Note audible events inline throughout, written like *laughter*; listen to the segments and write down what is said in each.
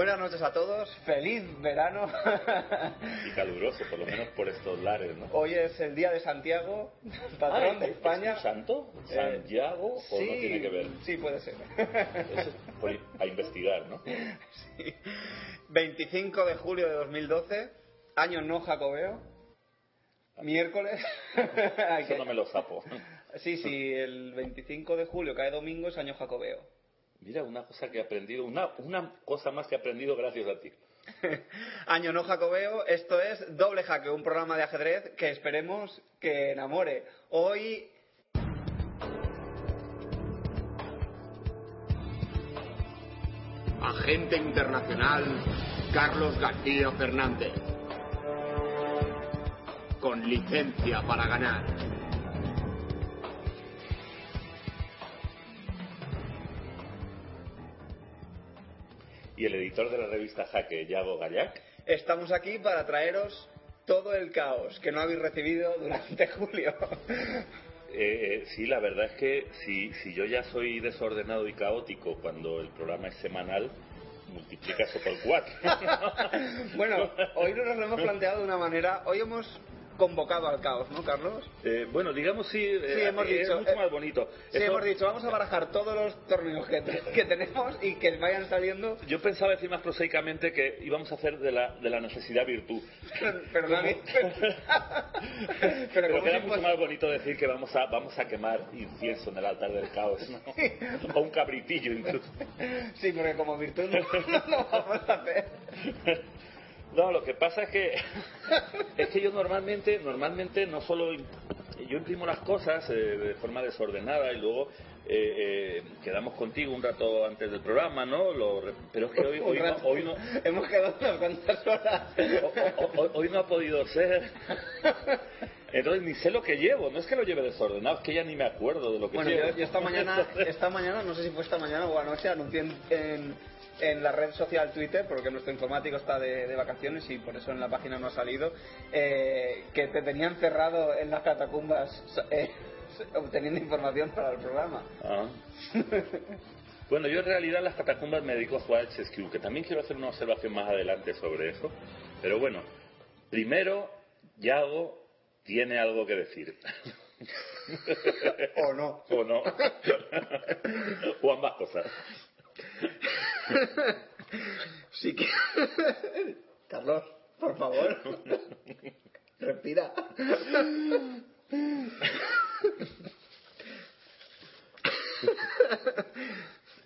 Buenas noches a todos, feliz verano. Y caluroso, por lo menos por estos lares, ¿no? Hoy es el día de Santiago, patrón Ah, de ¿es- España. ¿Es un santo? Eh, ¿Santiago? ¿O sí, no tiene que ver? Sí, puede ser. Eso es por- a investigar, ¿no? *laughs* Sí. 25 de julio de 2012, año no jacobeo, miércoles. Eso *laughs* no me lo sapo. Sí, sí, el 25 de julio cae domingo es año jacobeo. Mira, una cosa que he aprendido, una, una cosa más que he aprendido gracias a ti. *laughs* Año no jacobeo, esto es Doble Jaque, un programa de ajedrez que esperemos que enamore. Hoy Agente internacional Carlos García Fernández. Con licencia para ganar. Y el editor de la revista Jaque, Yago Gallac, estamos aquí para traeros todo el caos que no habéis recibido durante *laughs* julio. eh, sí, la verdad es que si, si yo ya soy desordenado y caótico cuando el programa es semanal, multiplica eso por cuatro. *laughs* bueno, hoy nos lo hemos planteado de una manera, hoy hemos convocado al caos, ¿no, Carlos? Eh, bueno, digamos sí, eh, Sí, hemos es dicho, mucho eh, más bonito. Sí, Eso- hemos dicho, vamos a barajar todos los torneos que, que tenemos y que vayan saliendo, Yo pensaba decir más prosaicamente que íbamos a hacer de la, de la necesidad virtud. pero Pero, *laughs* Pero como queda mucho más bonito decir que vamos a, vamos a quemar incienso en el altar del caos, ¿no? *laughs* O un cabritillo incluso. Sí, porque como virtud no, *laughs* no lo vamos a hacer. No, lo que pasa es que *laughs* es que yo normalmente, normalmente no solo yo imprimo las cosas eh, de forma desordenada y luego eh, eh, quedamos contigo un rato antes del programa, ¿no? Lo pero es que hoy, *laughs* hoy, no, hoy no, Hemos quedado unas cuantas horas. O- o- o- hoy no ha podido ser. *laughs* Entonces ni sé lo que llevo. No es que lo lleve desordenado, es que ya ni me acuerdo de lo que Bueno, llevo. yo, yo esta mañana, esta mañana, no sé si fue esta mañana o anoche, anuncié en, en, en la red social Twitter, porque nuestro informático está de, de vacaciones y por eso en la página no ha salido, eh, que te tenían cerrado en las catacumbas eh, *laughs* obteniendo información para el programa. Ah. Bueno, yo en realidad en las catacumbas me dedico a jugar al que también quiero hacer una observación más adelante sobre eso. Pero bueno, primero, Yago tiene algo que decir. *laughs* ¿O no? ¿O no? *laughs* o ambas cosas. *laughs* Sí que... *laughs* Carlos, por favor. *laughs* Respira.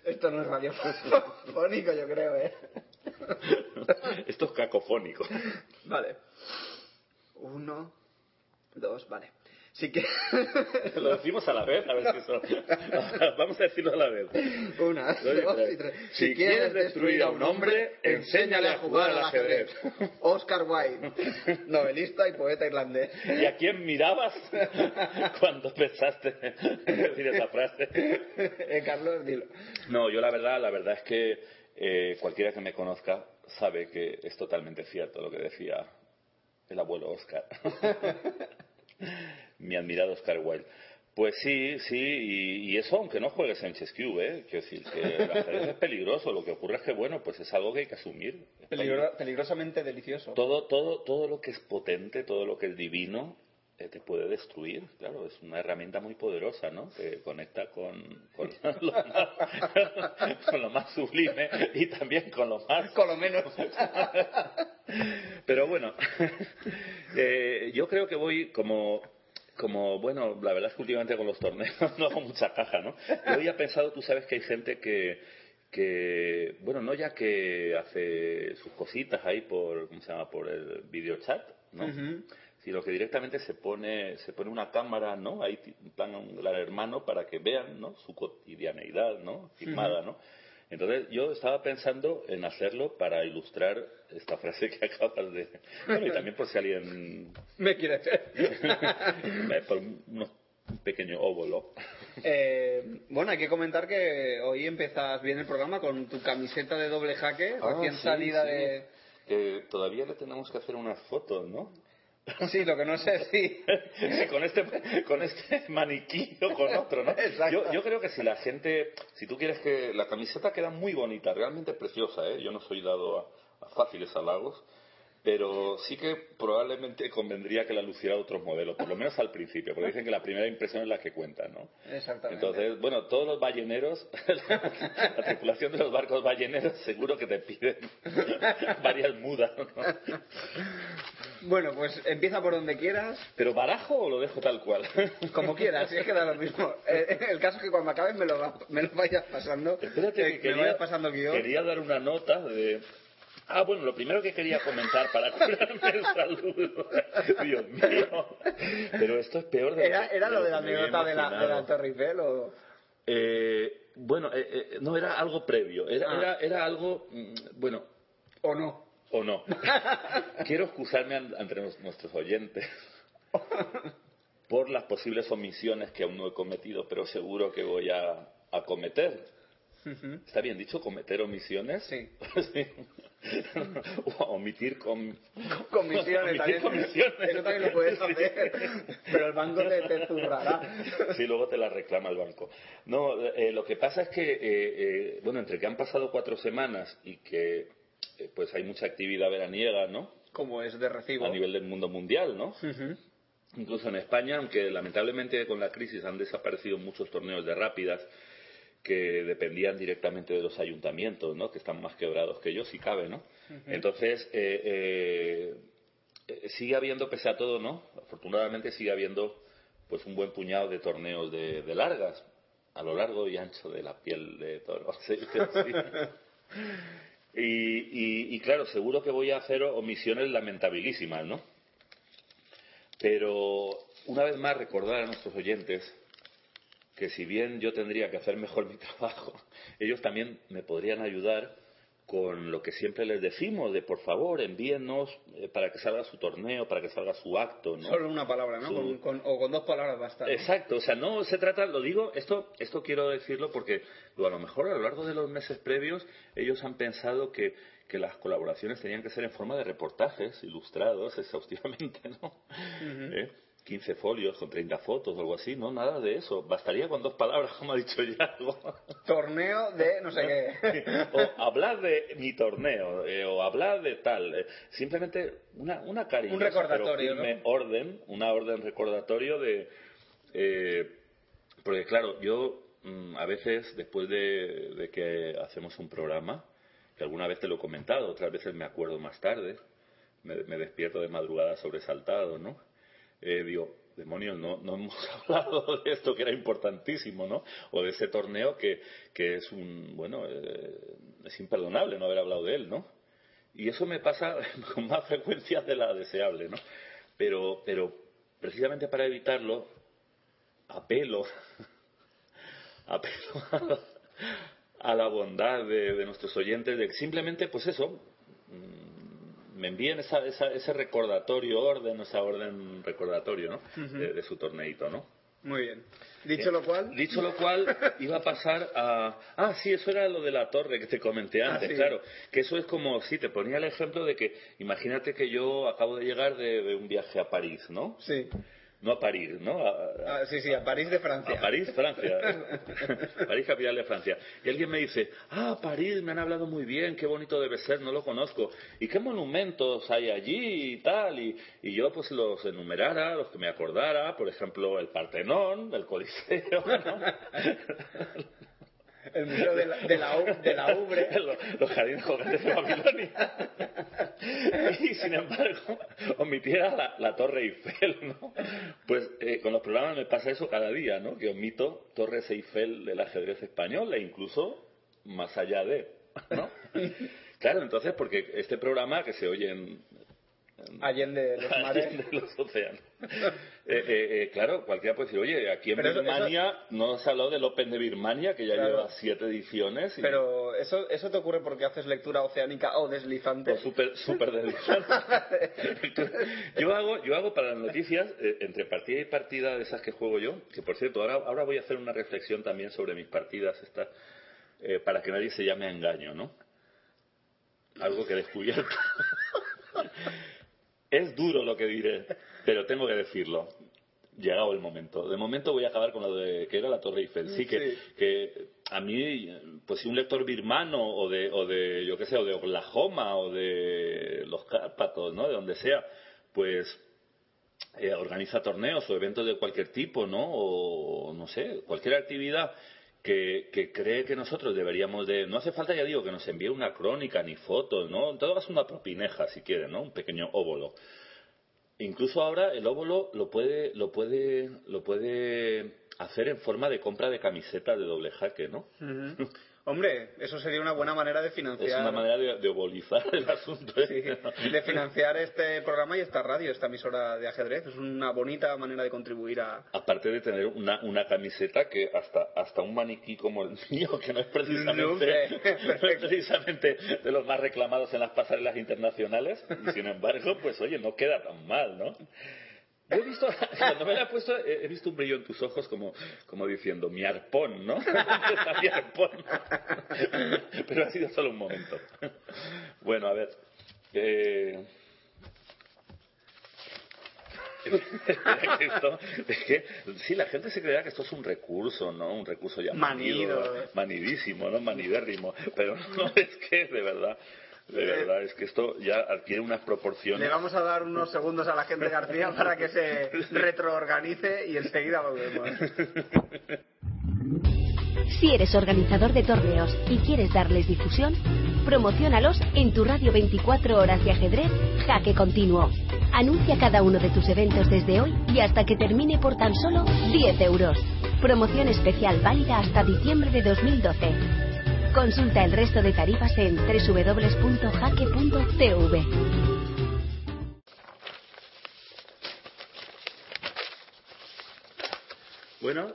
Esto no es radiofónico, yo creo, ¿eh? Esto es cacofónico. Vale. Uno, dos, vale. Sí que... *laughs* Lo decimos a la vez, a ver si eso... *laughs* Vamos a decirlo a la vez. Una, dos y tres. si quieres destruir a un hombre, enséñale a jugar al ajedrez. Oscar Wilde, *laughs* novelista y poeta irlandés. ¿Y a quién mirabas cuando pensaste decir esa frase? Eh, Carlos, dilo. No, yo la verdad, la verdad es que eh, cualquiera que me conozca sabe que es totalmente cierto lo que decía el abuelo Oscar. Mi admirado Oscar Wilde. Pues sí, sí, y, y eso aunque no juegues en Chess Cube, ¿eh? Quiero decir que el ajedrez es peligroso. Lo que ocurre es que, bueno, pues es algo que hay que asumir. Peligro- peligrosamente delicioso. Todo, todo, todo lo que es potente, todo lo que es divino, eh, te puede destruir, claro, es una herramienta muy poderosa, ¿no? Que conecta con, con, *laughs* lo, más, con lo más sublime y también con lo más... Con lo menos. *laughs* Pero bueno, *laughs* eh, yo creo que voy como como, bueno, la verdad es que últimamente con los torneos *laughs* no hago mucha caja, ¿no? Yo había pensado, tú sabes que hay gente que, que, bueno, no ya que hace sus cositas ahí por, ¿cómo se llama?, por el video chat, ¿no? Sino que directamente se pone, se pone una cámara, ¿no? Ahí en plan un gran hermano para que vean, ¿no? Su cotidianeidad, ¿no? Filmada, ¿no? Entonces yo estaba pensando en hacerlo para ilustrar esta frase que *laughs* acabas de... Bueno, y también por si alguien... Me quiere hacer. *laughs* por unos- un pequeño óvulo. Eh, bueno, hay que comentar que hoy empiezas bien el programa con tu camiseta de doble jaque, Ah, recién sí, salida sí. de... Que todavía le tenemos que hacer unas fotos, ¿no? Sí, lo que no sé si... *laughs* con este con este maniquí o con otro, ¿no? Yo, yo creo que si la gente, si tú quieres que la camiseta queda muy bonita, realmente preciosa, ¿eh? Yo no soy dado a, a fáciles halagos, pero sí que probablemente convendría que la luciera otros modelos, por lo menos al principio, porque dicen que la primera impresión es la que cuenta, ¿no? Exactamente. Entonces, bueno, todos los balleneros, *laughs* la tripulación de los barcos balleneros, seguro que te piden *laughs* varias mudas, ¿no? Bueno, pues empieza por donde quieras, ¿Pero barajo o lo dejo tal cual? como quieras, si es que da lo mismo. Eh, el caso es que cuando acabes me lo, va- me lo vayas pasando. Espérate eh, que me quería, vayas pasando guion. quería dar una nota de... Ah, bueno, lo primero que quería comentar para curarme el saludo. Dios mío. Pero esto es peor de lo ¿Era, que- era lo de la anécdota de la, de la imaginado. Torre Eiffel o...? Eh, bueno, eh, eh, no, era algo previo. Era, Ah. era, era algo... mm, Bueno, ¿O no? o no. Quiero excusarme an- ante nuestros oyentes por las posibles omisiones que aún no he cometido, pero seguro que voy a, a cometer. ¿Está bien dicho cometer omisiones? Sí. Sí. *laughs* o omitir con... *laughs* Comisiones Omitir también. comisiones. Eso también lo puedes hacer. Pero el banco te, te zurrará. Sí, luego te la reclama el banco. No, eh, lo que pasa es que, eh, eh, bueno, entre que han pasado cuatro semanas y que eh, pues hay mucha actividad veraniega, ¿no? Como es de recibo. A nivel del mundo mundial, ¿no? Incluso en España, aunque lamentablemente con la crisis han desaparecido muchos torneos de rápidas que dependían directamente de los ayuntamientos, ¿no? Que están más quebrados que ellos, si cabe, ¿no? Entonces, eh, eh, sigue habiendo, pese a todo, ¿no? Afortunadamente sigue habiendo, pues, un buen puñado de torneos de, de largas, a lo largo y ancho de la piel de toro. Sí. Y, y- y, claro, seguro que voy a hacer omisiones lamentabilísimas, ¿no? Pero una vez más recordar a nuestros oyentes que si bien yo tendría que hacer mejor *laughs* mi trabajo, ellos también me podrían ayudar con lo que siempre les decimos de por favor envíennos eh, para que salga su torneo, para que salga su acto, ¿no? Solo una palabra, ¿no? Su- Con- con- o con dos palabras basta. ¿no? Exacto, o sea, no se trata, lo digo, esto, esto quiero decirlo porque lo- a lo mejor a lo largo de los meses previos ellos han pensado que, que las colaboraciones tenían que ser en forma de reportajes ilustrados *laughs* exhaustivamente, ¿no? ¿Eh? 15 folios con 30 fotos o algo así, no, nada de eso. Bastaría con dos palabras, como ha dicho Yago. Torneo de no sé qué. *laughs* o hablar de mi torneo, eh, o hablar de tal. eh, simplemente una, una cariñosa, Un recordatorio, pero ¿no? orden, una orden recordatorio de... eh, porque claro, yo mm, a veces, después de, de que hacemos un programa, que alguna vez te lo he comentado, otras veces me acuerdo más tarde, me, me despierto de madrugada sobresaltado, ¿no? Eh, digo, demonios, no, no hemos *laughs* hablado de esto que era importantísimo, ¿no? O de ese torneo que, que es un, bueno, eh, es imperdonable no haber hablado de él, ¿no? Y eso me pasa *laughs* con más frecuencia de la deseable, ¿no? Pero, pero precisamente para evitarlo, apelo, *laughs* apelo a la, bondad de, de nuestros oyentes de que simplemente, pues eso, mm, me envíen esa, esa- ese recordatorio, orden, esa orden recordatorio, ¿no? de, de su torneito, ¿no? Muy bien. Dicho lo cual, Dicho lo cual, iba a pasar a... Ah, sí, eso era lo de la torre que te comenté Ah, antes, sí. claro. Que eso es como, sí, te ponía el ejemplo de que, imagínate que yo acabo de llegar de, de un viaje a París, ¿no? sí. No a París, ¿no? A- Ah, sí, sí, a París de Francia. a París, Francia. *laughs* París, capital de Francia. Y alguien me dice, ah, París, me han hablado muy bien, qué bonito debe ser, no lo conozco. ¿Y qué monumentos hay allí y tal? Y, y yo pues los enumerara, los que me acordara, por ejemplo, el Partenón, el Coliseo, ¿no? *laughs* *laughs* El museo de la, de la, U- de la Ubre. *laughs* los, los jardines colgantes de Babilonia. *laughs* y sin embargo, omitiera la, la Torre Eiffel, ¿no? Pues eh, con los programas me pasa eso cada día, ¿no? Que omito Torres Eiffel del ajedrez español e incluso más allá de, ¿no? Claro, entonces, porque este programa que se oye en, Allende los mares. Allende los océanos. *laughs* Eh, eh, eh, claro, cualquiera puede decir, oye, aquí en Pero eso- Birmania no se ha hablado del Open de Birmania, que ya Claro. lleva siete ediciones. y- Pero eso, eso te ocurre porque haces lectura oceánica o deslizante. O súper súper deslizante. *laughs* yo hago yo hago para las noticias eh, entre partida y partida de esas que juego yo que por cierto ahora ahora voy a hacer una reflexión también sobre mis partidas estas para que nadie se llame a engaño no algo que he descubierto *laughs* es duro lo que diré pero tengo que decirlo llegado el momento. De momento voy a acabar con lo de que era la Torre Eiffel. Sí, que, que a mí, pues si un lector birmano o de, o de, yo qué sé, o de Oklahoma o de los Cárpatos, ¿no? De donde sea, pues eh, organiza torneos o eventos de cualquier tipo, ¿no? O no sé, cualquier actividad que, que cree que nosotros deberíamos de... No hace falta, ya digo, que nos envíe una crónica ni fotos, ¿no? Todo es una propineja, si quiere, ¿no? Un pequeño óvulo. Incluso ahora el óvulo lo puede, lo puede, lo puede hacer en forma de compra de camiseta de doble jaque, ¿no? Ujú. *laughs* Hombre, eso sería una buena manera de financiar. Es una manera de, de el asunto. ¿eh? Sí, de financiar este programa y esta radio, esta emisora de ajedrez. Es una bonita manera de contribuir a. Aparte de tener una, una camiseta que hasta, hasta un maniquí como el mío, que no es precisamente, no *laughs* es precisamente de los más reclamados en las pasarelas internacionales, y sin embargo, pues oye, no queda tan mal, ¿no? Yo he visto, *laughs* cuando me la he puesto, he visto un brillo en tus ojos como, como diciendo, mi arpón, ¿no? *laughs* mi arpón. Pero ha sido solo un momento. Bueno, a ver. Eh, esto, es que sí, la gente se creerá que esto es un recurso, ¿no? Un recurso ya Manido. manido, manidísimo, ¿no? Manidérrimo. Pero no, *laughs* es que de verdad, de verdad, es que esto ya adquiere unas proporciones. Le vamos a dar unos segundos a la gente García para que se *laughs* retroorganice y enseguida volvemos. Si eres organizador de torneos y quieres darles difusión, promocionalos en tu radio 24 horas de ajedrez Jaque Continuo. Anuncia cada uno de tus eventos desde hoy y hasta que termine por tan solo 10 euros. Promoción especial válida hasta diciembre de 2012. Consulta el resto de tarifas en www.jaque.tv. Bueno,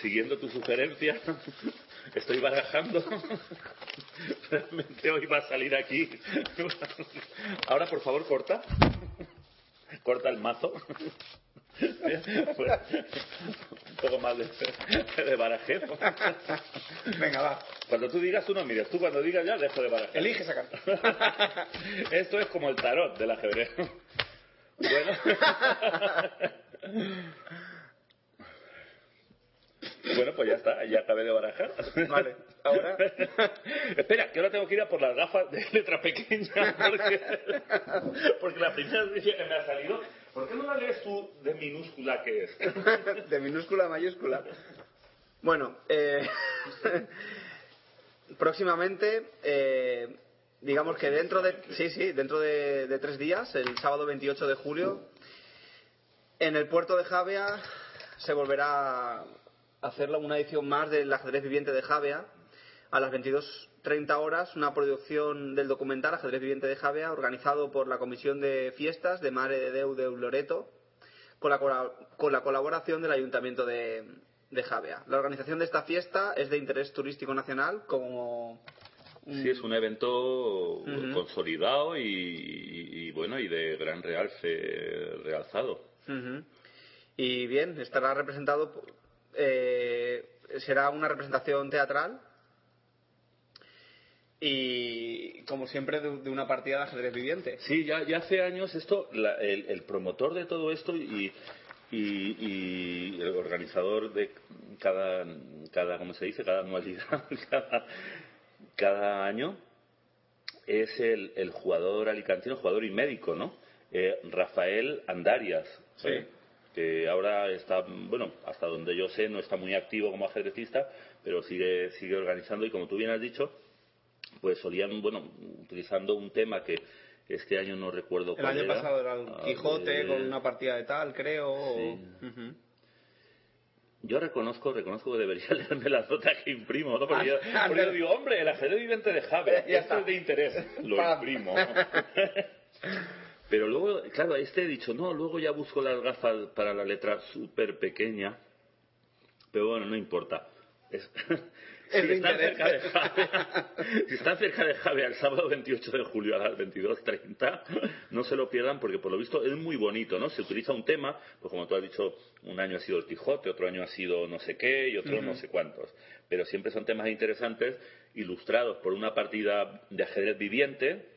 siguiendo tu sugerencia, *laughs* estoy barajando. *laughs* Realmente hoy va a salir aquí. *laughs* Ahora, por favor, corta. Corta el mazo. Un poco más de, de barajeo. Venga, va. Cuando tú digas, tú no mires. Tú cuando digas ya, dejo de barajar. Elige esa carta. *laughs* Esto es como el tarot del ajedrez. Bueno. *laughs* Bueno, pues ya está, ya acabé de barajar. Vale, ahora. *laughs* Espera, que ahora tengo que ir a por las gafas de letra pequeña. Porque, porque la primera noticia que me ha salido. ¿Por qué no la lees tú de minúscula que es? *laughs* De minúscula a mayúscula. Bueno, eh, *laughs* próximamente, eh, digamos que dentro de, sí, sí, dentro de, tres días, el sábado 28 de julio, en el puerto de Javea se volverá a hacer una edición más del ajedrez viviente de Javea a las 22.30 horas, una producción del documental Ajedrez viviente de Javea, organizado por la Comisión de Fiestas de Mare de Deu de Loreto, con la, con la colaboración del Ayuntamiento de, de Javea. La organización de esta fiesta es de interés turístico nacional, como Sí, es un evento consolidado y, y- y, bueno, y de gran realce realzado. Ujú. Y bien, estará representado, eh, será una representación teatral y, como siempre, de, de una partida de ajedrez viviente. Sí, ya, ya hace años esto, la- el, el promotor de todo esto y, y, y el organizador de cada, cada, ¿cómo se dice? Cada anualidad, *laughs* cada, cada año es el, el jugador alicantino, jugador y médico, ¿no? Eh, Rafael Andarias. Sí. ¿eh? Que ahora está, bueno, hasta donde yo sé, no está muy activo como ajedrecista, pero sigue, sigue organizando y como tú bien has dicho, pues solían, bueno, utilizando un tema que este año no recuerdo El cuál año pasado era el Ah, Quijote eh, con una partida de tal, creo. o- Sí. Ujú. Yo reconozco, reconozco que debería *laughs* leerme la nota que imprimo, ¿no? Porque, yo, Ah, porque yo no. digo, hombre, el ajedrez viviente de Jave, *laughs* Ya esto está. es de interés, lo imprimo. *laughs* Pero luego, claro, este he dicho, no, luego ya busco las gafas para la letra súper pequeña, pero bueno, no importa. Es- Es si, están cerca de Jave, si *laughs* están cerca de el sábado 28 de julio a las 22.30, no se lo pierdan porque por lo visto es muy bonito, ¿no? Se utiliza un tema, pues como tú has dicho, un año ha sido el Quijote, otro año ha sido no sé qué y otro no sé cuántos. Pero siempre son temas interesantes, ilustrados por una partida de ajedrez viviente,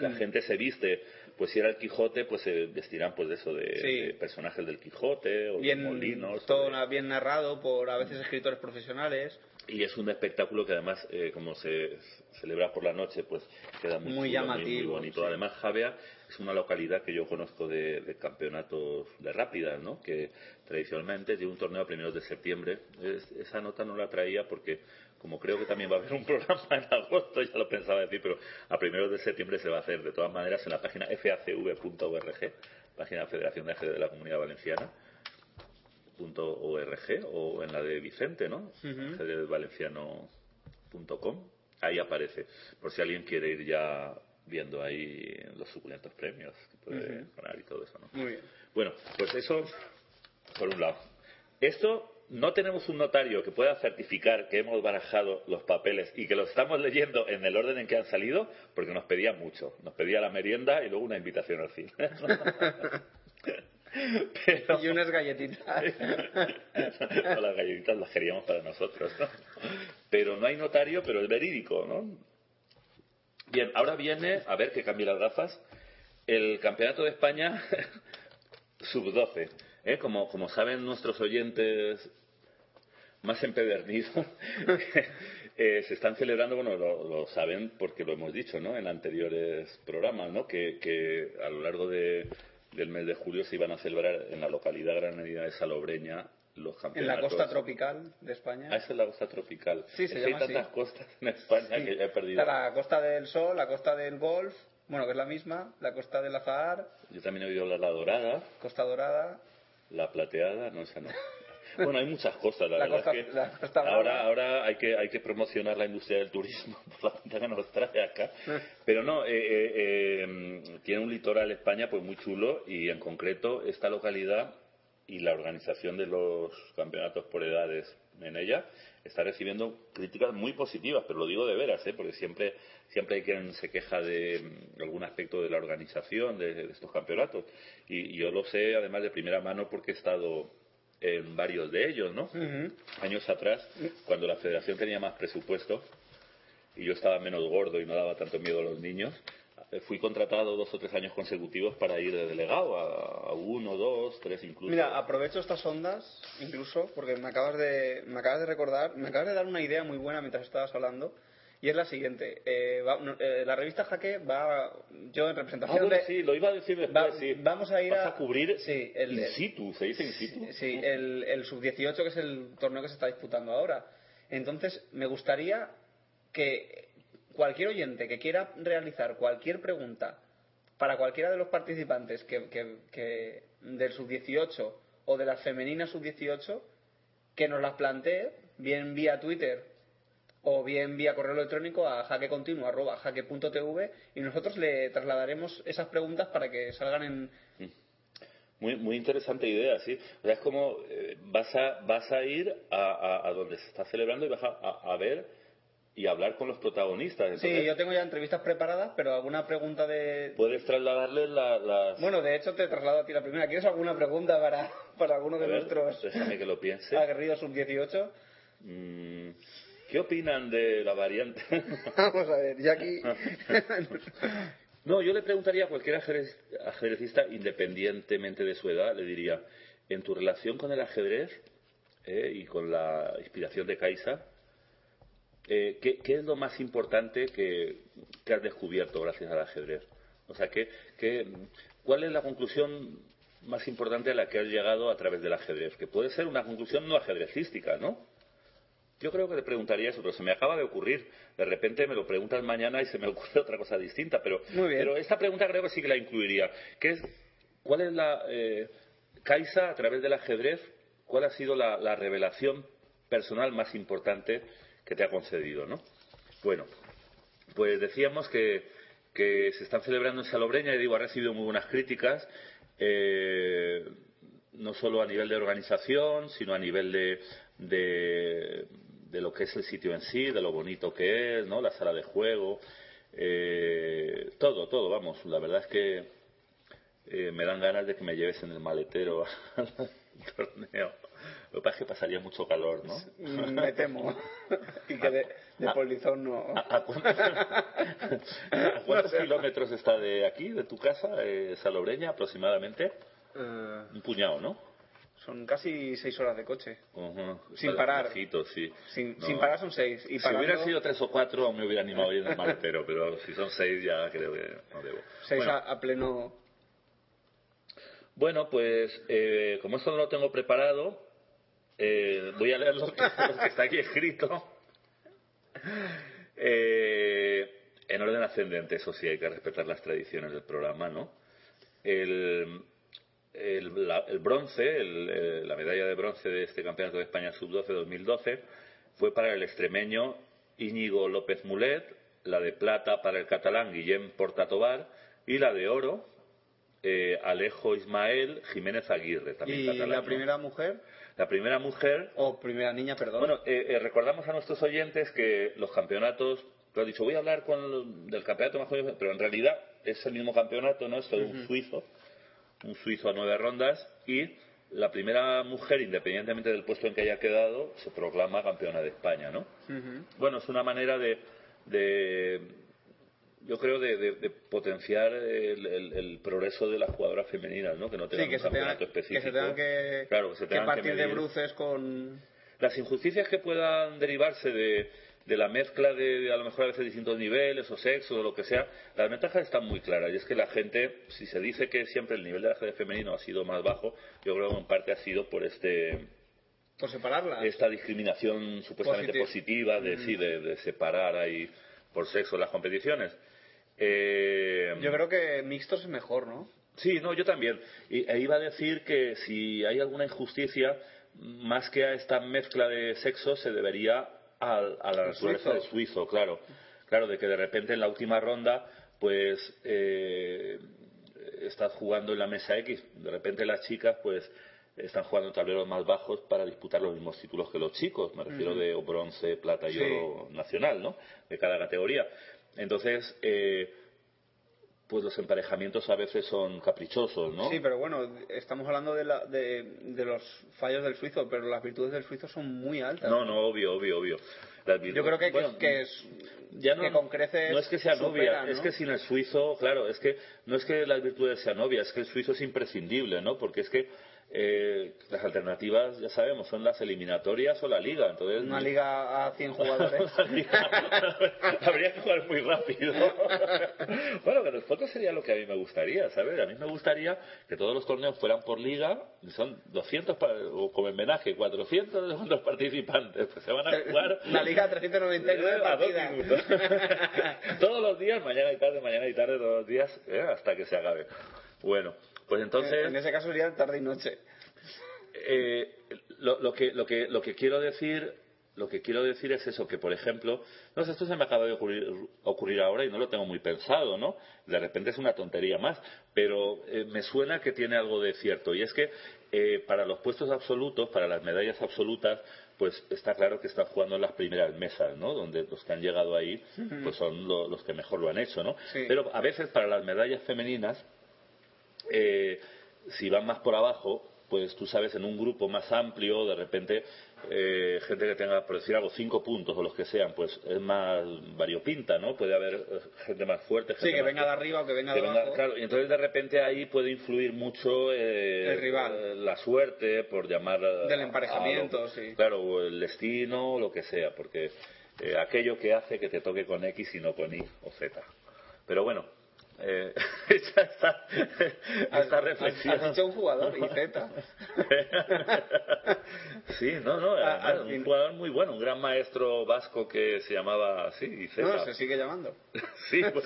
Mm. la gente se viste, pues si era el Quijote, pues se vestirán pues de eso, de, Sí. de personajes del Quijote o de Bien, molinos. todo de- bien narrado por a veces escritores profesionales. y es un espectáculo que además, eh, como se celebra por la noche, pues queda muy, Muy chulo, llamativo, muy, bonito. sí. Además, Javea es una localidad que yo conozco de, de campeonatos de rápidas, ¿no? Que tradicionalmente tiene un torneo a primeros de septiembre. Es- esa nota no la traía porque, como creo que también va a haber un *laughs* programa en agosto, ya lo pensaba decir, pero a primeros de septiembre se va a hacer. De todas maneras, en la página facv.org, página Federación de Ajedrez de la Comunidad Valenciana, .org o en la de Vicente, ¿no? Ujú. ajedrezvalenciano.com. Ahí aparece, por si alguien quiere ir ya viendo ahí los suculentos premios que puede ganar y todo eso, ¿no? Muy bien. Bueno, pues eso por un lado. Esto no tenemos un notario que pueda certificar que hemos barajado los papeles y que los estamos leyendo en el orden en que han salido, porque nos pedía mucho. Nos pedía la merienda y luego una invitación al cine. *laughs* Pero- Y unas galletitas. *laughs* No, las galletitas las queríamos para nosotros, ¿no? Pero no hay notario, pero es verídico, ¿no? Bien, ahora viene, a ver que cambie las gafas, el Campeonato de España *laughs* sub-12. ¿eh? Como, como saben nuestros oyentes más empedernidos, *laughs* eh, se están celebrando, bueno, lo, lo saben porque lo hemos dicho, ¿no? En anteriores programas, ¿no? Que, que a lo largo de- del mes de julio se iban a celebrar en la localidad granadina de Salobreña los En campeonatos. la costa tropical de España. Ah, esa es la costa tropical. Sí, se llama hay tantas así. costas en España Sí. que ya he perdido. Está la costa del Sol, la costa del Golf, bueno, que es la misma, la costa del Azahar, Yo también he oído la, la dorada, Costa Dorada. la plateada, no, esa no. Bueno, hay muchas cosas, la, La verdad costa- es que la costa ahora, ahora hay que hay que promocionar la industria del turismo *laughs* por la cuenta que nos trae acá. *laughs* Pero no, eh, eh, eh, tiene un litoral España pues muy chulo y en concreto esta localidad y la organización de los campeonatos por edades en ella está recibiendo críticas muy positivas, pero lo digo de veras, ¿eh? porque siempre siempre hay quien se queja de mm, algún aspecto de la organización de, de estos campeonatos y, y yo lo sé además de primera mano porque he estado en varios de ellos, ¿no? Ujú. Años atrás, cuando la federación tenía más presupuesto y yo estaba menos gordo y no daba tanto miedo a los niños, eh, fui contratado dos o tres años consecutivos para ir de delegado a, a uno, dos, tres incluso. Mira, aprovecho estas ondas, incluso, porque me acabas de, me acabas de recordar, me acabas de dar una idea muy buena mientras estabas hablando, y es la siguiente. Eh, va- eh, la revista Jaque va, yo en Ah, representación bueno, de... sí, lo iba a decir después, Va- sí. vamos a ir Vas a- a cubrir sí, el- in situ, se dice in situ. Sí, el, el sub-18, que es el torneo que se está disputando ahora. Entonces, me gustaría que cualquier oyente que quiera realizar cualquier pregunta para cualquiera de los participantes que, que- que del sub-18 o de las femeninas sub-18, que nos las plantee, bien vía Twitter o bien vía correo electrónico a jaquecontinuo.jaque.tv y nosotros le trasladaremos esas preguntas para que salgan en, Muy, muy interesante idea, sí. O sea, es como eh, vas, a, vas a ir a, a- a donde se está celebrando y vas a, a- ver y hablar con los protagonistas. Sí, yo tengo ya entrevistas preparadas, pero alguna pregunta de... Puedes trasladarles la- las... Bueno, de hecho te traslado a ti la primera. ¿Quieres alguna pregunta para, para alguno de ver, nuestros Déjame que lo piense. aguerridos sub-18? Mm, ¿Qué opinan de la variante? *laughs* Vamos a ver, ya aquí... *laughs* no, yo le preguntaría a cualquier ajedrez- ajedrecista, independientemente de su edad, le diría, en tu relación con el ajedrez eh, y con la inspiración de Kaisa, eh, ¿qué, qué es lo más importante que, que has descubierto gracias al ajedrez? O sea, ¿qué, qué, ¿cuál es la conclusión más importante a la que has llegado a través del ajedrez? Que puede ser una conclusión no ajedrecística, ¿no? Yo creo que te preguntaría eso, pero se me acaba de ocurrir. De repente me lo preguntas mañana y se me *laughs* ocurre otra cosa distinta. Pero, Muy bien. pero esta pregunta creo que sí que la incluiría. ¿Qué es, ¿Cuál es la. Eh, Kaisa, a través del ajedrez, cuál ha sido la, la revelación personal más importante que te ha concedido, ¿no? Bueno, pues decíamos que, que se están celebrando en Salobreña y digo, ha recibido muy buenas críticas. eh, no solo a nivel de organización, sino a nivel de, de, de lo que es el sitio en sí, de lo bonito que es, ¿no? La sala de juego, eh, todo, todo, vamos. La verdad es que eh, me dan ganas de que me lleves en el maletero *laughs* al torneo. Lo que pasa es que pasaría mucho calor, ¿no? Me temo. y que de, de Ah. polizón no. ¿A, a cuántos, a cuántos No sé. kilómetros está de aquí, de tu casa, eh, Salobreña, aproximadamente? Eh, Un puñado, ¿no? Son casi seis horas de coche. Sin parar. sí. Sin, No. sin parar son seis. Y si parando, hubiera sido tres o cuatro, aún me hubiera animado a ir en el maletero, pero si son seis, ya creo que no debo. seis bueno, a, a pleno. bueno, pues eh, como esto no lo tengo preparado, eh, voy a leer lo que, *laughs* lo que está aquí escrito. Eh, en orden ascendente, eso sí, hay que respetar las tradiciones del programa, ¿no? El, el, la- el bronce, el, eh, la medalla de bronce de este Campeonato de España Sub-12 2012 fue para el extremeño Íñigo López Mulet, la de plata para el catalán Guillem Portatobar y la de oro eh, Alejo Ismael Jiménez Aguirre, también Y catalán. la ¿no? primera mujer, La primera mujer o primera niña, perdón. bueno, eh, eh, recordamos a nuestros oyentes que los campeonatos, tú has dicho, voy a hablar con, del campeonato más joven, pero en realidad es el mismo campeonato, ¿no? Es un suizo, un suizo a nueve rondas, y la primera mujer, independientemente del puesto en que haya quedado, se proclama campeona de España, ¿no? Bueno, es una manera de, de yo creo, de, de- de potenciar el, el- el progreso de las jugadoras femeninas, ¿no? Que no tengan Sí, que un campeonato que específico. se tengan que, Claro, que se tengan que partir de bruces con. Las injusticias que puedan derivarse de, de la mezcla de, de a lo mejor a veces distintos niveles o sexos o lo que sea, las ventajas están muy claras. Y es que la gente, si se dice que siempre el nivel del ajedrez femenino ha sido más bajo, yo creo que en parte ha sido por este por separarlas. esta discriminación supuestamente Positi- positiva de, sí, de, de separar ahí por sexo las competiciones. Eh, Yo creo que mixtos es mejor, ¿no? Sí, no, yo también. Y, e iba a decir que si hay alguna injusticia, más que a esta mezcla de sexos, se debería al- a, la Al naturaleza suizo. del suizo, claro. Claro, de que de repente en la última ronda, pues, eh, estás jugando en la mesa X. De repente las chicas, pues, están jugando en tableros más bajos para disputar los mismos títulos que los chicos. Me refiero de bronce, plata y Sí. oro nacional, ¿no? De cada categoría. Entonces, eh, pues los emparejamientos a veces son caprichosos, ¿no? Sí, pero bueno, estamos hablando de, la, de, de los fallos del suizo, pero las virtudes del suizo son muy altas. No, no, obvio, obvio, obvio. Las Yo creo que, bueno, que es. ya no, que con creces no es que sean supera, obvias, ¿no? es que sin el suizo, claro, es que no es que las virtudes sean obvias, es que el suizo es imprescindible, ¿no? Porque es que eh, las alternativas, ya sabemos, son las eliminatorias o la liga, entonces Una liga a 100 *laughs* jugadores. Habría que jugar muy rápido. *laughs* bueno, que en el fondo sería lo que a mí me gustaría, ¿sabes? A mí me gustaría que todos los torneos fueran por liga, son 200, pa- o como homenaje, 400 de los participantes, pues se van a jugar *laughs* La liga 399 a dos partidas. todos los días, mañana y tarde, mañana y tarde, todos los días, ¿eh? hasta que se acabe. Bueno, pues entonces... En ese caso sería tarde y noche. Eh, lo, lo que, lo, que, lo que quiero decir lo que quiero decir es eso que por ejemplo no sé esto se me acaba de ocurrir, ocurrir ahora y no lo tengo muy pensado no de repente es una tontería más pero eh, me suena que tiene algo de cierto. Y es que eh, para los puestos absolutos para las medallas absolutas pues está claro que están jugando en las primeras mesas no donde los que han llegado ahí pues son lo- los que mejor lo han hecho no Sí. pero a veces para las medallas femeninas eh, si van más por abajo, pues tú sabes, en un grupo más amplio, de repente eh, gente que tenga, por decir algo, cinco puntos o los que sean, pues es más variopinta, ¿no? Puede haber eh, gente más fuerte. Sí, gente que más venga de arriba o que venga de que abajo. claro, y entonces de repente ahí puede influir mucho eh, El rival. eh, la suerte, por llamar a- Del emparejamiento, a lo- sí. Claro, o el destino, o lo que sea, porque eh, aquello que hace que te toque con X y no con Y o Z. Pero bueno, eh, *laughs* Has- esta has- reflexión. has dicho un jugador y Z. *laughs* sí, no, no, Ah, al fin. un jugador muy bueno, un gran maestro vasco que se llamaba así, y Z. No, se sigue llamando. *laughs* Sí, pues,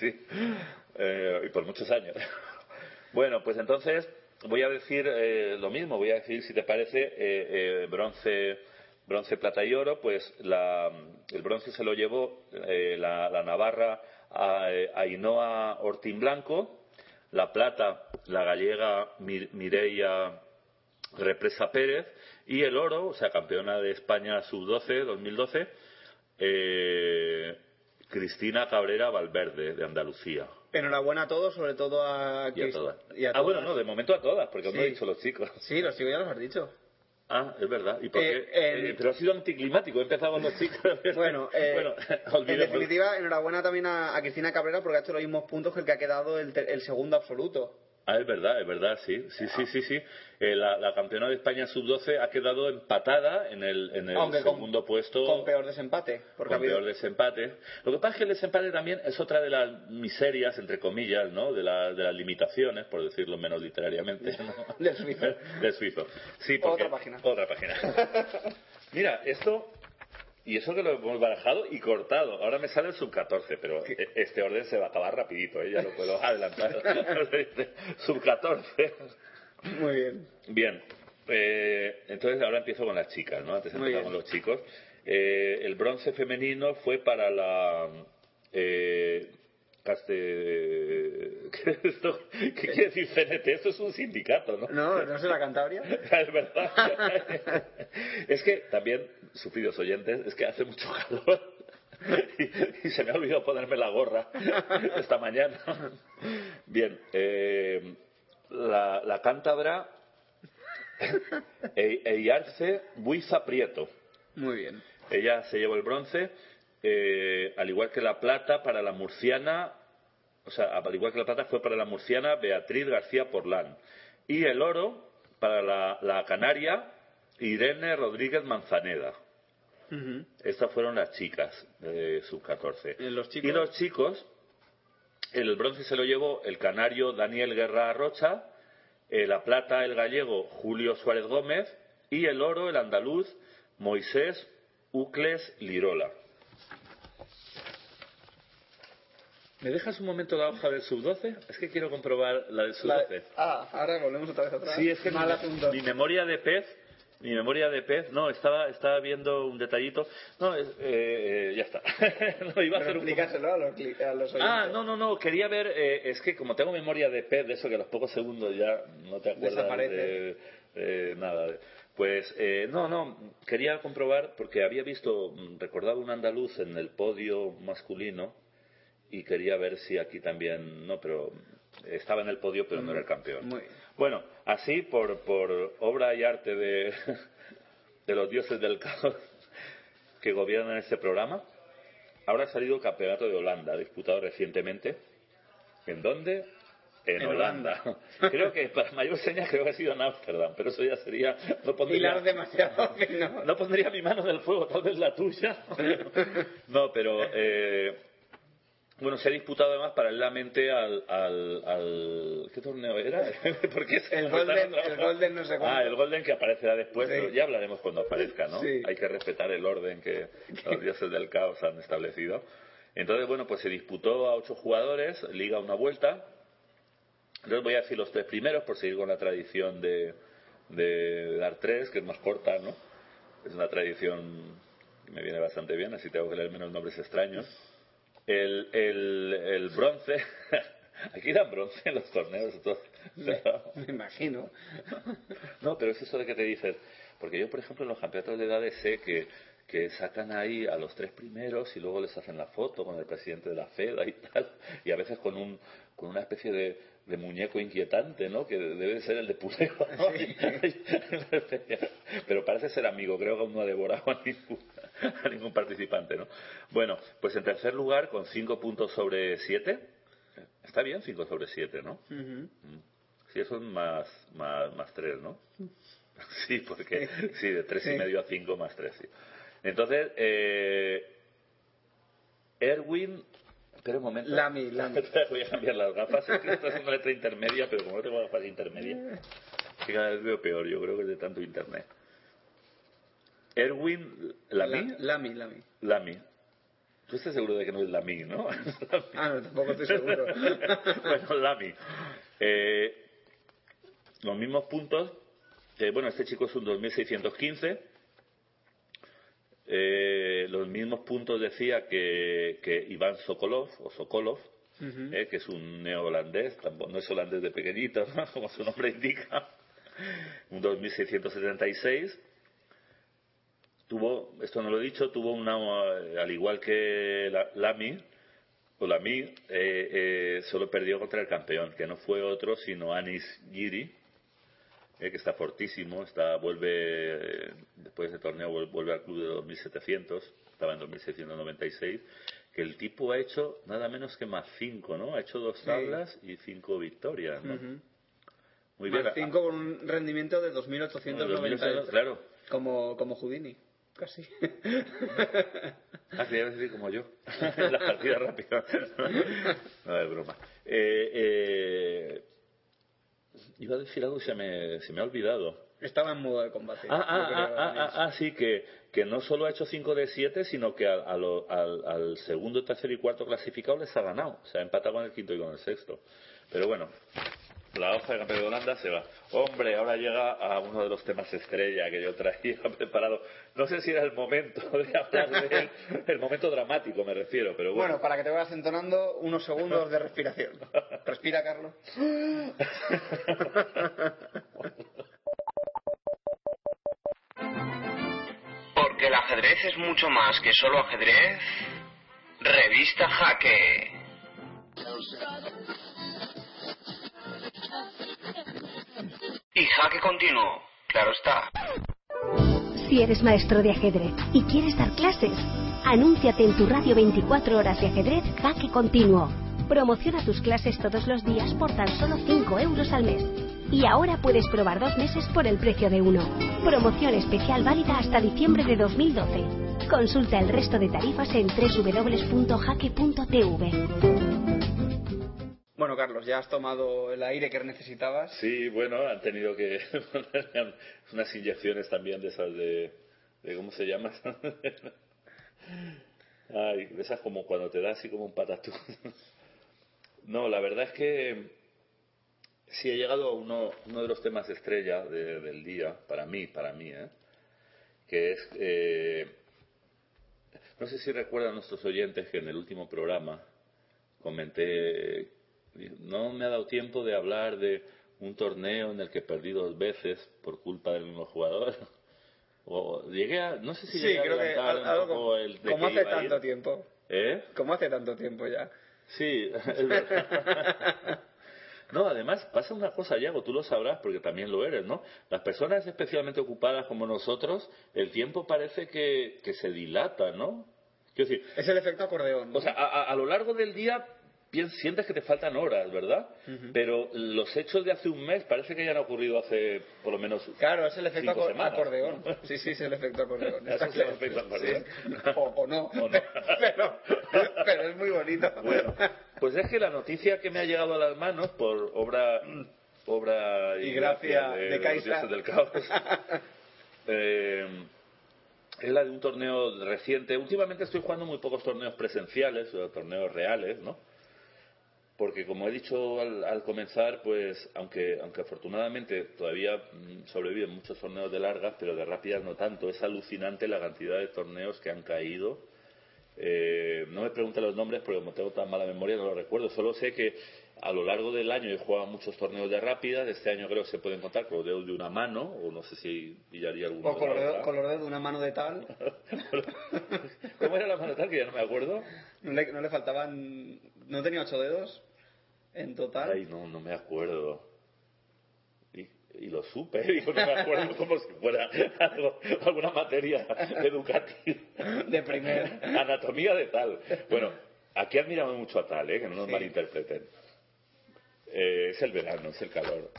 sí, Eh, y por muchos años. Bueno, pues entonces voy a decir eh, lo mismo, voy a decir, si te parece, eh, eh, bronce, bronce, plata y oro, pues la- el bronce se lo llevó eh, la, la Navarra a, eh, Ainhoa Ortín Blanco, la plata la gallega Mir- Mireia Represa Pérez y el oro, o sea, campeona de España sub-12 2012, eh, Cristina Cabrera Valverde de Andalucía. Enhorabuena a todos, sobre todo a... Y a todas. y a ah, bueno, todas. no, de momento a todas, porque aún no he Sí. dicho los chicos. Sí, los chicos ya los has dicho. Ah, es verdad. ¿Y por Eh, qué? Eh, pero ha sido anticlimático. He empezado con los chicos. *laughs* Bueno, eh, bueno en definitiva, enhorabuena también a, a Cristina Cabrera porque ha hecho los mismos puntos que el que ha quedado el, el segundo absoluto. Ah, es verdad, es verdad, sí. Sí, sí, sí, sí. Eh, la, la campeona de España sub-12 ha quedado empatada en el, en el Aunque con- segundo puesto. Con peor desempate. Porque ha con habido- peor desempate. Lo que pasa es que el desempate también es otra de las miserias, entre comillas, ¿no? De, la- de las limitaciones, por decirlo menos literariamente. *laughs* ¿no? Del suizo. Del suizo. Sí, porque- Otra página. Otra página. *laughs* Mira, esto... Y eso que lo hemos barajado y cortado. Ahora me sale el sub-14, pero e- este orden se va a acabar rapidito, ¿eh? ya lo puedo adelantar. *laughs* *laughs* sub-14. Muy bien. Bien, eh, entonces ahora empiezo con las chicas, ¿no? Antes empezamos con los chicos. Eh, el bronce femenino fue para la... Eh, caste... *laughs* ¿Qué, es esto? ¿Qué quiere decir CNT? Esto es un sindicato, ¿no? No, no sé la Cantabria. *laughs* es verdad. *laughs* es que también, sufridos oyentes, es que hace mucho calor. Y, y se me ha olvidado ponerme la gorra esta mañana. Bien, eh, la, la cántabra E- Eyarce Buiza Prieto. Muy bien. Ella se llevó el bronce, eh, al igual que la plata para la murciana, o sea, al igual que la plata fue para la murciana Beatriz García Porlán. Y el oro para la, la canaria Irene Rodríguez Manzaneda. Estas fueron las chicas de sub-14. ¿Y los chicos? Y los chicos, el bronce se lo llevó el canario Daniel Guerra Rocha, eh, la plata el gallego Julio Suárez Gómez y el oro el andaluz Moisés Ucles Lirola. ¿Me dejas un momento la hoja del sub-12? Es que quiero comprobar la del La- sub-12. Ah, ahora volvemos otra vez atrás. Sí, es que Mal mi, mi memoria de pez, mi memoria de pez, no, estaba, estaba viendo un detallito. No, eh, eh, ya está. *laughs* no, iba a hacer un a los, a los. Ah, no, no, no, quería ver, eh, es que como tengo memoria de pez, de eso que a los pocos segundos ya no te acuerdas Desaparece. de, nada. Pues eh, no, no, quería comprobar porque había visto, mm, recordaba un andaluz en el podio masculino y quería ver si aquí también, no, pero estaba en el podio pero no era el campeón. Muy. Bueno, así por, por obra y arte de, de los dioses del caos que gobiernan este programa, ahora ha salido el campeonato de Holanda, disputado recientemente. ¿En dónde? En, En Holanda. Holanda. *laughs* creo que para mayor señas creo que ha sido en Ámsterdam, pero eso ya sería... No pondría, Hilar demasiado *laughs* fino. no pondría mi mano en el fuego, tal vez la tuya. *laughs* No, pero... eh, bueno, se ha disputado además paralelamente al, al, al- ¿qué torneo era? *laughs* Porque El Golden- el Golden no sé cuánto. Ah, el Golden que aparecerá después, Sí. pero ya hablaremos cuando aparezca, ¿no? Sí. Hay que respetar el orden que los dioses del caos han establecido. Entonces, bueno, pues se disputó a ocho jugadores, liga una vuelta. Entonces voy a decir los tres primeros por seguir con la tradición de, de dar tres, que es más corta, ¿no? Es una tradición que me viene bastante bien, así tengo que leer menos nombres extraños. El, el, el bronce, *laughs* aquí dan bronce en los torneos. Me imagino. no, pero es eso de que te dices, porque yo, por ejemplo, en los campeonatos de edades sé que que sacan ahí a los tres primeros y luego les hacen la foto con el presidente de la FED y tal, y a veces con un con una especie de, de muñeco inquietante, ¿no? Que debe ser el de Puleo. ¿no? *laughs* Pero parece ser amigo, creo que aún no ha devorado a ningún, a ningún participante, ¿no? Bueno, pues en tercer lugar, con cinco puntos sobre siete, está bien cinco sobre siete, ¿no? Mm. Sí, eso es más, más, más tres, ¿no? *laughs* Sí, porque sí, de tres y medio a cinco más tres, sí. Entonces, eh, Erwin Espera un momento. Lami, *laughs* Lami. Voy a cambiar las gafas. Esta es una letra intermedia, pero como no tengo gafas intermedias, que cada vez veo peor. Yo creo que es de tanto internet. Erwin Lami. Lami, Lami. Lami. Tú estás seguro de que no es Lami, ¿no? ah, *laughs* no, tampoco estoy seguro. *laughs* bueno, Lami. Eh, los mismos puntos. Eh, bueno, este chico es un 2615 eh, los mismos puntos decía que, que Iván Sokolov, o Sokolov, eh, que es un neo-holandés, no es holandés de pequeñito, *laughs* como su nombre indica, un 2676. Tuvo, esto no lo he dicho, tuvo una, al igual que la, Lami, o Lami, eh, eh, solo perdió contra el campeón, que no fue otro sino Anis Giri, eh, que está fortísimo, está, vuelve, después de ese torneo vuelve al club de 2700, estaba en 2696, que el tipo ha hecho nada menos que más 5, ¿no? Ha hecho dos tablas y cinco victorias, ¿no? Muy bien. Más 5 con un rendimiento de 2890. claro. Como, como Houdini. Casi. Ah, quería decir como yo. *laughs* *laughs* La partida rápida. *laughs* no, es broma. Eh, eh, Iba a decir algo y se me, se me ha olvidado. Estaba en modo de combate. Ah, ah, ah, ah, ah, sí, que, que no solo ha hecho 5 de 7, sino que al, al, al, segundo, tercer y cuarto clasificado les ha ganado. O sea, ha empatado con el quinto y con el sexto. Pero bueno, la hoja de campeón de Holanda se va. Hombre, ahora llega a uno de los temas estrella que yo traía *laughs* preparado. No sé si era el momento *laughs* de hablar de él, el momento dramático me refiero, pero bueno. Bueno, para que te vayas entonando unos segundos de respiración. Respira, Carlos. Porque el ajedrez es mucho más que solo ajedrez. Revista Jaque. Y jaque continuo, claro está. Si eres maestro de ajedrez y quieres dar clases, anúnciate en tu radio 24 horas de ajedrez Jaque Continuo. Promociona tus clases todos los días por tan solo 5 euros al mes. Y ahora puedes probar dos meses por el precio de uno. Promoción especial válida hasta diciembre de 2012. Consulta el resto de tarifas en www.jaque.tv. Bueno, Carlos, ya has tomado el aire que necesitabas. Sí, bueno, han tenido que ponerme *laughs* unas inyecciones también de esas de, ¿cómo se llama? *laughs* Ay, de esas como cuando te da así como un patatú. *laughs* No, la verdad es que sí he llegado a uno, uno de los temas estrella del día, para mí, para mí, ¿eh? que es, eh, no sé si recuerdan nuestros oyentes que en el último programa comenté no me ha dado tiempo de hablar de un torneo en el que perdí dos veces por culpa del mismo jugador. *laughs* O llegué a, no sé si sí, creo que algo el de como hace tanto tiempo. ¿Eh? Como hace tanto tiempo ya. Sí, es verdad. *laughs* No, además pasa una cosa, Yago, tú lo sabrás porque también lo eres, ¿no? Las personas especialmente ocupadas como nosotros, el tiempo parece que, que se dilata, ¿no? Quiero decir, es el efecto acordeón. ¿no? O sea, a, lo largo del día sientes que te faltan horas, ¿verdad? Pero los hechos de hace un mes parece que ya han ocurrido hace por lo menos. Claro, es el efecto acordeón. Sí, sí, es el efecto acordeón. *laughs* es el efecto acordeón. O, no. *laughs* *laughs* pero, pero, es muy bonito. Bueno, pues es que la noticia que me ha llegado a las manos por obra obra y, gracia, de, de, del caos eh, es la de un torneo reciente. Últimamente estoy jugando muy pocos torneos presenciales, o torneos reales, ¿no? Porque como he dicho al, comenzar, pues aunque, aunque afortunadamente todavía mm, sobreviven muchos torneos de largas, pero de rápidas no tanto, es alucinante la cantidad de torneos que han caído Eh, no me pregunte los nombres porque como tengo tan mala memoria no lo recuerdo. Solo sé que a lo largo del año he jugado muchos torneos de rápidas. Este año creo que se pueden contar con los dedos de una mano, o no sé si pillaría alguno. O con de los dedos- otra. con los dedos de una mano de tal. *laughs* ¿Cómo era la mano tal que ya no me acuerdo? No le, no le faltaban. ¿No tenía ocho dedos? En total. Ay, no, no me acuerdo. Y, y lo supe, *laughs* digo, no me acuerdo como si fuera algo, alguna materia educativa. De primer. Anatomía de tal. Bueno, aquí admiramos mucho a tal, ¿eh? que no nos Sí. malinterpreten. Eh, es el verano, es el calor.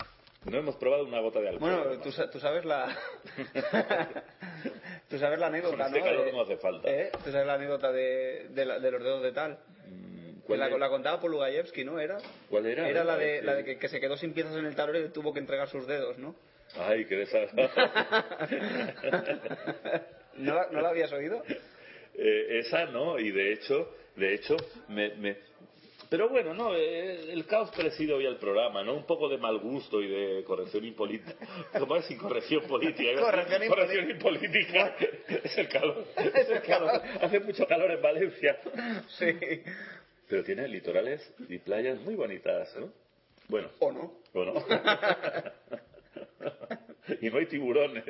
No hemos probado una gota de alcohol. Bueno, tú, sa- tú sabes la. *laughs* tú sabes la anécdota, Con este ¿no? calor De- no hace falta. ¿Eh? Tú sabes la anécdota de, de, la- de los dedos de tal. Mm, ¿Cuál, la, la contaba por Lugayevsky, ¿no? Era. ¿Cuál era? Era la de, Sí. la de que, que se quedó sin piezas en el tablero y tuvo que entregar sus dedos, ¿no? Ay, qué desagradable. *laughs* ¿No, ¿No la habías oído? Eh, esa no, y de hecho, de hecho, me, me- pero bueno, no, eh, el caos preside hoy al programa, ¿no? Un poco de mal gusto y de corrección impolítica. *laughs* ¿Cómo es? Incorrección política. *laughs* Corrección corrección impolítica. Es el calor. Es el calor. Hace mucho calor en Valencia. Sí. Pero tiene litorales y playas muy bonitas, ¿no? Bueno, ¿O no? ¿o no? *laughs* y no hay tiburones.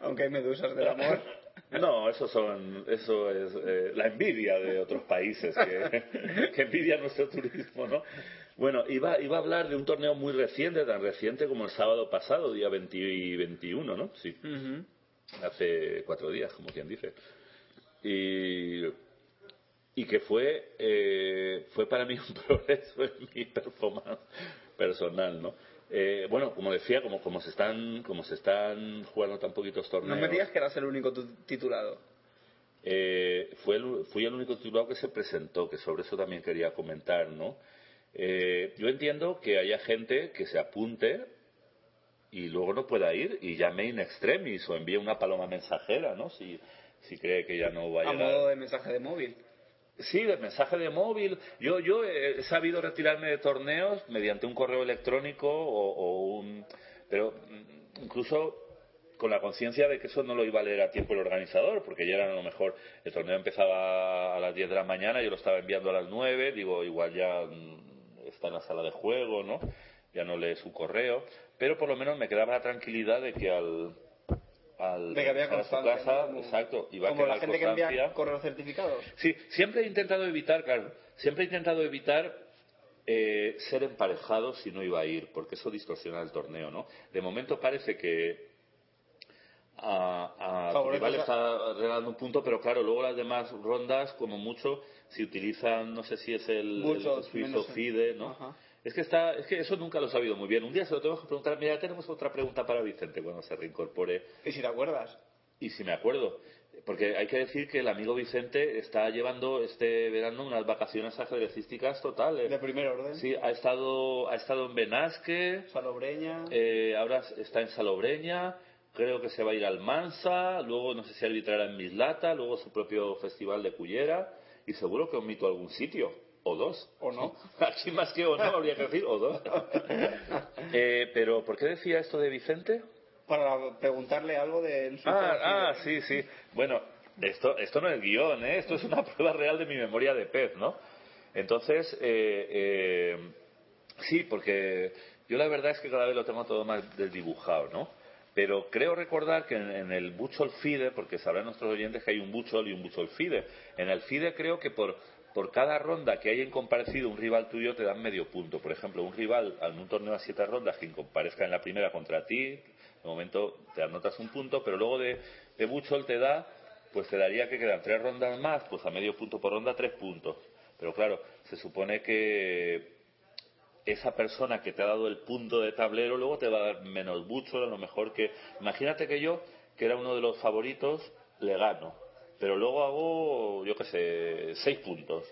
Aunque hay medusas del amor. No, eso son, eso es eh, la envidia de otros países que, *laughs* que envidian nuestro turismo, ¿no? Bueno, iba, iba a hablar de un torneo muy reciente, tan reciente como el sábado pasado, día 20 y 21, ¿no? Sí, hace cuatro días, como quien dice. Y, y que fue, eh, fue para mí *laughs* un progreso en mi performance personal, ¿no? Eh, bueno, como decía, como, como se están como se están jugando tan poquitos No torneos. me digas que eras el único tu- titulado. Eh, fue el- fui el único titulado que se presentó, que sobre eso también quería comentar, ¿no? Eh, yo entiendo que haya gente que se apunte y luego no pueda ir y llame in extremis o envíe una paloma mensajera, ¿no? Si, si cree que ya no va a A llegar. modo de mensaje de móvil. Sí, de mensaje de móvil. Yo, yo he sabido retirarme de torneos mediante un correo electrónico o, o un... Pero mm, incluso con la conciencia de que eso no lo iba a leer a tiempo el organizador, porque ya era a lo mejor el torneo empezaba a las 10 de la mañana, yo lo estaba enviando a las 9, digo, igual ya mm, está en la sala de juego, ¿no? Ya no lee su correo, pero por lo menos me quedaba la tranquilidad de que al... al De que había regresar a su constancia, casa, exacto, iba a Como la quedar gente que envía constancia. correos certificados. Sí, siempre he intentado evitar, claro, siempre he intentado evitar eh, ser emparejado si no iba a ir, porque eso distorsiona el torneo, ¿no? De momento parece que a, a rival a- está regalando un punto, pero claro, luego las demás rondas, como mucho, si utilizan, no sé si es el, el suizo FIDE, ¿no? Ajá. Es que está, es que eso nunca lo he sabido muy bien. Un día se lo tengo que preguntar. Mira, tenemos otra pregunta para Vicente cuando se reincorpore Y si te acuerdas. y si me acuerdo, porque hay que decir que el amigo Vicente está llevando este verano unas vacaciones ajedrecísticas totales. De primer orden. Sí, ha estado, ha estado en Benasque, Salobreña. eh, ahora está en Salobreña, creo que se va a ir al Mansa, luego no sé si arbitrará en Mislata, luego su propio festival de Cullera, y seguro que omito algún sitio, o dos. ¿O no? *laughs* Aquí más que o no, habría que decir, o dos. *laughs* Eh, pero, ¿por qué decía esto de Vicente? Para preguntarle algo del suizo Ah, ah, sí, sí. Bueno, esto, esto no es guion, ¿eh? Esto es una *laughs* prueba real de mi memoria de pez, ¿no? Entonces, eh, eh, sí, porque yo la verdad es que cada vez lo tengo todo más desdibujado, ¿no? Pero creo recordar que en, en el Buchol FIDE, porque sabrán nuestros oyentes que hay un Buchol y un Buchol FIDE, en el FIDE creo que por, por cada ronda que hayan comparecido un rival tuyo te dan medio punto. Por ejemplo, un rival en un torneo a siete rondas que comparezca en la primera contra ti, de momento te anotas un punto, pero luego de, de Buchol te da, pues te daría que quedan tres rondas más, pues a medio punto por ronda tres puntos. Pero claro, se supone que esa persona que te ha dado el punto de tablero luego te va a dar menos Buchol, a lo mejor que... Imagínate que yo, que era uno de los favoritos, le gano, pero luego hago, yo qué sé, seis puntos.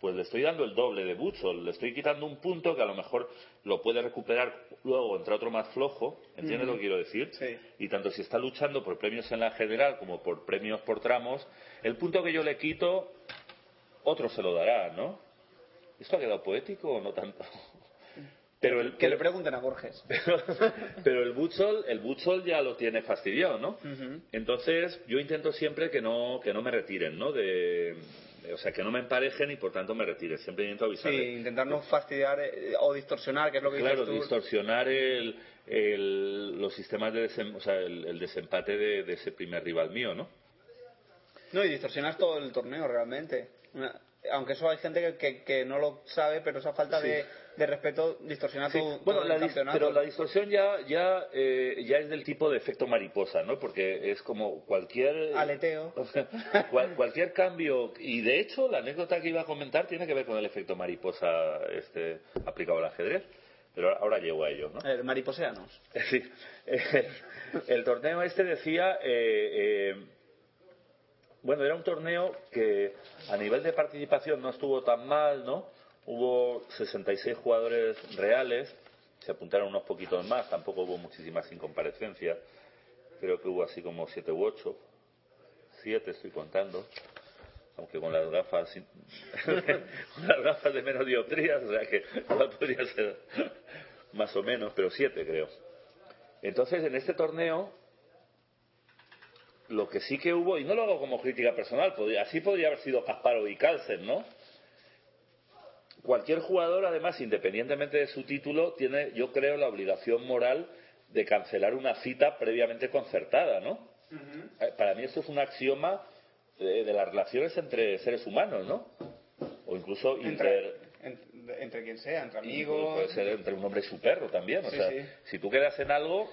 Pues le estoy dando el doble de Buchol, le estoy quitando un punto que a lo mejor lo puede recuperar luego entre otro más flojo, ¿entiendes lo que quiero decir? Sí. Y tanto si está luchando por premios en la general como por premios por tramos, el punto que yo le quito, otro se lo dará, ¿no? ¿Esto ha quedado poético o no tanto? Pero el, Que le pregunten a Borges. *laughs* pero, pero el Butsol, el ya lo tiene fastidiado, ¿no? Entonces, yo intento siempre que no, que no me retiren, ¿no? De, o sea, que no me emparejen y por tanto me retiren. Siempre intento Sí, avisarles. intentar no fastidiar eh, o distorsionar, que es lo que Claro, dices tú. distorsionar el, el- los sistemas de desem- o sea, el, el desempate de, de ese primer rival mío, ¿no? No, y distorsionas todo el torneo realmente. Aunque eso hay gente que, que, que no lo sabe, pero esa falta Sí. de, de respeto distorsiona Sí, todo, bueno, la el dis- campeonato. pero la distorsión ya ya eh, ya es del tipo de efecto mariposa, ¿no? Porque es como cualquier Aleteo. o *laughs* sea, cual- cualquier cambio y de hecho la anécdota que iba a comentar tiene que ver con el efecto mariposa este aplicado al ajedrez, pero ahora llego a ello, ¿no? El mariposeanos. *laughs* Sí. Eh, *laughs* el torneo este decía, eh, eh, bueno, era un torneo que a nivel de participación no estuvo tan mal, ¿no? Hubo 66 jugadores reales, se apuntaron unos poquitos más, tampoco hubo muchísimas incomparecencias, creo que hubo así como 7 u 8, 7 estoy contando, aunque con las gafas *laughs* con las gafas de menos dioptrías, o sea que podría ser más o menos, pero 7 creo. Entonces, en este torneo, lo que sí que hubo, y no lo hago como crítica personal, así podría haber sido Kasparov y Carlsen, ¿no? Cualquier jugador, además, independientemente de su título, tiene, yo creo, la obligación moral de cancelar una cita previamente concertada, ¿no? Eh, Para mí esto es un axioma de, de las relaciones entre seres humanos, ¿no? O incluso Entre, inter, entre, entre quien sea, entre Puede amigos. ser entre un hombre y su perro también. O Sí, sea, sí. si tú quedas en algo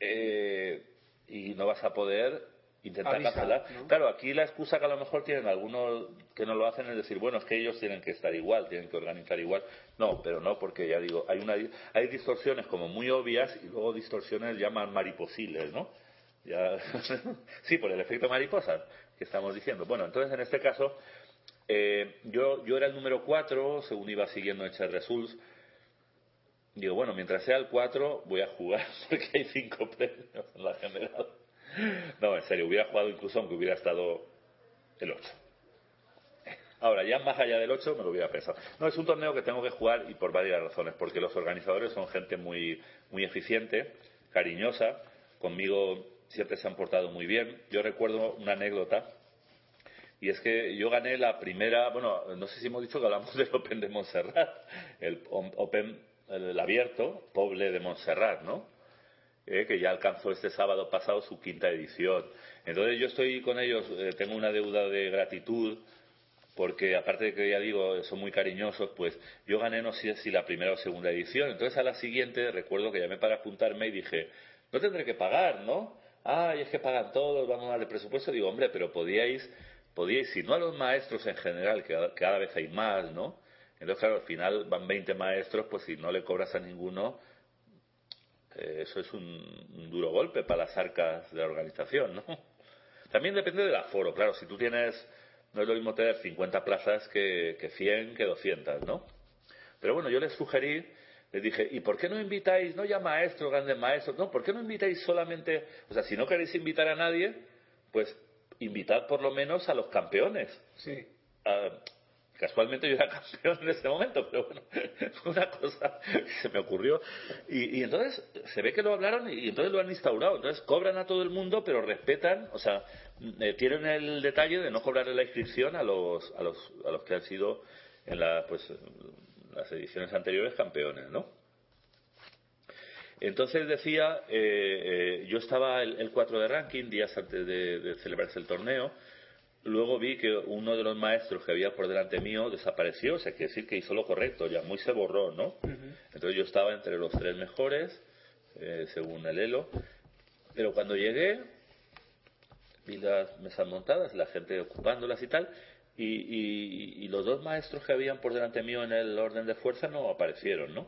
eh, y no vas a poder intentar Avisa, cancelar. ¿no? Claro, aquí la excusa que a lo mejor tienen algunos que no lo hacen es decir, bueno, es que ellos tienen que estar igual, tienen que organizar igual. No, pero no, porque ya digo, hay una hay distorsiones como muy obvias y luego distorsiones llaman mariposiles, ¿no? Ya, *laughs* sí, por el efecto mariposa que estamos diciendo. Bueno, entonces en este caso, eh, yo, yo era el número 4, según iba siguiendo Eche Results. Digo, bueno, mientras sea el 4, voy a jugar, *laughs* porque hay 5 premios en la general. *laughs* No, en serio, hubiera jugado incluso aunque hubiera estado el 8. Ahora, ya más allá del 8 me lo hubiera pensado. No, es un torneo que tengo que jugar y por varias razones, porque los organizadores son gente muy, muy eficiente, cariñosa, conmigo siempre se han portado muy bien. Yo recuerdo una anécdota, y es que yo gané la primera, bueno, no sé si hemos dicho que hablamos del Open de Montserrat, el Open, el abierto, Poble de Montserrat, ¿no? Eh, que ya alcanzó este sábado pasado su quinta edición. Entonces yo estoy con ellos, eh, tengo una deuda de gratitud, porque aparte de que ya digo, son muy cariñosos, pues yo gané no sé si la primera o segunda edición. Entonces a la siguiente recuerdo que llamé para apuntarme y dije, no tendré que pagar, ¿no? Ay, es que pagan todos, vamos a darle presupuesto. Digo, hombre, pero podíais, podíais, si no a los maestros en general, que cada- vez hay más, ¿no? Entonces, claro, al final van 20 maestros, pues si no le cobras a ninguno, eso es un, un duro golpe para las arcas de la organización, ¿no? También depende del aforo, claro, si tú tienes, no es lo mismo tener 50 plazas que, que 100, que 200, ¿no? Pero bueno, yo les sugerí, les dije, ¿y por qué no invitáis, no ya maestros, grandes maestros, no, ¿por qué no invitáis solamente, o sea, si no queréis invitar a nadie, pues invitad por lo menos a los campeones? Sí. Ah, casualmente yo era *laughs* campeón en ese momento, pero bueno, *laughs* una cosa que se me ocurrió. Y, entonces se ve que lo hablaron y, entonces lo han instaurado. Entonces cobran a todo el mundo, pero respetan, o sea, eh, tienen el detalle de no cobrarle la inscripción a los, a los, a los que han sido en la, pues, las ediciones anteriores campeones, ¿no? Entonces decía, eh, eh, yo estaba el, el 4 de ranking días antes de celebrarse el torneo. Luego vi que uno de los maestros que había por delante mío desapareció, o sea, quiere decir que hizo lo correcto, ya muy se borró, ¿no? Entonces yo estaba entre los tres mejores, eh, según el Elo. Pero cuando llegué, vi las mesas montadas, la gente ocupándolas y tal, y, y- y los dos maestros que habían por delante mío en el orden de fuerza no aparecieron, ¿no?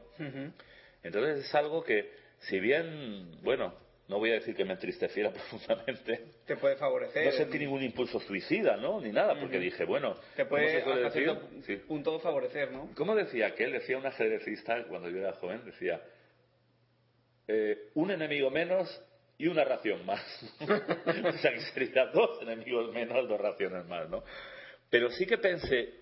Entonces es algo que, si bien, bueno, no voy a decir que me entristeciera *laughs* profundamente, Te puede favorecer. no sentí ningún impulso suicida, ¿no? Ni nada, porque dije, bueno, Te ¿cómo puede se decir? cierto Sí. punto favorecer, ¿no? ¿Cómo decía aquel? Decía un ajedrecista cuando yo era joven, decía, eh, un enemigo menos y una ración más. *laughs* o sea, que sería dos enemigos menos, dos raciones más, ¿no? Pero sí que pensé,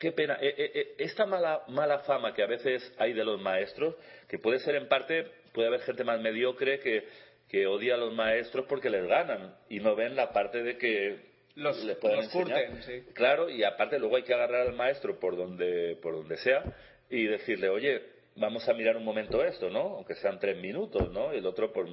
qué pena. Eh, eh, esta mala, mala fama que a veces hay de los maestros, que puede ser en parte, puede haber gente más mediocre que, que odia a los maestros porque les ganan y no ven la parte de que Los, les pueden los enseñar. curten, sí. Claro, y aparte luego hay que agarrar al maestro por donde, por donde sea y decirle, oye, vamos a mirar un momento esto, ¿no? Aunque sean tres minutos, ¿no? Y el otro, por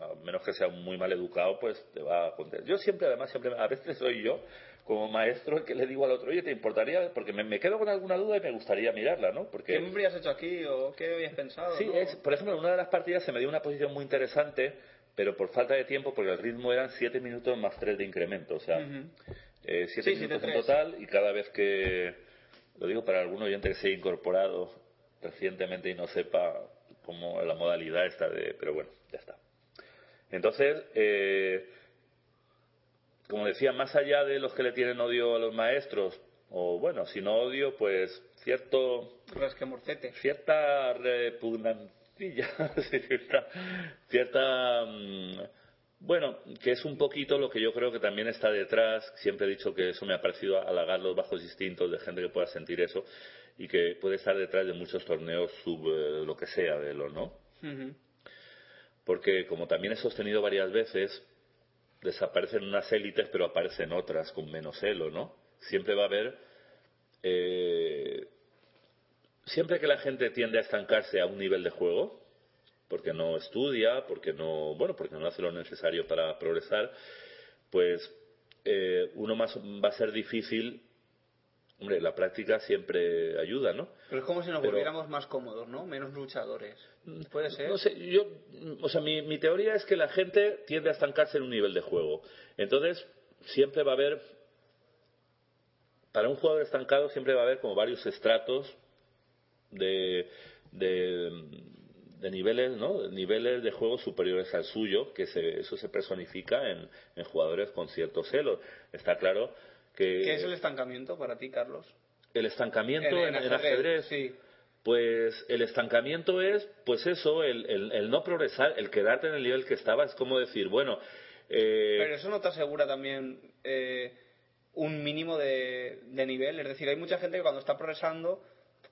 a menos que sea muy mal educado, pues te va a contar. Yo siempre, además, siempre, a veces soy yo, como maestro, el que le digo al otro, oye, ¿te importaría? Porque me, me quedo con alguna duda y me gustaría mirarla, ¿no? Porque ¿Qué habrías hecho aquí o qué habías pensado? Sí, no? es, por ejemplo, en una de las partidas se me dio una posición muy interesante, pero por falta de tiempo, porque el ritmo eran 7 minutos más 3 de incremento, o sea, Ujú. 7 Sí, minutos en 7-3. total, y cada vez que, lo digo para algún oyente que se ha incorporado recientemente y no sepa cómo la modalidad está de, pero bueno, ya está. Entonces, eh, como decía, más allá de los que le tienen odio a los maestros, o bueno, si no odio, pues cierto Resquemorcete. cierta repugnancilla, *laughs* cierta, cierta mm, bueno, que es un poquito lo que yo creo que también está detrás. Siempre he dicho que eso me ha parecido halagar los bajos instintos de gente que pueda sentir eso y que puede estar detrás de muchos torneos sub eh, lo que sea de lo, ¿no? Ujú. Porque como también he sostenido varias veces, desaparecen unas élites pero aparecen otras con menos elo, ¿no? Siempre va a haber eh, siempre que la gente tiende a estancarse a un nivel de juego, porque no estudia, porque no, bueno, porque no hace lo necesario para progresar, pues eh, uno más va a ser difícil. Hombre, la práctica siempre ayuda, ¿no? Pero es como si nos Pero- volviéramos más cómodos, ¿no? Menos luchadores. Puede ser. No sé, yo, o sea, mi, mi teoría es que la gente tiende a estancarse en un nivel de juego. Entonces, siempre va a haber, para un jugador estancado, siempre va a haber como varios estratos de, de, de niveles, ¿no? De niveles de juego superiores al suyo, que se- eso se personifica en, en jugadores con cierto celo. Está claro que ¿Qué es el estancamiento para ti, Carlos? el estancamiento en, en ajedrez, Sí. pues el estancamiento es, pues eso, el, el- el no progresar, el quedarte en el nivel que estaba, es como decir, bueno, eh, Pero eso no te asegura también eh, un mínimo de, de nivel. Es decir, hay mucha gente que cuando está progresando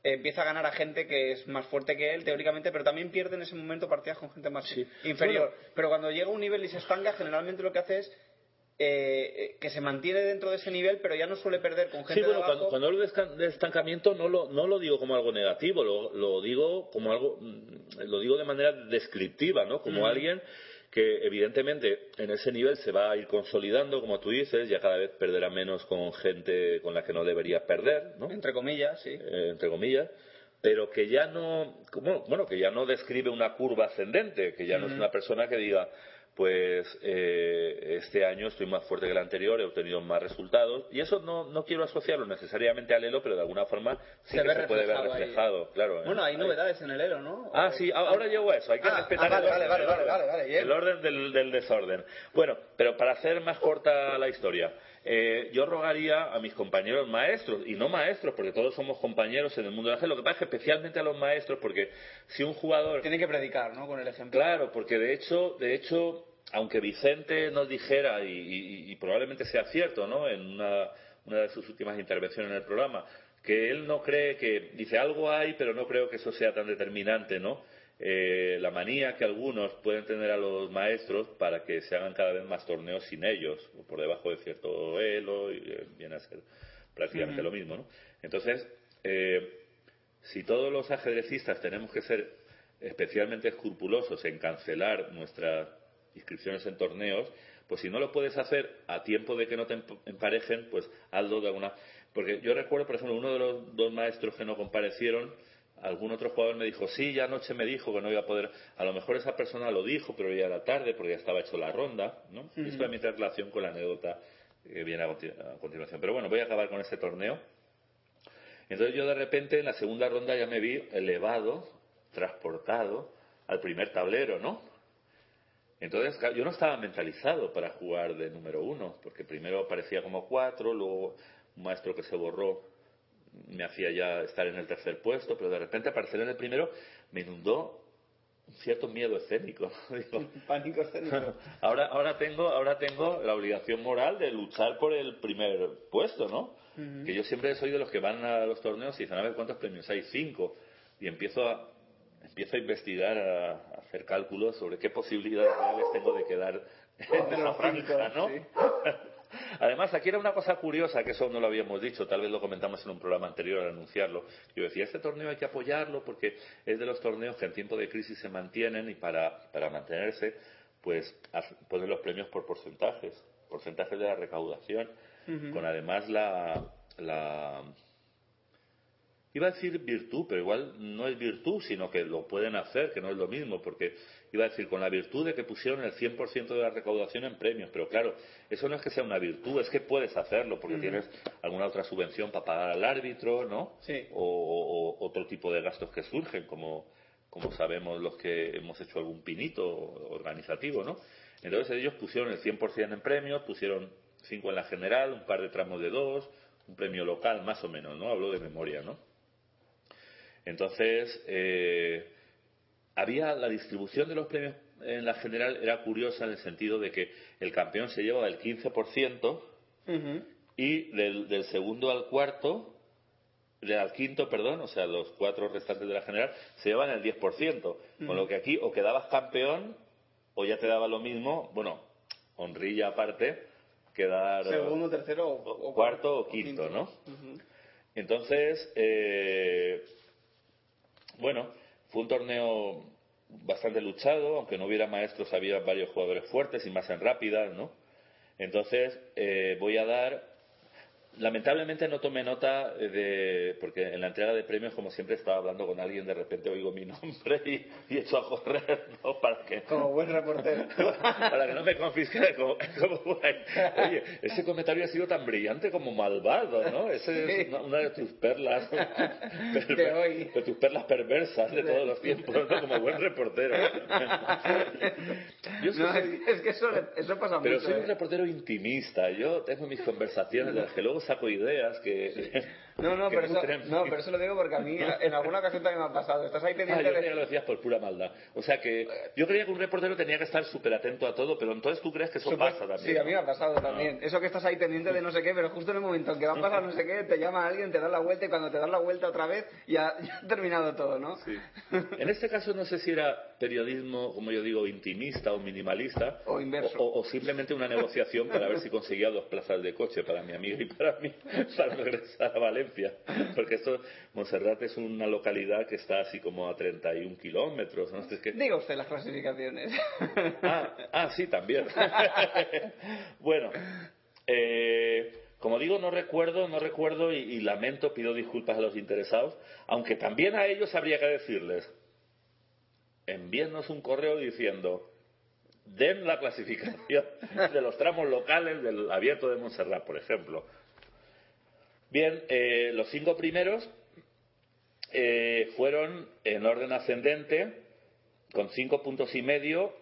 eh, empieza a ganar a gente que es más fuerte que él, teóricamente, pero también pierde en ese momento partidas con gente más Sí. inferior. Bueno. Pero cuando llega a un nivel y se estanca, generalmente lo que hace es eh, que se mantiene dentro de ese nivel, pero ya no suele perder con gente Sí, bueno, de cuando, abajo. cuando hablo de estancamiento no lo, no lo digo como algo negativo, lo, lo digo como algo, mm, lo digo de manera descriptiva, ¿no? Como Mm. alguien que evidentemente en ese nivel se va a ir consolidando, como tú dices, ya cada vez perderá menos con gente con la que no debería perder, ¿no? Entre comillas, sí. eh, entre comillas, pero que ya no, bueno, que ya no describe una curva ascendente, que ya no es una persona que diga, pues eh, este año estoy más fuerte que el anterior, he obtenido más resultados, y eso no, no quiero asociarlo necesariamente al elo, pero de alguna forma sí Se que ve se puede ver reflejado ahí. claro. ¿eh? Bueno, hay Ahí. novedades en el Elo, ¿no? Ah, sí, ahora llego a eso. Hay que Ah, respetar ah, vale, el vale, orden, vale. El orden del, del desorden. Bueno, pero para hacer más corta la historia, eh, yo rogaría a mis compañeros maestros, y no maestros, porque todos somos compañeros en el mundo del ajedrez, lo que pasa es que especialmente a los maestros, porque si un jugador... Tiene que predicar, ¿no? Con el ejemplo. Claro, porque de hecho, de hecho, aunque Vicente nos dijera, y, y- y probablemente sea cierto, ¿no? En una, una de sus últimas intervenciones en el programa, que él no cree que, dice algo hay, pero no creo que eso sea tan determinante, ¿no? Eh, la manía que algunos pueden tener a los maestros para que se hagan cada vez más torneos sin ellos, o por debajo de cierto elo, y eh, viene a ser prácticamente lo mismo, ¿no? Entonces, eh, si todos los ajedrecistas tenemos que ser especialmente escrupulosos en cancelar nuestras inscripciones en torneos, pues si no lo puedes hacer a tiempo de que no te emp- emparejen, pues hazlo de alguna... Porque yo recuerdo, por ejemplo, uno de los dos maestros que no comparecieron, algún otro jugador me dijo, sí, ya anoche me dijo que no iba a poder... A lo mejor esa persona lo dijo, pero ya era tarde porque ya estaba hecho la ronda, ¿no? Y Esto también tiene relación con la anécdota que viene a a continuación. Pero bueno, voy a acabar con este torneo. Entonces yo de repente en la segunda ronda ya me vi elevado, transportado al primer tablero, ¿no? Entonces yo no estaba mentalizado para jugar de número uno, porque primero aparecía como cuatro, luego un maestro que se borró me hacía ya estar en el tercer puesto, pero de repente aparecer en el primero me inundó cierto miedo escénico. *laughs* Digo, Pánico escénico. *laughs* ahora, ahora tengo, ahora tengo la obligación moral de luchar por el primer puesto, ¿no? Que yo siempre soy de los que van a los torneos y dicen, a ver, ¿cuántos premios hay? Cinco. Y empiezo a, empiezo a investigar, a, a hacer cálculos sobre qué posibilidades reales tengo de quedar *laughs* en esa franja, ¿no? sí. Además, aquí era una cosa curiosa, que eso no lo habíamos dicho, tal vez lo comentamos en un programa anterior al anunciarlo. Yo decía, este torneo hay que apoyarlo porque es de los torneos que en tiempo de crisis se mantienen y para, para mantenerse, pues ponen los premios por porcentajes, porcentajes de la recaudación, con además la, la, Iba a decir virtud, pero igual no es virtud, sino que lo pueden hacer, que no es lo mismo, porque iba a decir con la virtud de que pusieron el 100% de la recaudación en premios, pero claro, eso no es que sea una virtud, es que puedes hacerlo, porque tienes alguna otra subvención para pagar al árbitro, ¿no? Sí. O, o- o otro tipo de gastos que surgen, como, como sabemos los que hemos hecho algún pinito organizativo, ¿no? Entonces ellos pusieron el 100% en premios, pusieron 5 en la general, un par de tramos de dos, un premio local más o menos, ¿no? Hablo de memoria, ¿no? Entonces, eh, había la distribución de los premios en la general era curiosa en el sentido de que el campeón se llevaba el 15% Ujú. y del, del segundo al cuarto, del al quinto, perdón, o sea, los cuatro restantes de la general, se llevan el 10%. Con lo que aquí o quedabas campeón o ya te daba lo mismo, bueno, honrilla aparte, quedar Segundo, tercero o, o o cuarto o quinto, ¿no? Entonces, eh, bueno, fue un torneo bastante luchado, aunque no hubiera maestros, había varios jugadores fuertes y más en rápidas, ¿no? Entonces, eh, voy a dar. Lamentablemente no tomé nota de. Porque en la entrega de premios, como siempre, estaba hablando con alguien, de repente oigo mi *laughs* nombre y, y echo a correr, ¿no? Para que Como buen reportero. *laughs* para que no me confisque como, como- oye ese comentario ha sido tan brillante como malvado no ese es una, una de tus perlas per- De hoy. de tus perlas perversas de todos los tiempos ¿no? como buen reportero yo No, soy- es, es que eso, eso pasa pero mucho. soy un ¿eh? reportero intimista yo tengo mis conversaciones de las que luego saco ideas que *laughs* No, no, *laughs* pero eso, no, pero eso lo digo porque a mí *laughs* en alguna ocasión también me ha pasado. Estás ahí Ah, pendiente yo de... creía que lo decías por pura maldad. O sea que yo creía que un reportero tenía que estar súper atento a todo, pero entonces tú crees que eso pasa también. Sí, a mí me ha pasado también. Eso que estás ahí pendiente de no sé qué, pero justo en el momento en que va a pasar no sé qué, te llama alguien, te da la vuelta y cuando te das la vuelta otra vez ya, ya ha terminado todo, ¿no? Sí. En este caso no sé si era periodismo, como yo digo, intimista o minimalista. O inverso. O, o simplemente una negociación para ver si conseguía dos plazas de coche para mi amiga y para mí, *laughs* para regresar a Valencia. *laughs* Porque esto, Montserrat es una localidad que está así como a 31 kilómetros. ¿no? Es que- Diga usted las clasificaciones. *laughs* Ah, ah, sí, también. *laughs* bueno, eh, como digo, no recuerdo, no recuerdo y, y lamento, pido disculpas a los interesados, aunque también a ellos habría que decirles, envíennos un correo diciendo, den la clasificación de los tramos locales del abierto de Montserrat, por ejemplo. Bien, eh, los cinco primeros eh, fueron en orden ascendente, con cinco puntos y medio,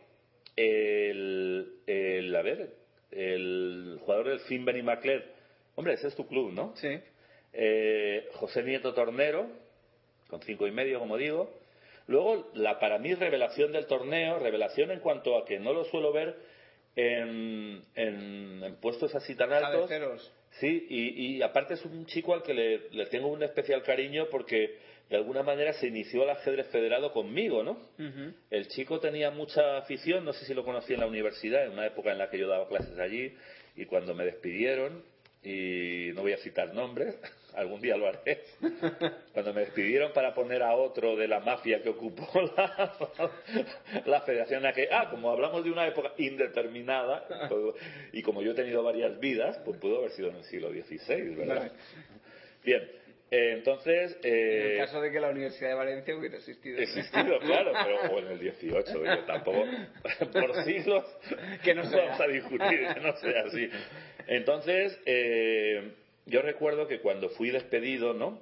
el, el- a ver, el jugador del Finben y Macler, hombre, ese es tu club, ¿no? sí. Eh, José Nieto Tornero, con cinco y medio, como digo. Luego, la para mí revelación del torneo, revelación en cuanto a que no lo suelo ver en, en- en puestos así tan altos. Cabeceros. Sí, y, y aparte es un chico al que le, le tengo un especial cariño porque de alguna manera se inició al ajedrez federado conmigo, ¿no? El chico tenía mucha afición, no sé si lo conocí en la universidad, en una época en la que yo daba clases allí, y cuando me despidieron, y no voy a citar nombres, algún día lo haré, *laughs* cuando me despidieron para poner a otro de la mafia que ocupó *laughs* la, la federación, que, ah, como hablamos de una época indeterminada, pues, y como yo he tenido varias vidas, pues pudo haber sido en el siglo XVI, ¿verdad? Bien, eh, entonces... En eh, el caso de que la Universidad de Valencia hubiera existido. existido, claro, pero o en el 18, oye, tampoco *laughs* por siglos Que no sea. vamos a discutir, que no sea así. Entonces, eh, yo recuerdo que cuando fui despedido, ¿no?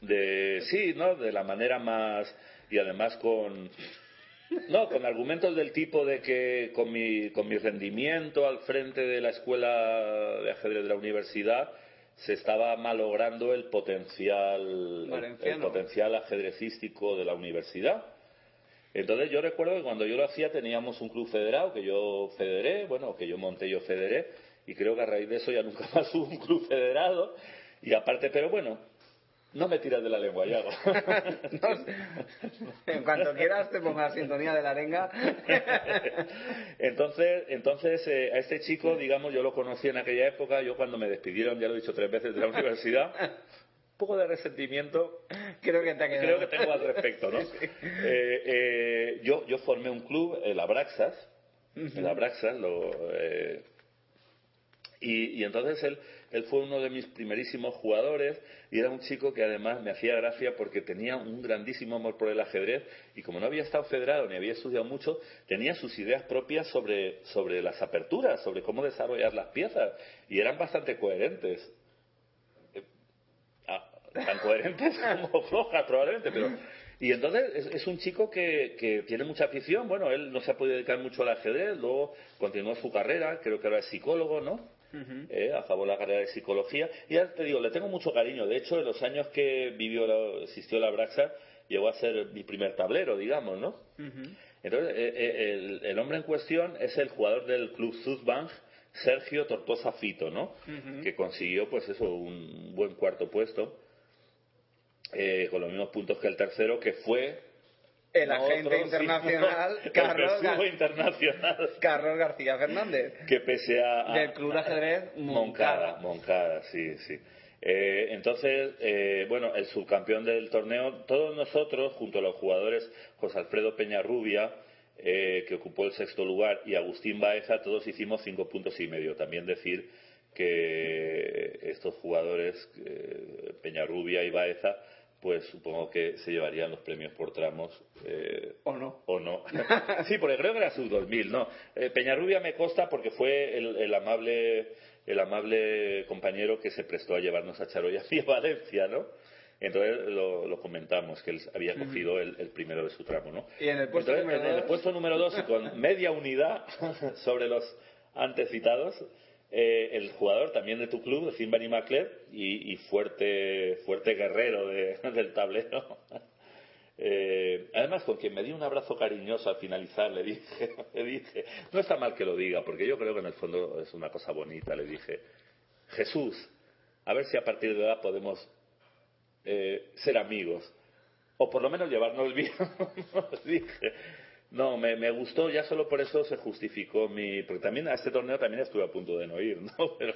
De, sí, ¿no? De la manera más, y además con, no, con argumentos del tipo de que con mi, con mi rendimiento al frente de la escuela de ajedrez de la universidad se estaba malogrando el potencial, el- potencial ajedrecístico de la universidad. Entonces yo recuerdo que cuando yo lo hacía teníamos un club federado que yo federé, bueno, que yo monté, yo federé, y creo que a raíz de eso ya nunca *laughs* más hubo un club federado. Y aparte, pero bueno, no me tiras de la lengua, Yago. *laughs* en cuanto quieras te pongo la sintonía de la arenga. *laughs* entonces, entonces eh, a este chico, digamos, yo lo conocí en aquella época, yo cuando me despidieron, ya lo he dicho tres veces, de la universidad, un poco de resentimiento creo que, te creo que tengo al respecto, ¿no? Eh, eh, yo, yo formé un club, el Abraxas, el Abraxas, lo, y, y entonces él, fue uno de mis primerísimos jugadores y era un chico que además me hacía gracia porque tenía un grandísimo amor por el ajedrez y como no había estado federado ni había estudiado mucho, tenía sus ideas propias sobre, sobre las aperturas, sobre cómo desarrollar las piezas y eran bastante coherentes. Eh, ah, tan coherentes *laughs* como flojas probablemente, pero... Y entonces es, es un chico que, que, tiene mucha afición. Bueno, él no se ha podido dedicar mucho al ajedrez, luego continuó su carrera, creo que ahora es psicólogo, ¿no? Eh, acabó la carrera de psicología. Y ya te digo, le tengo mucho cariño. De hecho, en los años que vivió la, existió la Braxa, llegó a ser mi primer tablero, digamos, ¿no? Entonces, eh, eh, el, el, hombre en cuestión es el jugador del club Sudbank, Sergio Tortosa Fito, ¿no? Que consiguió, pues eso, un buen cuarto puesto, eh, con los mismos puntos que el tercero, que fue el agente internacional, *laughs* sino, Carlos, internacional Carlos García Fernández. Que pese a. a del Club de Ajedrez Moncada. Moncada, sí, sí. Eh, entonces, eh, bueno, el subcampeón del torneo, todos nosotros, junto a los jugadores José Alfredo Peñarrubia, eh, que ocupó el sexto lugar, y Agustín Baeza, todos hicimos cinco puntos y medio. También decir que estos jugadores, eh, Peñarrubia y Baeza, pues supongo que se llevarían los premios por tramos. Eh, ¿O no? O no. *laughs* sí, porque creo que era sub 2000, ¿no? Eh, Peñarrubia me consta porque fue el, el, amable el amable compañero que se prestó a llevarnos a Charoya y a Valencia, ¿no? Entonces lo, lo comentamos, que él había cogido el, el, primero de su tramo, ¿no? Y en el puesto Entonces, número en el puesto número dos con *laughs* media unidad *laughs* sobre los antes citados, eh, el jugador también de tu club, Finbany Macler, y, y, fuerte, fuerte guerrero de, *laughs* del tablero. Eh, además, con quien me dio un abrazo cariñoso al finalizar, le dije, *laughs* le dije, no está mal que lo diga, porque yo creo que en el fondo es una cosa bonita, le dije, Jesús, a ver si a partir de ahora podemos eh, ser amigos, o por lo menos llevarnos *laughs* bien, dije. No, me, me, gustó, ya solo por eso se justificó mi. Porque también a este torneo también estuve a punto de no ir, *laughs* ¿no? Pero.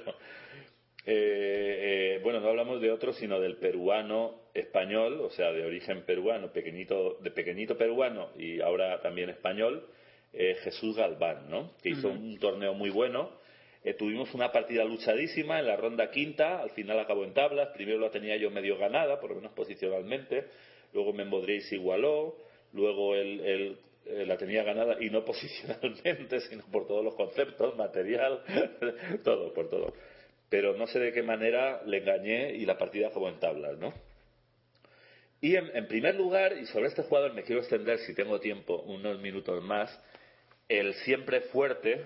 Eh, eh, bueno, no hablamos de otro, sino del peruano español, o sea, de origen peruano, pequeñito, de pequeñito peruano y ahora también español, eh, Jesús Galván, ¿no? Que hizo uh -huh. un torneo muy bueno. Eh, tuvimos una partida luchadísima en la ronda quinta, al final acabó en tablas. Primero la tenía yo medio ganada, por lo menos posicionalmente. Luego Membodrey se igualó. Luego el, el eh, la tenía ganada y no *laughs* posicionalmente, sino por todos los conceptos, material, *laughs* todo, por todo. Pero no sé de qué manera le engañé y la partida acabó en tablas, ¿no? Y en, primer lugar, y sobre este jugador me quiero extender, si tengo tiempo, unos minutos más, el siempre fuerte,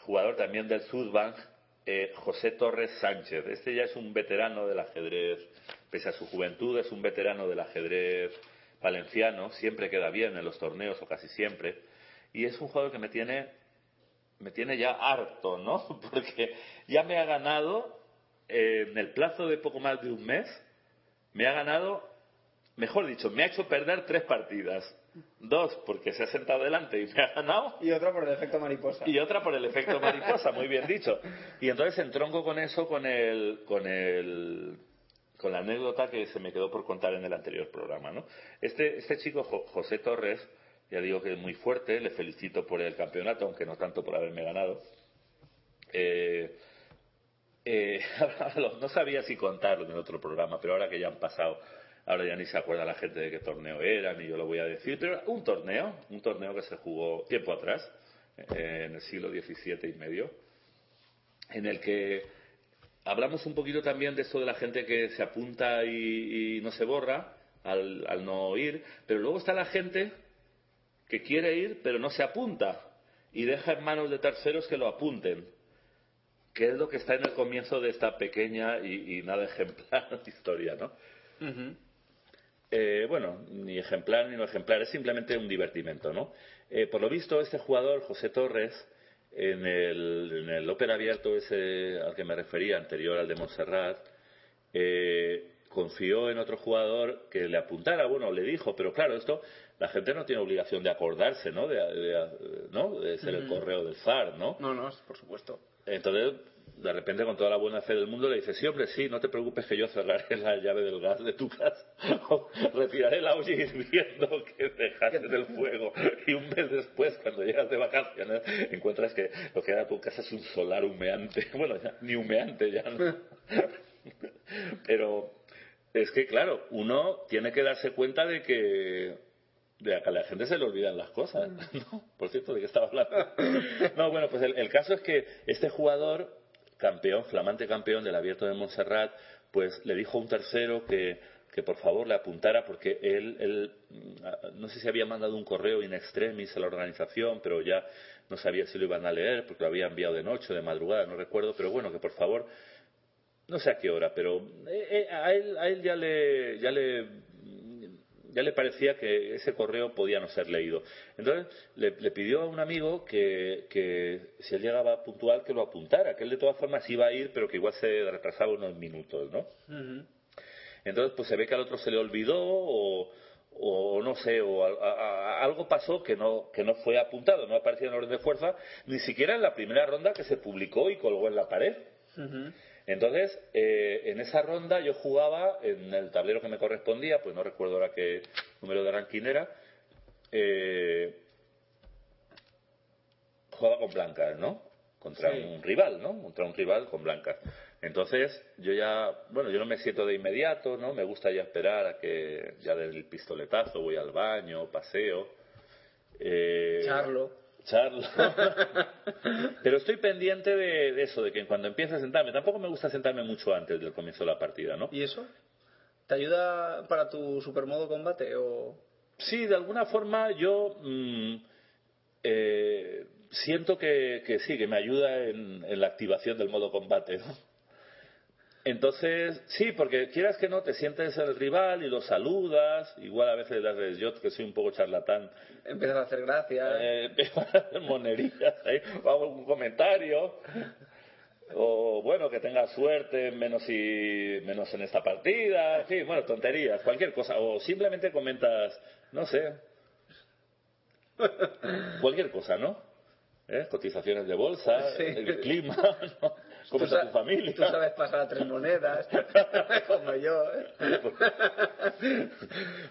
jugador también del Sudbank, eh, José Torres Sánchez. Este ya es un veterano del ajedrez, pese a su juventud, es un veterano del ajedrez valenciano, siempre queda bien en los torneos o casi siempre, y es un jugador que me tiene, me tiene ya harto, ¿no? *laughs* Porque ya me ha ganado, eh, en el plazo de poco más de un mes, me ha ganado, mejor dicho, me ha hecho perder tres partidas. Dos, porque se ha sentado delante y me ha ganado. Y otra por el efecto mariposa. Y otra por el efecto mariposa, muy bien dicho. Y entonces entronco con eso, con el, con el, con la anécdota que se me quedó por contar en el anterior programa, ¿no? Este, este chico, José Torres, ya digo que es muy fuerte, le felicito por el campeonato, aunque no tanto por haberme ganado. Eh, eh, *laughs* no sabía si contarlo en el otro programa, pero ahora que ya han pasado, ahora ya ni se acuerda la gente de qué torneo era, ni yo lo voy a decir, pero un torneo, un torneo que se jugó tiempo atrás, eh, en el siglo XVII y medio, en el que hablamos un poquito también de esto de la gente que se apunta y, y no se borra al, al, no ir, pero luego está la gente que quiere ir pero no se apunta y deja en manos de terceros que lo apunten, que es lo que está en el comienzo de esta pequeña y, y nada ejemplar *laughs* historia, ¿no? Uh -huh. eh, bueno, ni ejemplar ni no ejemplar, es simplemente un divertimento, ¿no? Eh, por lo visto, este jugador, José Torres, en el, en el Open abierto ese al que me refería, anterior al de Montserrat, eh, confió en otro jugador que le apuntara, bueno, le dijo, pero claro, esto la gente no tiene obligación de acordarse, ¿no? De, de- ¿no? de ser el correo del FAR, ¿no? No, no, por supuesto. Entonces, de repente, con toda la buena fe del mundo, le dice, sí, hombre, sí, no te preocupes que yo cerraré *laughs* la llave del gas de tu casa, o retiraré la olla hirviendo *laughs* que dejaste del fuego. Y un mes después, cuando llegas de vacaciones, encuentras que lo que era tu casa es un solar humeante. *laughs* Bueno, ya, ni humeante ya, ¿no? Pero es que, claro, uno tiene que darse cuenta de que de que a la gente se le olvidan las cosas. ¿no? Por cierto, ¿de qué estaba hablando? No, bueno, pues el, el caso es que este jugador, campeón, flamante campeón del Abierto de Montserrat, pues le dijo a un tercero que, que por favor le apuntara porque él, él, mm, no sé si había mandado un correo in extremis a la organización, pero ya no sabía si lo iban a leer porque lo había enviado de noche o de madrugada, no recuerdo, pero bueno, que por favor no sé a qué hora, pero eh, eh, a él, a él ya le, ya le, ya le parecía que ese correo podía no ser leído. Entonces le, le pidió a un amigo que, que si él llegaba puntual que lo apuntara, que él de todas formas iba a ir, pero que igual se retrasaba unos minutos, ¿no? Entonces, pues se ve que al otro se le olvidó o, o no sé, o a- a- a- algo pasó que no, que no fue apuntado, no apareció en orden de fuerza, ni siquiera en la primera ronda que se publicó y colgó en la pared. Entonces, eh, en esa ronda yo jugaba en el tablero que me correspondía, pues no recuerdo ahora qué número de ranking era, eh, jugaba con blancas, ¿no? Contra Sí. un rival, ¿no? Contra un rival con blancas. Entonces, yo ya, bueno, yo no me siento de inmediato, ¿no? Me gusta ya esperar a que ya den el pistoletazo, voy al baño, paseo. Eh, Charlo. Charlo. *laughs* Pero estoy pendiente de, de eso, de que cuando empiece a sentarme, tampoco me gusta sentarme mucho antes del comienzo de la partida, ¿no? ¿Y eso? ¿Te ayuda para tu supermodo combate o...? Sí, de alguna forma yo mm, eh, siento que, que sí, que me ayuda en, en la activación del modo combate, ¿no? Entonces, sí, porque quieras que no, te sientes el rival y lo saludas, igual a veces las de yo, que soy un poco charlatán, Empiezas a hacer gracia. eh, *laughs* monerías ahí, o hago algún comentario, o bueno, que tenga suerte menos y menos en esta partida, en fin, bueno, tonterías, cualquier cosa, o simplemente comentas, no sé, *laughs* cualquier cosa, ¿no? ¿Eh? Cotizaciones de bolsa, Sí. el clima, *laughs* ¿no? ¿Cómo Tú está sa- tu familia? Tú sabes pasar a tres monedas, *laughs* como yo. ¿eh? *laughs*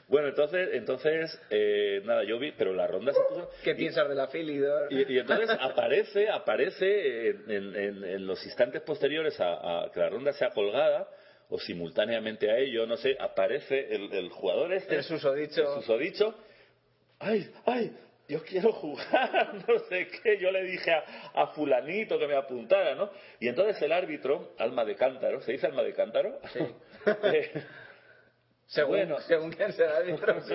Bueno, entonces, entonces eh, nada, yo vi, pero la ronda se puso... ¿Qué piensas del afiliador? Y, y entonces aparece, aparece en, en- en- en los instantes posteriores a, a que la ronda sea colgada, o simultáneamente a ello, no sé, aparece el, el jugador este, El susodicho. el susodicho, ¡ay, ay! Yo quiero jugar, *laughs* no sé qué. Yo le dije a, a fulanito que me apuntara, ¿no? Y entonces el árbitro, alma de cántaro, ¿se dice alma de cántaro? Sí. *laughs* Eh, Según, bueno. según quién será el árbitro, *laughs* sí.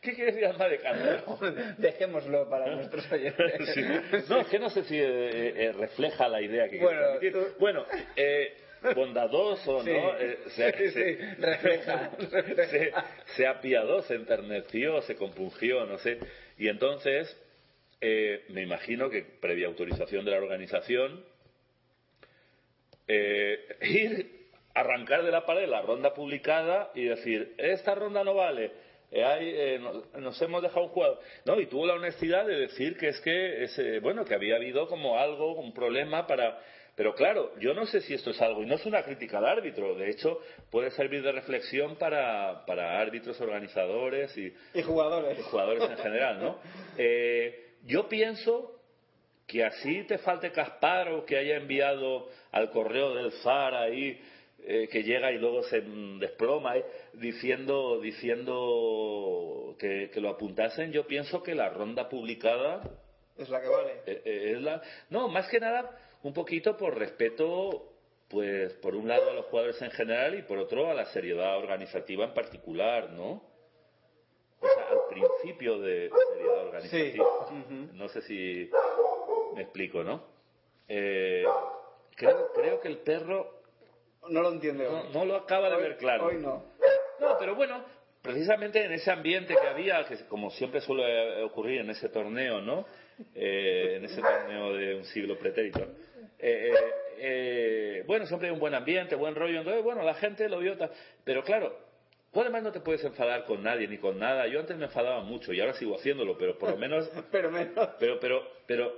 ¿Qué quiere decir alma de cántaro? Dejémoslo para nuestros oyentes. Sí. No, es que no sé si eh, eh, refleja la idea que Bueno, quiero transmitir. tú- Bueno, eh, bondadoso, Sí. ¿no? Eh, se, Sí, se- sí, refleja, *laughs* refleja. Se, se apiadó, se enterneció, se compungió, no sé. Y entonces, eh, me imagino que previa autorización de la organización, eh, ir, arrancar de la pared la ronda publicada y decir, esta ronda no vale, eh, hay, eh, no- nos, hemos dejado un jugador. No, y tuvo la honestidad de decir que es que, es, bueno, que había habido como algo, un problema para... Pero claro, yo no sé si esto es algo, y no es una crítica al árbitro, de hecho puede servir de reflexión para, para árbitros, organizadores y, Y jugadores. y jugadores en general, ¿no? *laughs* Eh, yo pienso que así te falte Casparo que haya enviado al correo del ZAR ahí eh, que llega y luego se desploma eh, diciendo diciendo que, que lo apuntasen yo pienso que la ronda publicada Es la que vale. eh, es la no más que nada un poquito por respeto pues por un lado a los jugadores en general y por otro a la seriedad organizativa en particular no o sea al principio de seriedad organizativa no sé si me explico, ¿no? Eh, creo, creo que el perro No lo entiende no, lo acaba de Hoy- ver claro. Hoy no. No, pero bueno, precisamente en ese ambiente que había, que como siempre suele ocurrir en ese torneo, ¿no? Eh, en ese torneo de un siglo pretérito. Eh, eh, eh, bueno, siempre hay un buen ambiente, buen rollo. Entonces, bueno, la gente lo vio. Pero claro, tú además no te puedes enfadar con nadie ni con nada. Yo antes me enfadaba mucho y ahora sigo haciéndolo, pero por lo menos. *laughs* Pero menos. Pero, pero, pero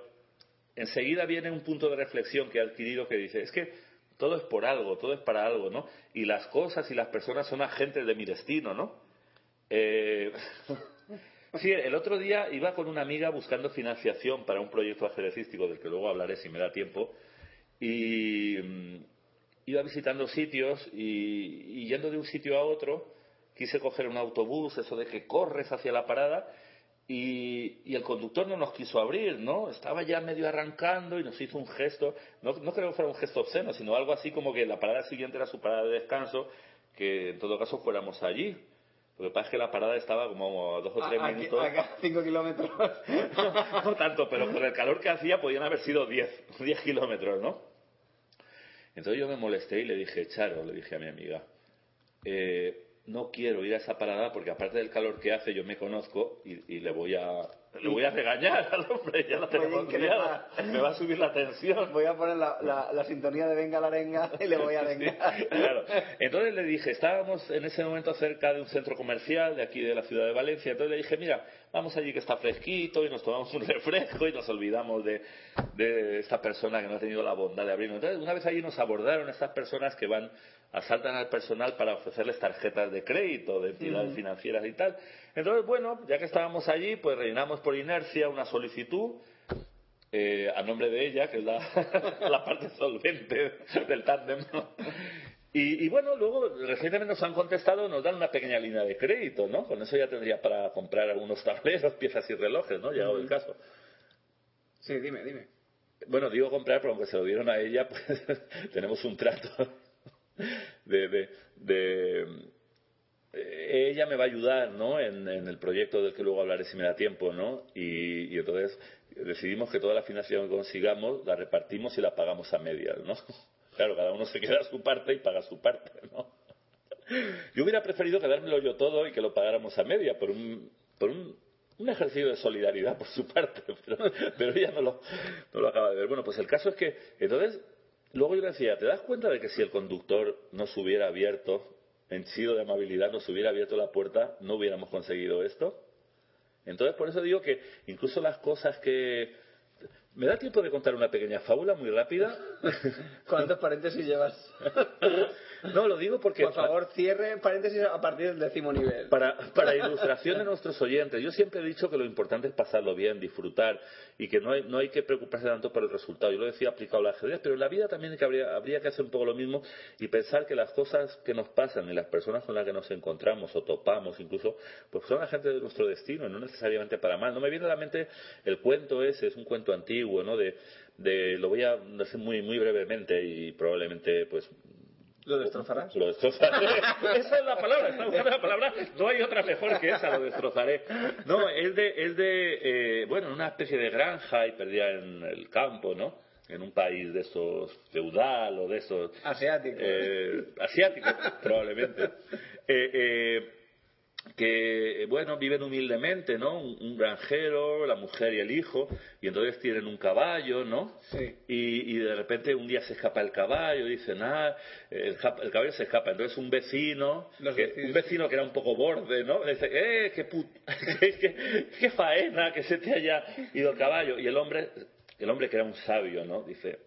enseguida viene un punto de reflexión que he adquirido que dice, es que todo es por algo, todo es para algo, ¿no? Y las cosas y las personas son agentes de mi destino, ¿no? Eh, *laughs* sí, el otro día iba con una amiga buscando financiación para un proyecto ajedrecístico del que luego hablaré si me da tiempo y mm, iba visitando sitios y, y yendo de un sitio a otro quise coger un autobús, eso de que corres hacia la parada y, y el conductor no nos quiso abrir, ¿no? Estaba ya medio arrancando y nos hizo un gesto, no, no creo que fuera un gesto obsceno, sino algo así como que la parada siguiente era su parada de descanso, que en todo caso fuéramos allí. Lo que pasa es que la parada estaba como a dos o tres A- aquí- minutos. acá, cinco kilómetros. *laughs* no tanto, pero por el calor que hacía podían haber sido 10, 10 *laughs* kilómetros, ¿no? Entonces yo me molesté y le dije, Charo, le dije a mi amiga, eh, no quiero ir a esa parada porque aparte del calor que hace yo me conozco y, y le voy a le voy a regañar al hombre, ya lo Voy a tenemos me va a subir la tensión. Voy a poner la, la, la sintonía de Venga la Arenga y le voy a *laughs* vengar. Claro. *laughs* Entonces le dije, estábamos en ese momento cerca de un centro comercial de aquí de la ciudad de Valencia, entonces le dije, mira, vamos allí que está fresquito y nos tomamos un *laughs* refresco y nos olvidamos de, de esta persona que no ha tenido la bondad de abrirnos. Entonces, una vez allí nos abordaron estas personas que van, asaltan al personal para ofrecerles tarjetas de crédito de entidades financieras y tal. Entonces, bueno, ya que estábamos allí, pues rellenamos por inercia una solicitud eh, a nombre de ella, que es la, *laughs* la parte solvente del tándem. ¿no? Y, y bueno, luego recientemente nos han contestado, nos dan una pequeña línea de crédito, ¿no? Con eso ya tendría para comprar algunos tableros, *laughs* piezas y relojes, ¿no? Llegado el caso. Sí, dime, dime. Bueno, digo comprar, pero aunque se lo dieron a ella, *laughs* pues tenemos un trato *laughs* de, de, de- eh, ella me va a ayudar, ¿no? En, en el proyecto del que luego hablaré si me da tiempo, ¿no? Y, y entonces decidimos que toda la financiación que consigamos la repartimos y la pagamos a medias, ¿no? Claro, cada uno se queda su parte y paga su parte, ¿no? Yo hubiera preferido quedármelo yo todo y que lo pagáramos a media por un, por un, ejercicio de solidaridad por su parte, *laughs* pero, pero ella no lo, no lo acaba de ver. Bueno, pues el caso es que, entonces, luego yo le decía, ¿te das cuenta de que si el conductor nos hubiera abierto, en sido de amabilidad, nos hubiera abierto la puerta, no hubiéramos conseguido esto? Entonces, por eso digo que incluso las cosas que... ¿Me da tiempo de contar una pequeña fábula muy rápida? *laughs* ¿Cuántos paréntesis llevas? *laughs* No, lo digo porque... Por favor, cierre paréntesis a partir del décimo nivel. Para, para ilustración de nuestros oyentes, yo siempre he dicho que lo importante es pasarlo bien, disfrutar y que no hay, no hay que preocuparse tanto por el resultado. Yo lo decía aplicado al ajedrez, pero en la vida también que habría, habría que hacer un poco lo mismo y pensar que las cosas que nos pasan y las personas con las que nos encontramos o topamos incluso, pues son agentes de nuestro destino, no necesariamente para mal. No me viene a la mente el cuento ese, es un cuento antiguo, ¿no? De, de lo voy a decir muy, muy brevemente y probablemente pues ¿Lo destrozarás? lo destrozaré. *laughs* esa es la palabra, está buscando la palabra. No hay otra mejor que esa, lo destrozaré. No, es de, es de eh, bueno, una especie de granja y perdida en el campo, ¿no? En un país de esos feudal o de esos Asiático. eh, asiático, probablemente. Eh, que, eh, bueno, viven humildemente, ¿no? Un, un granjero, la mujer y el hijo, y entonces tienen un caballo, ¿no? Sí. Y, y de repente un día se escapa el caballo, dicen, ah, el, ja- el caballo se escapa. Entonces un vecino, que- un vecino que era un poco borde, ¿no? Dice, eh, qué, put *laughs* qué, qué- qué faena que se te haya ido el caballo. Y el hombre, el hombre que era un sabio, ¿no? Dice,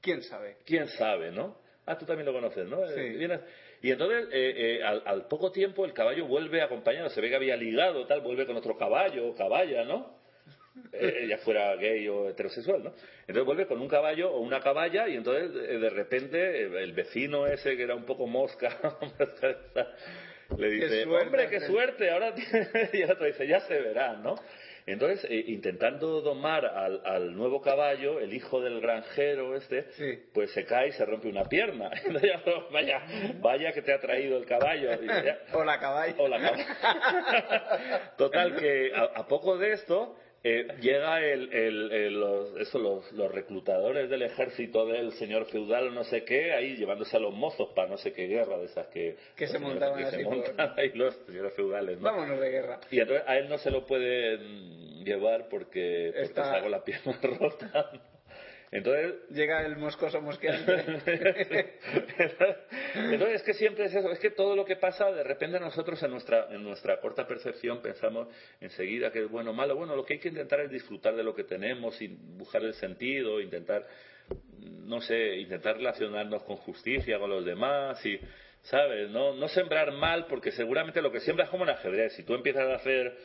¿Quién sabe? quién sabe, ¿no? Ah, tú también lo conoces, ¿no? Sí. Eh, vienes- Y entonces, eh, eh, al, al poco tiempo, el caballo vuelve acompañado, se ve que había ligado, tal, vuelve con otro caballo o caballa, ¿no? Eh, ya fuera gay o heterosexual, ¿no? Entonces vuelve con un caballo o una caballa y entonces eh, de repente eh, el vecino ese que era un poco mosca *laughs* le dice, Qué suerte, hombre, qué Ángel". suerte, ahora tiene-". y el otro dice, ya se verá, ¿no? Entonces, eh, intentando domar al, al nuevo caballo, el hijo del granjero este, Sí. pues se cae y se rompe una pierna. *laughs* Ya, vaya, vaya que te ha traído el caballo. *laughs* O la caballa. o la cama. *laughs* Total, que a, a poco de esto, eh, llega el, el- el- los, eso, los, los reclutadores del ejército del señor feudal no sé qué, ahí llevándose a los mozos para no sé qué guerra de esas que, Que se montaban que se así por- montan ahí los señores feudales. ¿no? Vámonos de guerra. Y entonces a él no se lo pueden llevar porque, porque Está- está con la pierna *laughs* rota. Entonces, Llega el moscoso mosqueante. *laughs* entonces es que siempre es eso, es que todo lo que pasa, de repente nosotros en nuestra, en nuestra corta percepción pensamos enseguida que es bueno o malo. Bueno, lo que hay que intentar es disfrutar de lo que tenemos y buscar el sentido, intentar, no sé, intentar relacionarnos con justicia, con los demás y, ¿sabes? No, no sembrar mal porque seguramente lo que siembras es como en ajedrez. Si tú empiezas a hacer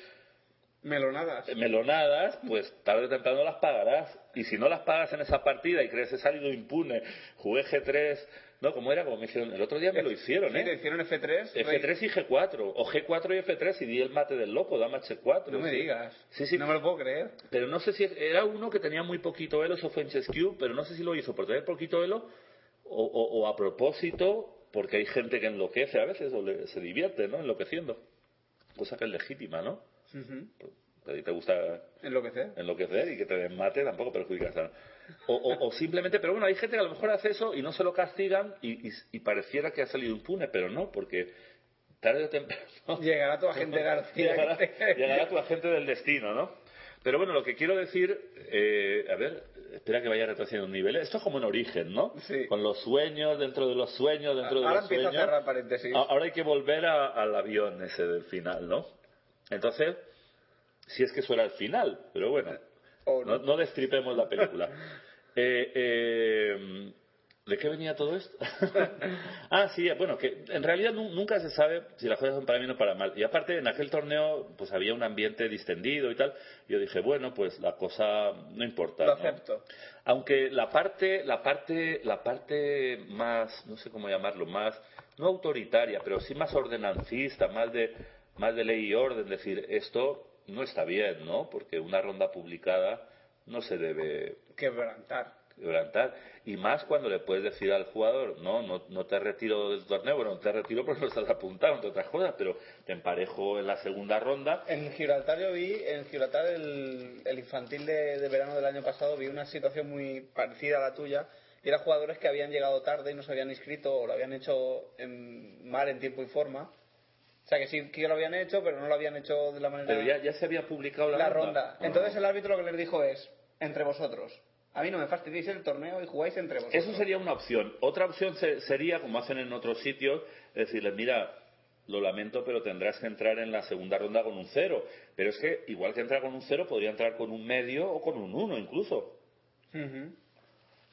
Melonadas. melonadas, pues tarde o temprano las pagarás. Y si no las pagas en esa partida y crees he salido impune, jugué G3, no, como era, como me hicieron, el otro día me lo hicieron, Sí, te ¿eh? hicieron F3. F3 y G4, o G4 y F3 y di el mate del loco, dama H4. No me sí. digas. Sí, sí. No me lo puedo creer. Pero no sé si era uno que tenía muy poquito elo, eso fue en Chess-Q, pero no sé si lo hizo por tener poquito elo o, o- o a propósito, porque hay gente que enloquece a veces o le- se divierte, ¿no? Enloqueciendo. Cosa que es legítima, ¿no? Ujú. A ti te gusta Enloquecer. enloquecer y que te mate tampoco perjudicas a o, o, o simplemente, pero bueno, hay gente que a lo mejor hace eso y no se lo castigan y, y- y pareciera que ha salido impune, pero no, porque tarde o temprano *laughs* Llegará tu agente *laughs* García. llegará, *laughs* llegará tu agente del destino, ¿no? Pero bueno, lo que quiero decir, eh, a ver, espera que vaya retrocediendo un nivel. Esto es como en origen, ¿no? Sí. Con los sueños, dentro de los sueños, dentro de Ahora los empieza a sueños. cerrar paréntesis. Ahora hay que volver a- al avión ese del final, ¿no? Entonces, si es que eso era el final, pero bueno, no, no. no destripemos la película. *laughs* Eh, eh, ¿De qué venía todo esto? *laughs* ah, sí, bueno, que en realidad nu- nunca se sabe si las cosas son para bien o para mal. Y aparte, en aquel torneo, pues había un ambiente distendido y tal. Y yo dije, bueno, pues la cosa no importa. Lo ¿no? acepto. Aunque la parte, la parte, la parte más, no sé cómo llamarlo, más, no autoritaria, pero sí más ordenancista, más de, más de ley y orden, decir, esto no está bien, ¿no? Porque una ronda publicada no se debe Quebrantar. quebrantar. Y más cuando le puedes decir al jugador, no, no, no te retiro del torneo, bueno, no te retiro porque no estás apuntado, entre otras cosas, pero te emparejo en la segunda ronda. En Gibraltar yo vi, en Gibraltar el, el infantil de, de verano del año pasado, vi una situación muy parecida a la tuya. Y eran jugadores que habían llegado tarde y no se habían inscrito o lo habían hecho en, mal en tiempo y forma. O sea que sí que lo habían hecho, pero no lo habían hecho de la manera... Pero ya, ya se había publicado la, la ronda. Ah. Entonces el árbitro lo que les dijo es, entre vosotros. A mí no me fastidiéis el torneo y jugáis entre vosotros. Eso sería una opción. Otra opción se- sería, como hacen en otros sitios, decirles, mira, lo lamento, pero tendrás que entrar en la segunda ronda con un cero. Pero es que, igual que entrar con un cero, podría entrar con un medio o con un uno incluso.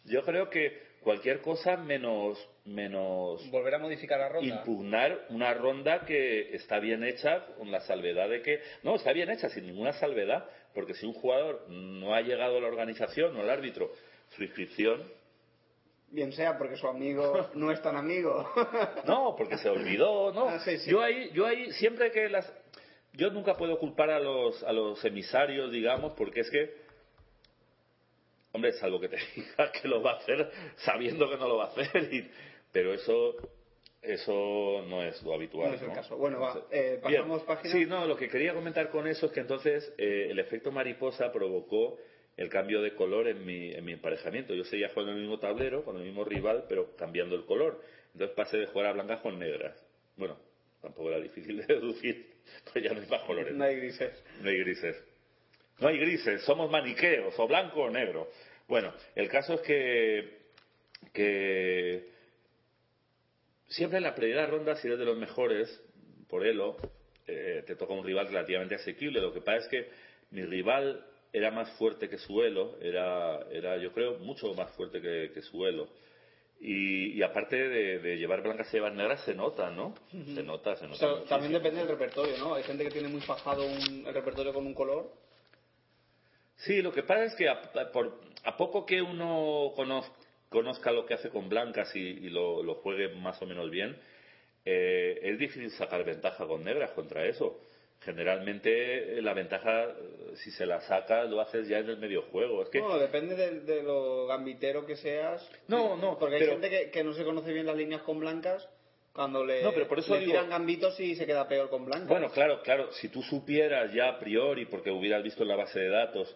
Yo creo que cualquier cosa menos, menos Volver a modificar la ronda. impugnar una ronda que está bien hecha con la salvedad de que no está bien hecha sin ninguna salvedad porque si un jugador no ha llegado a la organización o al árbitro su inscripción Bien sea porque su amigo no es tan amigo. *laughs* no porque se olvidó no Ah, sí, sí. yo ahí yo ahí siempre que las yo nunca puedo culpar a los a los emisarios digamos porque es que hombre salvo que te *laughs* diga que lo va a hacer sabiendo que no lo va a hacer y- pero eso eso no es lo habitual. No es el caso. Bueno, va, eh, pasamos página. Sí, no, lo que quería comentar con eso es que entonces eh, el efecto mariposa provocó el cambio de color en mi, en mi emparejamiento. Yo seguía jugando en el mismo tablero, con el mismo rival, pero cambiando el color. Entonces pasé de jugar a blancas con negras. Bueno, tampoco era difícil de *laughs* deducir, pues ya no hay más colores. No hay grises. No hay grises. No hay grises, somos maniqueos, o blanco o negro. Bueno, el caso es que, que siempre en la primera ronda, si eres de los mejores, por elo, eh, te toca un rival relativamente asequible. Lo que pasa es que mi rival era más fuerte que su elo, era, era yo creo, mucho más fuerte que, que su elo. Y, y aparte de, de llevar blancas y llevar negras, se nota, ¿no? Se nota, se O nota. sea, muchísimo. también depende del repertorio, ¿no? Hay gente que tiene muy fajado un, el repertorio con un color. Sí, lo que pasa es que a, a- por, a poco que uno conoz- conozca lo que hace con blancas y, y lo, lo juegue más o menos bien, eh, es difícil sacar ventaja con negras contra eso. Generalmente eh, la ventaja, eh, si se la saca, lo haces ya en el medio juego. Es que, Bueno, depende de, de lo gambitero que seas. No, no, Porque hay pero- gente que, que no se conoce bien las líneas con blancas Cuando le, No, pero por eso le digo- tiran gambitos y se queda peor con Blanca. Bueno, claro, claro, si tú supieras ya a priori, porque hubieras visto en la base de datos,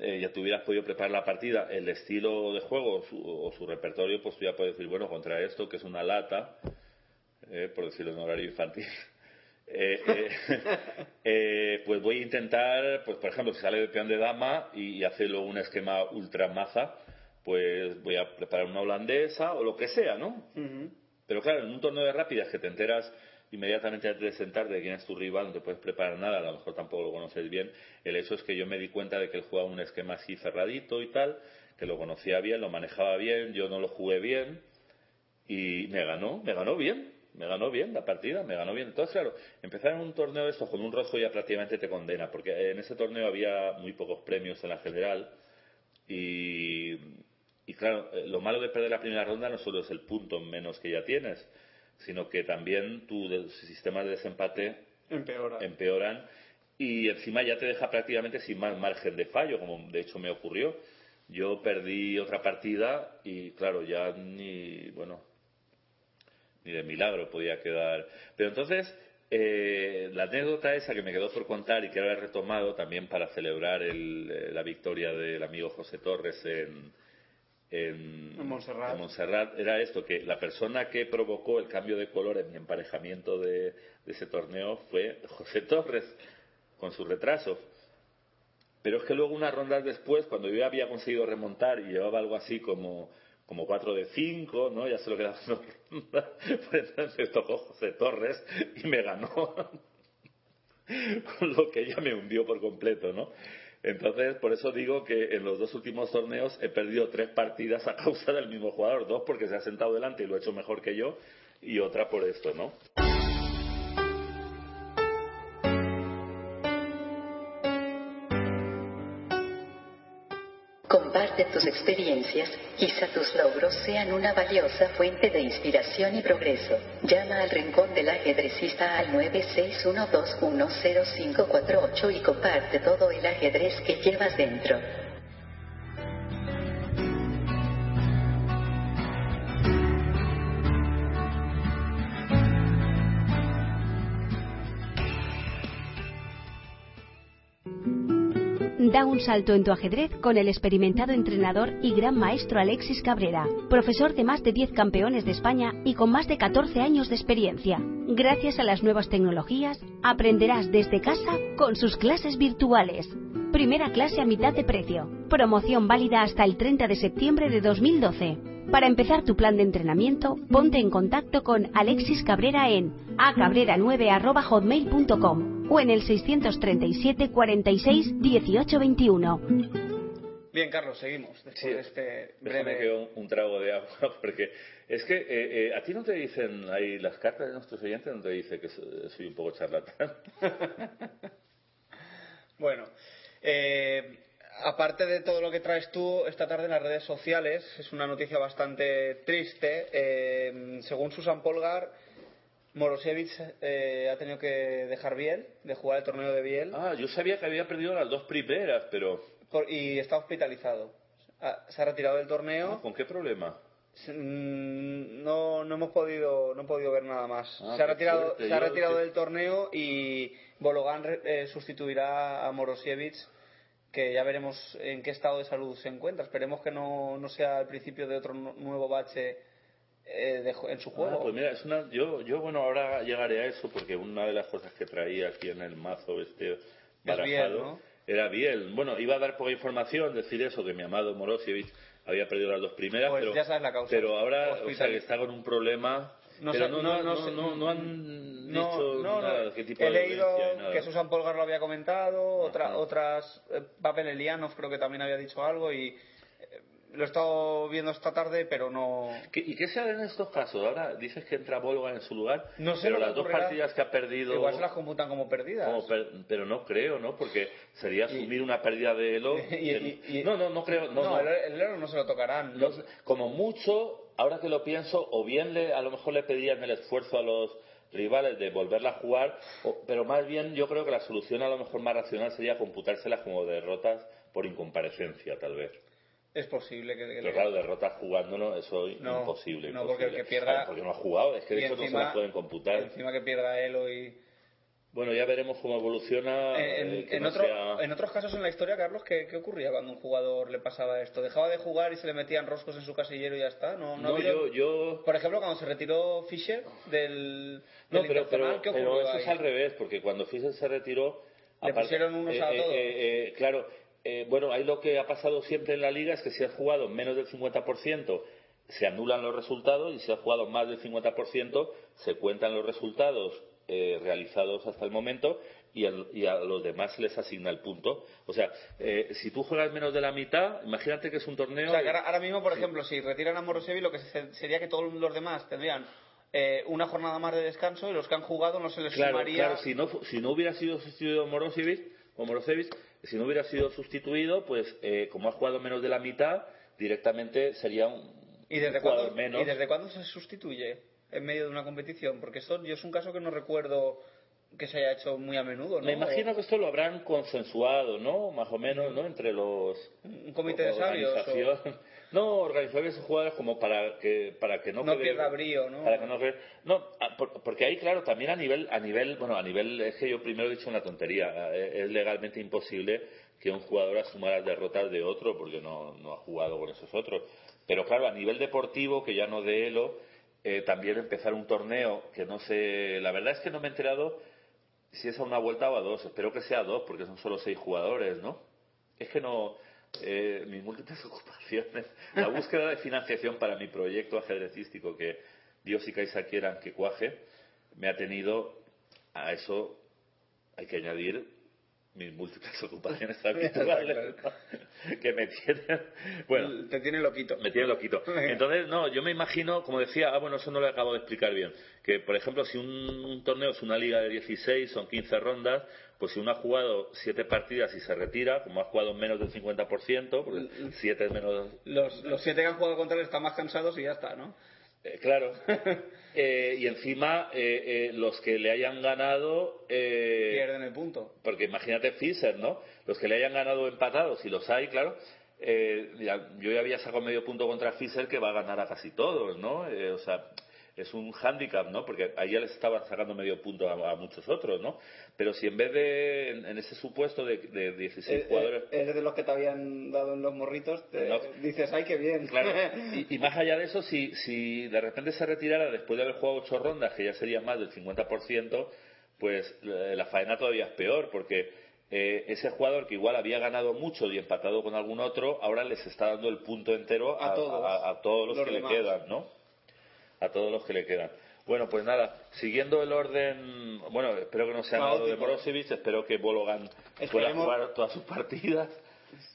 eh, ya te hubieras podido preparar la partida, el estilo de juego o su, o su repertorio, pues tú ya puedes decir, bueno, contra esto, que es una lata, eh, por decirlo en horario infantil, *laughs* eh, eh, *laughs* eh, pues voy a intentar, pues por ejemplo, si sale de peón de dama y, y hace luego un esquema ultra maza, pues voy a preparar una holandesa o lo que sea, ¿no? Pero claro, en un torneo de rápidas que te enteras inmediatamente antes de sentarte de quién es tu rival, no te puedes preparar nada, a lo mejor tampoco lo conoces bien. El hecho es que yo me di cuenta de que él jugaba un esquema así cerradito y tal, que lo conocía bien, lo manejaba bien, yo no lo jugué bien y me ganó, me ganó bien, me ganó bien la partida, me ganó bien. Entonces, claro, empezar en un torneo de estos con un rojo ya prácticamente te condena, porque en ese torneo había muy pocos premios en la general y, y claro, eh, lo malo de perder la primera ronda no solo es el punto menos que ya tienes, sino que también tus sistemas de desempate Empeora. empeoran y encima ya te deja prácticamente sin más margen de fallo, como de hecho me ocurrió. Yo perdí otra partida y claro, ya ni, bueno, ni de milagro podía quedar. Pero entonces, eh, la anécdota esa que me quedó por contar y que ahora he retomado también para celebrar el, eh, la victoria del amigo José Torres en, en, En Montserrat. en Montserrat era esto, que la persona que provocó el cambio de color en mi emparejamiento de, de ese torneo fue José Torres, con su retraso. Pero es que luego unas rondas después, cuando yo había conseguido remontar y llevaba algo así como, como 4 de 5, ¿no? Ya se lo quedaba una ronda, *laughs* pues entonces tocó José Torres y me ganó. *laughs* Con lo que ya me hundió por completo, ¿no? Entonces, por eso digo que en los dos últimos torneos he perdido tres partidas a causa del mismo jugador. Dos porque se ha sentado delante y lo ha hecho mejor que yo, y otra por esto, ¿no? Tus experiencias, quizá tus logros sean una valiosa fuente de inspiración y progreso. Llama al Rincón del Ajedrecista al 961210548 y comparte todo el ajedrez que llevas dentro. Da un salto en tu ajedrez con el experimentado entrenador y gran maestro Alexis Cabrera, profesor de más de 10 campeones de España y con más de 14 años de experiencia. Gracias a las nuevas tecnologías, aprenderás desde casa con sus clases virtuales. Primera clase a mitad de precio. Promoción válida hasta el 30 de septiembre de 2012. Para empezar tu plan de entrenamiento, ponte en contacto con Alexis Cabrera en acabrera9.hotmail.com o en el 637 46 18 21. Bien, Carlos, seguimos. Después Sí, de este Déjame breve... que un, un trago de agua, *laughs* porque es que eh, eh, a ti no te dicen, ahí las cartas de nuestros oyentes no te dice que so- soy un poco charlatán. *laughs* Bueno, eh, aparte de todo lo que traes tú esta tarde en las redes sociales, es una noticia bastante triste. Eh, según Susan Polgar, Morosevich eh, ha tenido que dejar Biel, de jugar el torneo de Biel, Ah, yo sabía que había perdido las dos primeras, pero por- y está hospitalizado. Ah, Se ha retirado del torneo. ah, ¿con qué problema? Mm, No, no hemos podido no he podido ver nada más. Ah, se ha retirado, fuerte, se ha retirado del torneo y Bologan eh, sustituirá a Morosiewicz, que ya veremos en qué estado de salud se encuentra. Esperemos que no, no sea el principio de otro nu- nuevo bache eh, de en su juego. Ah, pues mira, es una, yo, yo, bueno, ahora llegaré a eso porque una de las cosas que traía aquí en el mazo este barajado Biel, ¿no? era Biel. Bueno, iba a dar poca información, decir eso, que mi amado Morosievich había perdido las dos primeras, Pues pero, ya sabes la causa. pero ahora, o sea, que está con un problema... No pero sé- no, no- no, no no, han dicho nada qué tipo He de leído nada. que Susan Polgar lo había comentado, otra, otras, eh, Pavel Elianov creo que también había dicho algo y lo he estado viendo esta tarde, pero no. ¿Qué- ¿Y qué se hace en estos casos? Ahora dices que entra Volga en su lugar, No sé pero las dos partidas que ha perdido... Igual se las computan como perdidas. como per- pero no creo, ¿no? Porque sería asumir una pérdida de Elo. *laughs* Y- no, no, no creo. No, no, no. el, el Elo no se lo tocarán. Como mucho, ahora que lo pienso, o bien le, a lo mejor le pedían el esfuerzo a los rivales de volverla a jugar, o- pero más bien yo creo que la solución a lo mejor más racional sería computárselas como derrotas por incomparecencia, tal vez. Es posible que, que Pero claro, derrotas jugándolo, eso es No, imposible. no, porque el imposible. que pierda- Claro, porque no ha jugado, es que de y hecho no se encima- las pueden computar. Encima que pierda él hoy. Bueno, ya veremos cómo evoluciona. En, eh, que en no otro- sea- en otros casos en la historia, Carlos, ¿qué, qué ocurría cuando un jugador le pasaba esto? ¿Dejaba de jugar y se le metían roscos en su casillero y ya está? No, no, No, yo, yo... Por ejemplo, cuando se retiró Fischer del, No, del pero, pero, ¿qué pero eso ahí? es al revés, porque cuando Fischer se retiró... Le aparte- pusieron unos a todos. eh, claro, eh, bueno, ahí lo que ha pasado siempre en la liga es que si has jugado menos del 50%, se anulan los resultados, y si has jugado más del 50%, se cuentan los resultados eh, realizados hasta el momento y, a los demás se les asigna el punto. O sea, eh, si tú juegas menos de la mitad, imagínate que es un torneo... O sea, que ahora, ahora mismo, por ejemplo, si retiran a Morosevi, lo que se- sería que todos los demás tendrían eh, una jornada más de descanso y los que han jugado no se les Claro, sumaría. claro, si no, fu- si no hubiera sido sustituido Morosevic, o Morosevic, si no hubiera sido sustituido, pues eh, como ha jugado menos de la mitad, directamente sería un, ¿Y desde, un jugador cuándo, menos. ¿Y desde cuándo se sustituye en medio de una competición? Porque esto yo es un caso que no recuerdo que se haya hecho muy a menudo, ¿no? Me imagino que esto lo habrán consensuado, ¿no? Más o menos, ¿no? Entre los... Un comité de sabios. o-. No, organizar esos jugadores como para que para que no, No quede- pierda brío, ¿no? Para que no quede- no, a- por- porque ahí claro, también a nivel a nivel, bueno, a nivel es que yo primero he dicho una tontería, eh, es legalmente imposible que un jugador asuma las derrotas de otro porque no, no ha jugado con esos otros. Pero claro, a nivel deportivo, que ya no de Elo, eh, también empezar un torneo que no sé, la verdad es que no me he enterado si es a una vuelta o a dos. Espero que sea a dos, porque son solo seis jugadores, ¿no? Es que no. Eh, mis múltiples *laughs* ocupaciones. La búsqueda de financiación para mi proyecto ajedrecístico, que Dios y Kaisa quieran que cuaje, me ha tenido a eso. Hay que añadir mis múltiples *laughs* ocupaciones habituales que me tienen. Bueno, Te tiene loquito. me tiene loquito. Entonces, no, yo me imagino, como decía, ah, bueno, eso no lo acabo de explicar bien, que, por ejemplo, si un, un torneo es una liga de 16, son 15 rondas, pues si uno ha jugado 7 partidas y se retira, como ha jugado menos del 50%, porque 7 es menos... Los, los siete que han jugado contra él están más cansados y ya está, ¿no? Eh, claro. *laughs* Eh, y encima, eh, eh, los que le hayan ganado... eh, Pierden el punto. porque imagínate Fischer, ¿no? Los que le hayan ganado empatados, si los hay, claro. eh, yo ya había sacado medio punto contra Fischer que va a ganar a casi todos, ¿no? Eh, o sea, es un hándicap, ¿no? Porque ahí ya les estaban sacando medio punto a, a muchos otros, ¿no? Pero si en vez de, en, en ese supuesto de, de 16 jugadores... Eres de los que te habían dado en los morritos, te- No. dices, ay, qué bien. Claro, *laughs* y, y más allá de eso, si, si de repente se retirara después de haber jugado ocho rondas, que ya sería más del 50%, pues eh, la faena todavía es peor, porque eh, ese jugador que igual había ganado mucho y empatado con algún otro, ahora les está dando el punto entero a, A todos. a- a todos los, Los que demás. le quedan, ¿no? A todos los que le quedan. Bueno, pues nada, siguiendo el orden, bueno, espero que no sea nada de. Brozovic, espero que Bologan pueda jugar todas sus partidas.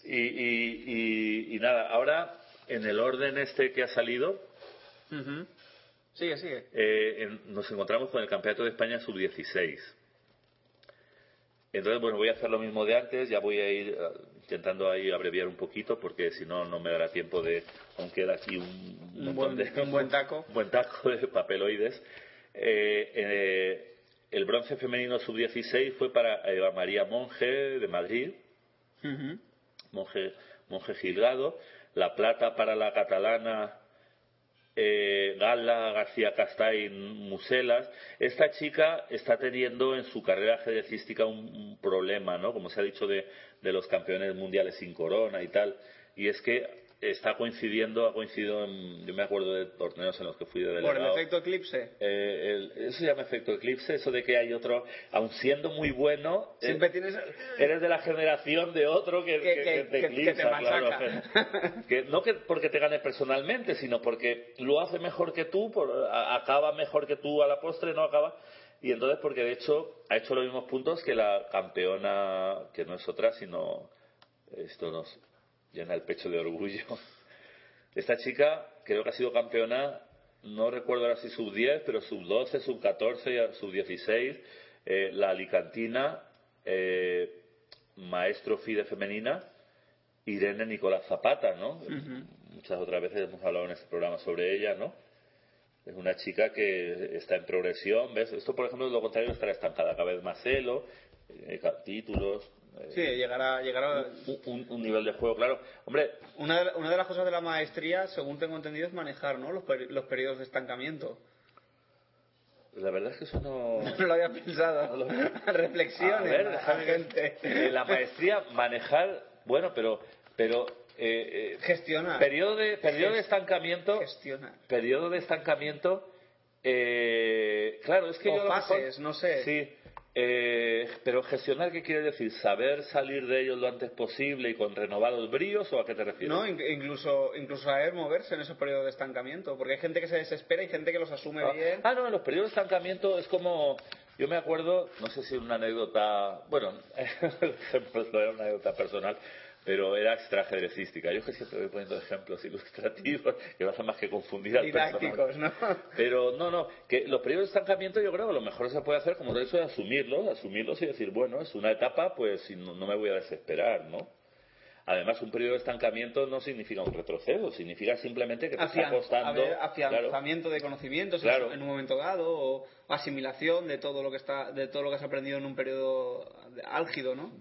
Y, y- y- y nada, ahora en el orden este que ha salido. Sigue, sigue. eh, en- nos encontramos con el Campeonato de España Sub-16. Entonces, bueno, voy a hacer lo mismo de antes, ya voy a ir intentando ahí abreviar un poquito porque si no, no me dará tiempo de, aunque queda aquí un, Un buen, de- un buen taco. un *laughs* buen taco de papeloides. Eh, eh, el bronce femenino sub-16 fue para Eva María Monge de Madrid, Ujú. Monje, Monje Gilgado, la plata para la catalana eh, Gala García Castain Muselas. Esta chica está teniendo en su carrera ajedrecística un, un problema, ¿no? Como se ha dicho de, de los campeones mundiales sin corona y tal. Y es que está coincidiendo, ha coincidido en, yo me acuerdo de torneos en los que fui de Por el delegado. efecto eclipse. Eh, el- eso se llama efecto eclipse, eso de que hay otro, aun siendo muy bueno, eh, Siempre tienes... eres de la generación de otro que, Que- que- que- que te eclipsa, claro. *laughs* Que no que porque te gane personalmente, sino porque lo hace mejor que tú, por- a- acaba mejor que tú a la postre, no acaba. Y entonces, porque de hecho ha hecho los mismos puntos que la campeona, que no es otra, sino esto nos llena el pecho de orgullo. Esta chica creo que ha sido campeona, no recuerdo ahora si sub 10, pero sub 12, sub 14, sub 16, eh, la alicantina, eh, maestro FIDE femenina, Irene Nicolás Zapata, ¿no? Muchas otras veces hemos hablado en este programa sobre ella, ¿no? Es una chica que está en progresión, ¿ves? Esto, por ejemplo, es lo contrario, estará estancada cada vez más celo, eh, títulos, Sí, llegará, llegará. un, un- un nivel de juego, claro. Hombre, Una de, una de las cosas de la maestría, según tengo entendido, es manejar ¿no? los, peri- los periodos de estancamiento. la verdad es que eso no... *laughs* No lo había pensado. Reflexiones, A ver, la déjame gente. Eh, la maestría, manejar, bueno, pero, pero eh, eh, Gestionar. periodo de periodo de estancamiento, Gestionar. periodo de estancamiento, eh, claro, es que O yo a lo mejor- fases, no sé. Sí, eh, pero gestionar, ¿qué quiere decir? ¿Saber salir de ellos lo antes posible y con renovados bríos o a qué te refieres? No, in- incluso, incluso saber moverse en esos periodos de estancamiento, porque hay gente que se desespera y gente que los asume Ah, bien. Ah, no, en los periodos de estancamiento es como. Yo me acuerdo, no sé si una anécdota. Bueno, *laughs* era una anécdota personal, pero era extrajedrecística. Yo es que siempre voy poniendo ejemplos *laughs* ilustrativos que no hacen más que confundir al didácticos. ¿no? *laughs* Pero no, no, que los periodos de estancamiento yo creo que lo mejor se puede hacer como eso de asumirlos, asumirlos y decir, bueno, es una etapa, pues no, no me voy a desesperar, ¿no? Además, un periodo de estancamiento no significa un retroceso, significa simplemente que te está Afian- costando. a ver, claro, afianzamiento de conocimientos en Claro. su- en un momento dado o asimilación de todo lo que está de todo lo que has aprendido en un periodo álgido no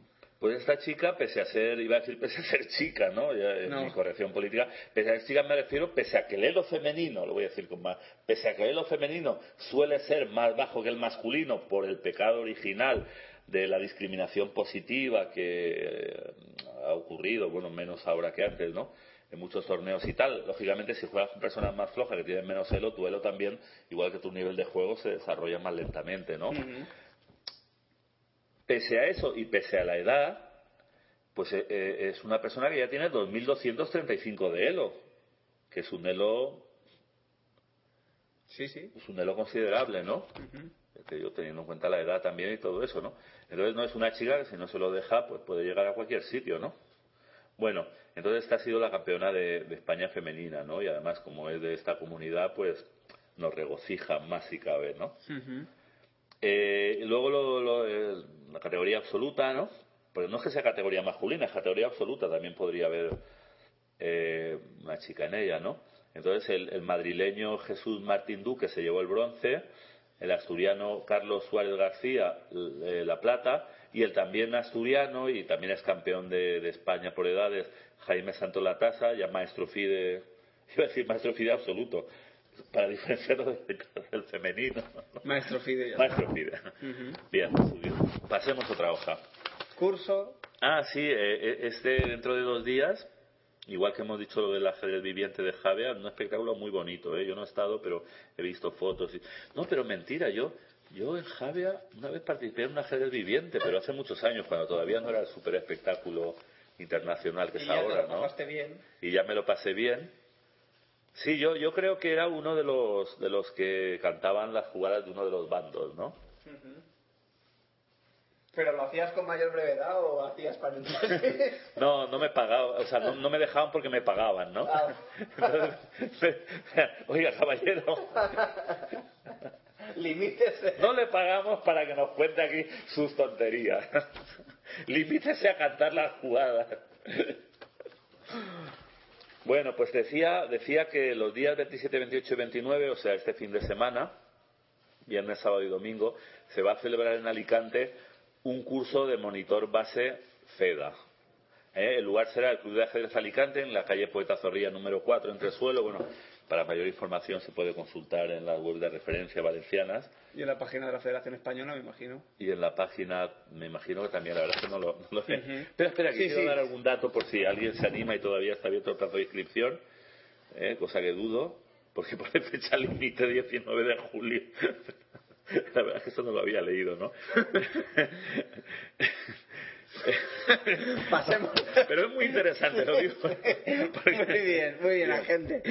Pues esta chica, pese a ser, iba a decir pese a ser chica, ¿no? Ya es No. mi corrección política, pese a ser chica me refiero, pese a que el elo femenino, lo voy a decir con más, pese a que el elo femenino suele ser más bajo que el masculino por el pecado original de la discriminación positiva que eh, ha ocurrido, bueno, menos ahora que antes, ¿no? En muchos torneos y tal. Lógicamente, si juegas con personas más flojas que tienen menos elo, tu elo también, igual que tu nivel de juego, se desarrolla más lentamente, ¿no? Pese a eso y pese a la edad, pues eh, eh, es una persona que ya tiene 2.235 de elo, que es un elo, sí sí es un elo considerable, ¿no? Ya te digo, teniendo en cuenta la edad también y todo eso, ¿no? Entonces no es una chica que si no se lo deja, pues puede llegar a cualquier sitio, ¿no? Bueno, entonces esta ha sido la campeona de, de España femenina, ¿no? Y además, como es de esta comunidad, pues nos regocija más si cabe, ¿no? Eh, luego lo- lo- eh, la categoría absoluta, ¿no? Pues no es que sea categoría masculina, es categoría absoluta, también podría haber eh, una chica en ella, ¿no? Entonces el, madrileño Jesús Martín Duque se llevó el bronce, el asturiano Carlos Suárez García eh, la plata y el también asturiano y también es campeón de, de España por edades Jaime Santos Latasa, ya maestro FIDE, *laughs* iba a decir maestro FIDE absoluto, para diferenciarlo del, del femenino. maestro Fide Maestro FIDE. Bien, pasemos otra hoja. curso Ah, sí, eh, eh, este dentro de dos días, igual que hemos dicho lo del ajedrez viviente de Javea, un espectáculo muy bonito, ¿eh? Yo no he estado, pero he visto fotos. Y... No, pero mentira, yo yo en Javea una vez participé en un ajedrez viviente, pero hace muchos años, cuando todavía no era el super espectáculo internacional que y es ya te ahora, lo ¿no? bien Y ya me lo pasé bien. Sí, yo, yo creo que era uno de los, de los que cantaban las jugadas de uno de los bandos, ¿no? pero lo hacías con mayor brevedad o hacías para *laughs* *laughs* No, no me pagaban, o sea, no, no me dejaban porque me pagaban, ¿no? Ah. Entonces, *laughs* oiga, caballero, limítese no le pagamos para que nos cuente aquí sus tonterías. Limítese a cantar las jugadas. Bueno, pues decía, decía que los días 27, 28 y 29, o sea, este fin de semana, viernes, sábado y domingo, se va a celebrar en Alicante un curso de monitor base FEDA. ¿Eh? El lugar será el Club de Ajedrez Alicante, en la calle Poeta Zorrilla número 4, entre suelo. Bueno, para mayor información se puede consultar en las web de referencia valencianas y en la página de la Federación Española me imagino y en la página, me imagino que también, la verdad es que no lo, no lo sé. Ujú. Espera, espera, que Sí, quiero sí. dar algún dato por si alguien se anima y todavía está abierto el plazo de inscripción, ¿eh? cosa que dudo, porque *laughs* pone fecha límite 19 de julio. *laughs* La verdad es que eso no lo había leído, ¿no? *laughs* Pasemos. Pero es muy interesante, lo digo. porque- muy bien muy bien la gente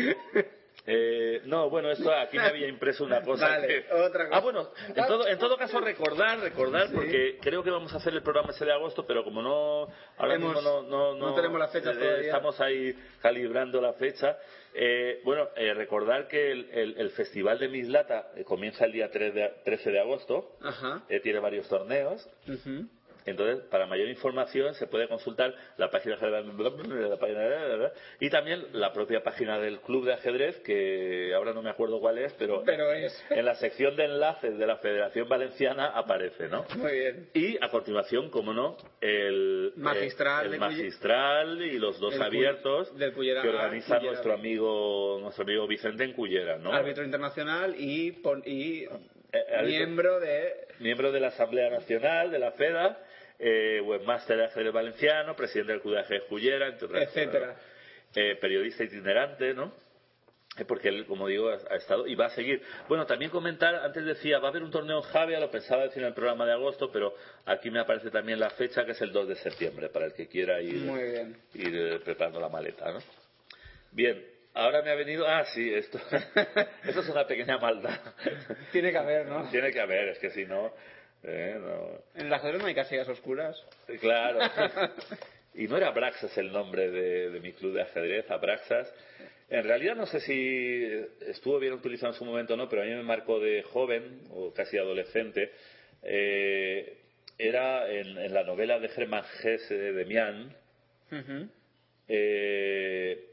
Eh, no, bueno, esto aquí me había impreso una cosa. Vale, que- otra cosa. Ah, bueno, en todo, en todo caso recordar, recordar, porque creo que vamos a hacer el programa ese de agosto, pero como no, ahora Hemos- mismo no, no, no tenemos las fechas eh, todavía. Estamos ahí calibrando la fecha. Eh, bueno, eh, recordar que el, el- el Festival de Mislata eh, comienza el día 3 de- 13 de agosto, ajá tiene varios torneos. Entonces, para mayor información se puede consultar la página de la página y también la propia página del club de ajedrez, que ahora no me acuerdo cuál es, pero, Pero es. *laughs* en la sección de enlaces de la Federación Valenciana aparece, ¿no? Muy bien. Y a continuación, como no, el Magistral el de Cuye- magistral y los dos abiertos del Cullera que organiza Cullera nuestro amigo nuestro amigo Vicente en Cullera, ¿no? Árbitro internacional y, y Eh, árbitro- miembro de. miembro de la Asamblea Nacional de la FEDA, eh, webmaster de ajedrez valenciano, presidente del Club de Ajedrez Cullera, entre otras Etcétera. Eh, periodista itinerante, ¿no? Porque él, como digo, ha, ha estado y va a seguir. Bueno, también comentar, antes decía, va a haber un torneo en Javia, lo pensaba decir en el programa de agosto, pero aquí me aparece también la fecha, que es el 2 de septiembre, para el que quiera ir, Muy bien. ir eh, preparando la maleta, ¿no? Bien, ahora me ha venido... Ah, sí, esto, *laughs* esto es una pequeña maldad. Tiene que haber, ¿no? Tiene que haber, es que si no... eh, no. En el ajedrez no hay casillas oscuras. Claro. *laughs* Y no era Abraxas el nombre de, de mi club de ajedrez, Abraxas. En realidad no sé si estuvo bien utilizado en su momento o no, pero a mí me marcó de joven o casi adolescente. Eh, era en, en la novela de Germán Gese de. Ujú. eh,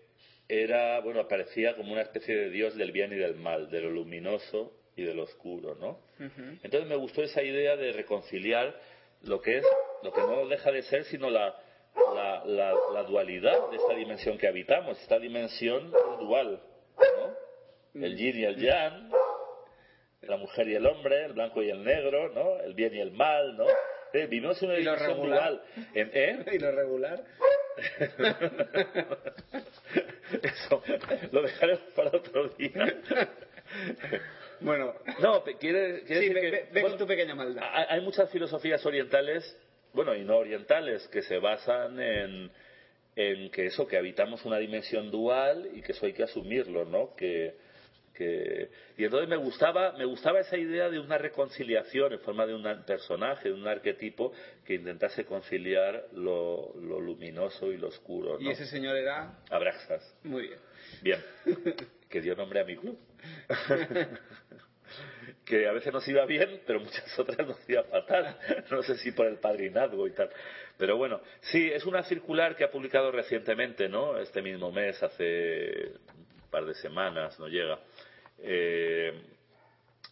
era, bueno, aparecía como una especie de dios del bien y del mal, de lo luminoso y de lo oscuro, ¿no? Entonces me gustó esa idea de reconciliar lo que es, lo que no deja de ser, sino la, la, la, la dualidad de esta dimensión que habitamos, esta dimensión dual, ¿no? El yin y el yang, la mujer y el hombre, el blanco y el negro, ¿no? El bien y el mal, ¿no? Eh, vivimos en una dimensión dual. En- ¿eh? *laughs* Y lo regular. *laughs* Eso lo dejaremos para otro día. *laughs* Bueno, No, quiere, quiere sí, decir ve, que, ve- ve bueno, con tu pequeña maldad. hay hay muchas filosofías orientales, bueno, y no orientales, que se basan en, en que eso, que habitamos una dimensión dual y que eso hay que asumirlo, ¿no? Que, que... Y entonces me gustaba, me gustaba esa idea de una reconciliación en forma de un personaje, de un arquetipo que intentase conciliar lo, lo luminoso y lo oscuro, ¿no? Y ese señor era. Abraxas. Muy bien. Bien, *laughs* que dio nombre a mi club. *laughs* que a veces nos iba bien, pero muchas *laughs* otras nos iba fatal. No sé si por el padrinazgo y tal. Pero bueno, sí, es una circular que ha publicado recientemente, ¿no? Este mismo mes, hace un par de semanas, no llega. Eh,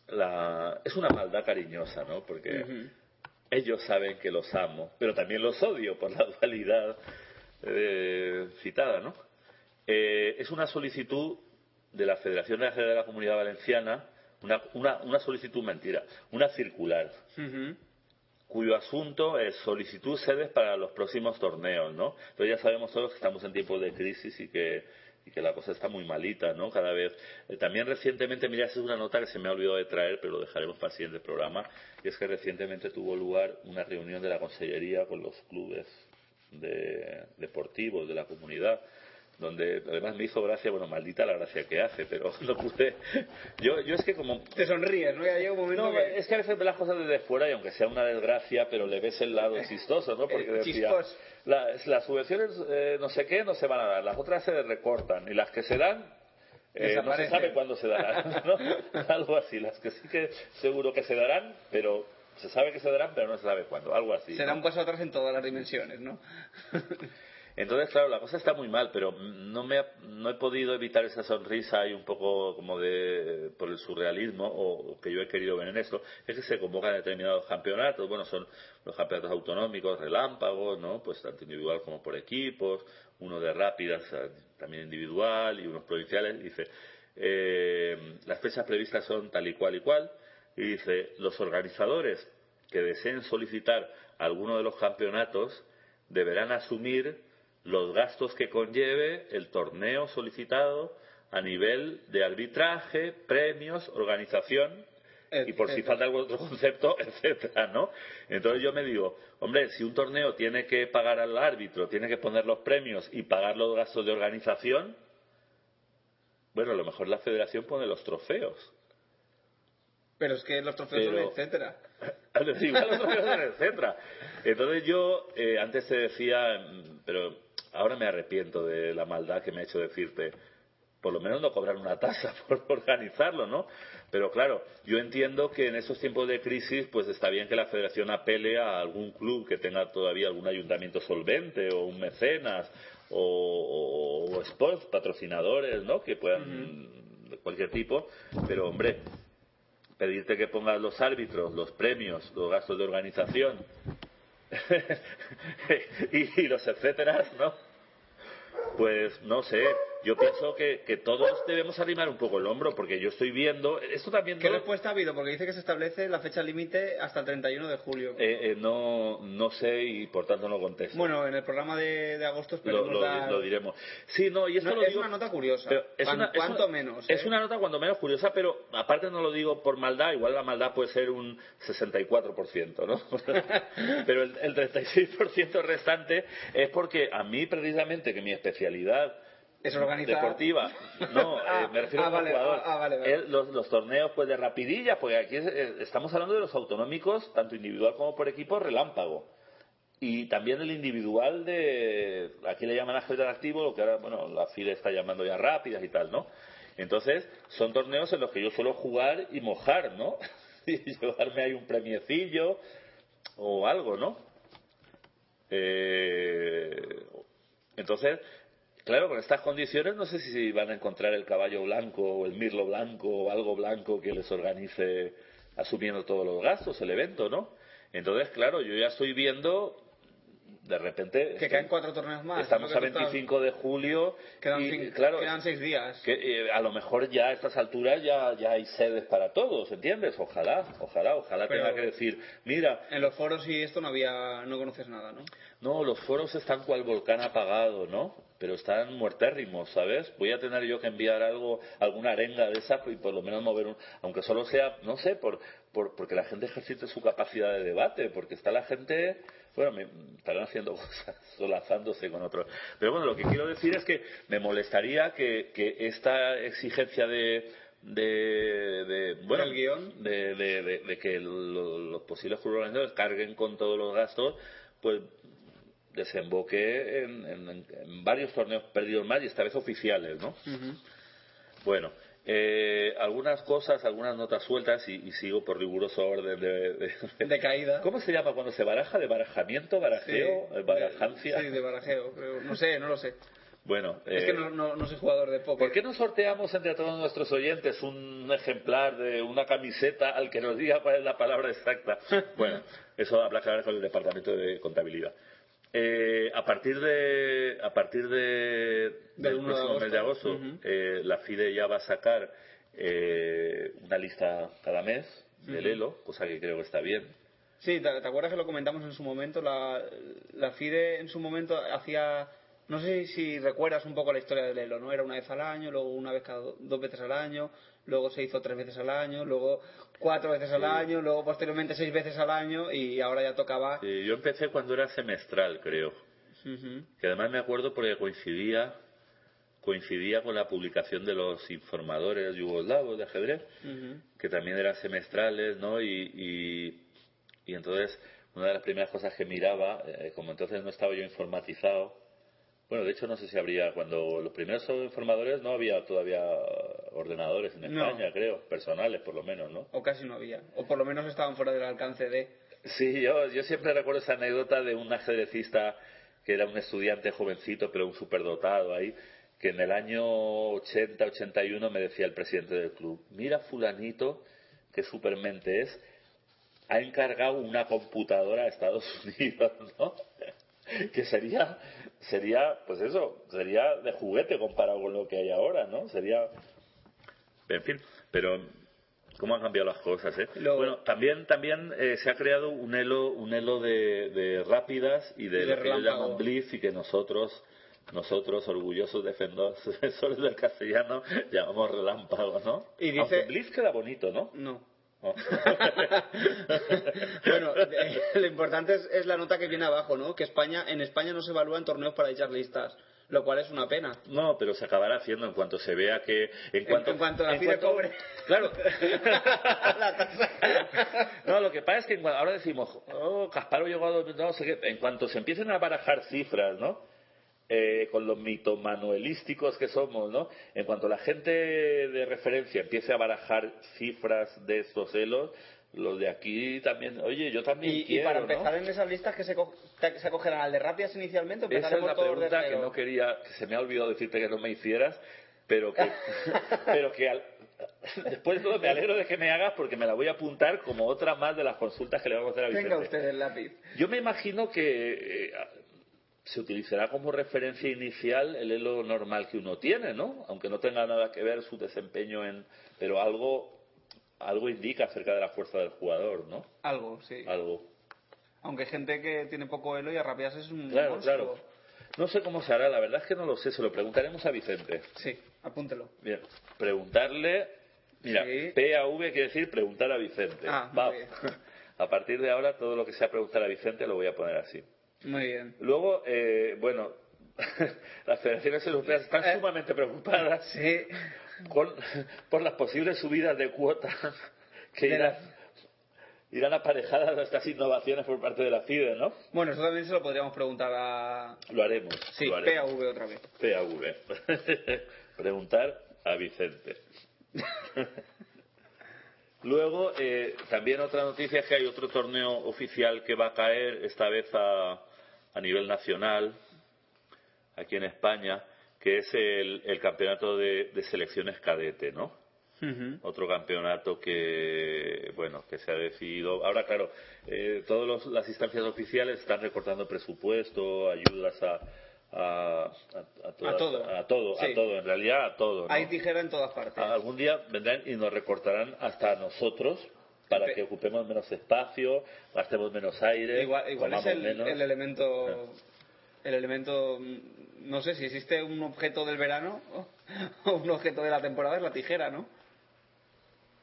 la... Es una maldad cariñosa, ¿no? Porque Ujú. ellos saben que los amo, pero también los odio por la *laughs* dualidad eh, citada, ¿no? Eh, es una solicitud de la Federación de la Comunidad Valenciana, una, una, una solicitud mentira, una circular, cuyo asunto es solicitud sedes para los próximos torneos, ¿no? Pero ya sabemos todos que estamos en tiempos de crisis y que, y que la cosa está muy malita, ¿no? Cada vez. Eh, también recientemente, mira, esa es una nota que se me ha olvidado de traer, pero lo dejaremos para el siguiente programa, y es que recientemente tuvo lugar una reunión de la Consellería con los clubes de- deportivos de la comunidad donde además me hizo gracia, bueno, maldita la gracia que hace, pero *laughs* no pude. Yo, yo es que como Te sonríes, ¿no? Ya llega un momento no, que. es que a veces las cosas desde fuera y aunque sea una desgracia, pero le ves el lado *laughs* chistoso, ¿no? Porque decía, la- las subvenciones eh, no sé qué no se van a dar, las otras se recortan y las que se dan eh, no se sabe cuándo se darán, *laughs* ¿no? Algo así, las que sí que seguro que se darán, pero se sabe que se darán, pero no se sabe cuándo, algo así. ¿no? un paso atrás en todas las dimensiones, ¿no? Entonces, claro, la cosa está muy mal, pero no me ha- no he podido evitar esa sonrisa y un poco como de por el surrealismo o que yo he querido ver en esto, es que se convocan determinados campeonatos, bueno, son los campeonatos autonómicos relámpagos, ¿no? Pues tanto individual como por equipos, uno de rápidas también individual y unos provinciales, dice, eh, las fechas previstas son tal y cual y cual, y dice, los organizadores que deseen solicitar alguno de los campeonatos deberán asumir los gastos que conlleve el torneo solicitado a nivel de arbitraje, premios, organización y por si falta algún otro concepto, *laughs* etcétera, ¿no? Entonces yo me digo, hombre, si un torneo tiene que pagar al árbitro, tiene que poner los premios y pagar los gastos de organización, bueno, a lo mejor la federación pone los trofeos. Pero es que los trofeos Pero- son etcétera. *laughs* Igual los trofeos son etcétera. Entonces yo eh, antes te decía, pero ahora me arrepiento de la maldad que me ha hecho decirte, por lo menos no cobrar una tasa *laughs* por organizarlo, ¿no? Pero claro, yo entiendo que en estos tiempos de crisis, pues está bien que la federación apele a algún club que tenga todavía algún ayuntamiento solvente o un mecenas o, o, o sports, patrocinadores, ¿no? Que puedan, de cualquier tipo. Pero hombre, pedirte que pongas los árbitros, los premios, los gastos de organización *laughs* y, los etcétera, ¿no? Pues no sé, yo pienso que, que todos debemos arrimar un poco el hombro, porque yo estoy viendo. Esto también. ¿Qué no- respuesta ha habido? Porque dice que se establece la fecha límite hasta el 31 de julio. eh, eh, no, no sé y por tanto no contesto. Bueno, en el programa de, de agosto lo, lo- dar- lo diremos. Sí, no, y esto No, lo es digo- una nota curiosa. pero es una- es cuanto una- menos. Es ¿eh? una nota cuando menos curiosa, pero aparte no lo digo por maldad, igual la maldad puede ser un 64%, ¿no? *laughs* pero el, el 36% restante es porque a mí precisamente que mi especialidad Es organizar- deportiva, no, *laughs* Ah, eh, me refiero ah, como vale, jugador, ah, ah, vale, vale. es los, los torneos pues de rapidilla, porque aquí es- estamos hablando de los autonómicos, tanto individual como por equipo, relámpago. Y también el individual de aquí le llaman ajedrez activo lo que ahora bueno la FIDE está llamando ya rápidas y tal no entonces son torneos en los que yo suelo jugar y mojar no *laughs* y llevarme ahí un premiecillo o algo no Eh, entonces claro con estas condiciones no sé si van a encontrar el caballo blanco o el mirlo blanco o algo blanco que les organice asumiendo todos los gastos el evento no entonces claro yo ya estoy viendo de repente Que caen cuatro torneos más. estamos a Que tú estás- 25 de julio Quedan, y cinco- claro quedan seis días. que eh, a lo mejor ya a estas alturas ya, ya hay sedes para todos, ¿entiendes? Ojalá, ojalá, ojalá Pero- tenga que decir, mira, En los foros y esto no había, no conoces nada, ¿no? no, los foros están cual volcán apagado, ¿no? Pero están muertérrimos, ¿sabes? Voy a tener yo que enviar algo, alguna arenga de esa y por lo menos mover un, aunque solo sea, no sé, por, por porque la gente ejercite su capacidad de debate, porque está la gente, bueno, me, estarán haciendo *laughs* cosas solazándose con otros. Pero bueno, lo que quiero decir es que me molestaría que, que esta exigencia de, de, de bueno ¿Del guion? de, de- de- de que lo- los posibles organizadores carguen con todos los gastos pues desemboque en, en- en varios torneos perdidos más y esta vez oficiales no bueno eh, algunas cosas algunas notas sueltas y, y sigo por riguroso orden de, de- *laughs* De caída. ¿cómo se llama cuando se baraja de barajamiento barajeo Sí, eh, barajancia Sí, de barajeo. pero no sé, no lo sé. bueno Es eh, que no, no, no soy jugador de póker. ¿Por qué no sorteamos entre todos nuestros oyentes un ejemplar de una camiseta al que nos diga cuál es la palabra exacta? *laughs* Bueno, eso habla claro con el departamento de contabilidad. Eh, a partir de a partir de, del de próximo mes de agosto. eh, la FIDE ya va a sacar eh, una lista cada mes del Ujú. ELO, cosa que creo que está bien. Sí, ¿te, te acuerdas que lo comentamos en su momento? La, la FIDE en su momento hacía... No sé si recuerdas un poco la historia del Elo, ¿no? Era una vez al año, luego una vez cada do- dos veces al año, luego se hizo tres veces al año, luego cuatro veces al Sí. año, luego posteriormente seis veces al año y ahora ya tocaba... Eh, yo empecé cuando era semestral, creo. Que además me acuerdo porque coincidía coincidía con la publicación de los informadores yugoslavos de ajedrez que también eran semestrales no y, y, y entonces una de las primeras cosas que miraba eh, como entonces no estaba yo informatizado bueno de hecho no sé si habría cuando los primeros informadores no había todavía ordenadores en No. España creo personales por lo menos no O casi no había. O por lo menos estaban fuera del alcance de... Sí, yo, yo siempre recuerdo esa anécdota de un ajedrecista que era un estudiante jovencito, pero un superdotado ahí, que en el año 80, 81 me decía el presidente del club, mira fulanito, qué supermente es, ha encargado una computadora a Estados *laughs* Unidos, ¿no? *laughs* que sería, sería, pues eso, sería de juguete comparado con lo que hay ahora, ¿no? Sería, en fin, pero cómo han cambiado las cosas, ¿eh? Lo- Bueno, también, también eh, se ha creado un elo, un elo de, de rápidas y de, Y de lo que ellos llaman blitz y que nosotros, nosotros orgullosos defensores *laughs* del castellano, llamamos relámpago, ¿no? Y dice- Aunque blitz queda bonito, ¿no? No. ¿No? *laughs* bueno, eh, lo importante es, es la nota que viene abajo, ¿no? Que España, en España no se evalúan torneos para dichas listas, lo cual es una pena. No, pero se acabará haciendo en cuanto se vea que... En cuanto, en cuanto la FIDE cobre. Claro. *laughs* No, lo que pasa es que ahora decimos, oh, Casparo llegó a no sé qué. En cuanto se empiecen a barajar cifras, ¿no? Eh, con los mitomanuelísticos que somos, ¿no? En cuanto la gente de referencia empiece a barajar cifras de estos celos, los de aquí también, oye, yo también Y, y quiero, para ¿no? empezar en esas listas, que se, co- que se acogerán al de Rapias inicialmente Esa es la pregunta que no quería, que se me ha olvidado decirte que no me hicieras, pero que, *laughs* pero que al- después de todo me alegro de que me hagas porque me la voy a apuntar como otra más de las consultas que le vamos a hacer a Vicente. Venga usted el lápiz. Yo me imagino que eh, se utilizará como referencia inicial el elo normal que uno tiene, ¿no? Aunque no tenga nada que ver su desempeño en... Pero algo, algo indica acerca de la fuerza del jugador, ¿no? Algo, sí. Algo. Aunque hay gente que tiene poco elo y a Rapias es un Claro, monstruo. claro. No sé cómo se hará, la verdad es que no lo sé, se lo preguntaremos a Vicente. Sí, apúntelo. Bien, preguntarle... Mira, Sí. PAV quiere decir preguntar a Vicente. Ah, Va. bien. *laughs* A partir de ahora todo lo que sea preguntar a Vicente lo voy a poner así. Muy bien. Luego, eh, bueno, *laughs* las federaciones europeas están Eh. sumamente preocupadas Sí. con- por las posibles subidas de cuotas que irán, irán aparejadas a estas innovaciones por parte de la FIDE, ¿no? Bueno, eso también se lo podríamos preguntar a... Lo haremos. Sí, lo haremos. PAV otra vez. PAV. *laughs* Preguntar a Vicente. *laughs* Luego, eh, también otra noticia es que hay otro torneo oficial que va a caer, esta vez a, a nivel nacional, aquí en España, que es el, el campeonato de, de selecciones cadete, ¿no? Otro campeonato que, bueno, que se ha decidido. Ahora, claro, eh, todas las instancias oficiales están recortando presupuesto, ayudas a. A, a- a todas- A todo. a todo, a todo, en realidad a todo. ¿no? Hay tijera en todas partes. Algún día vendrán y nos recortarán hasta a nosotros para que ocupemos menos espacio, gastemos menos aire, Igual, igual es el, menos. el elemento... El elemento... mm, No sé, si existe un objeto del verano *laughs* o un objeto de la temporada es la tijera, ¿no?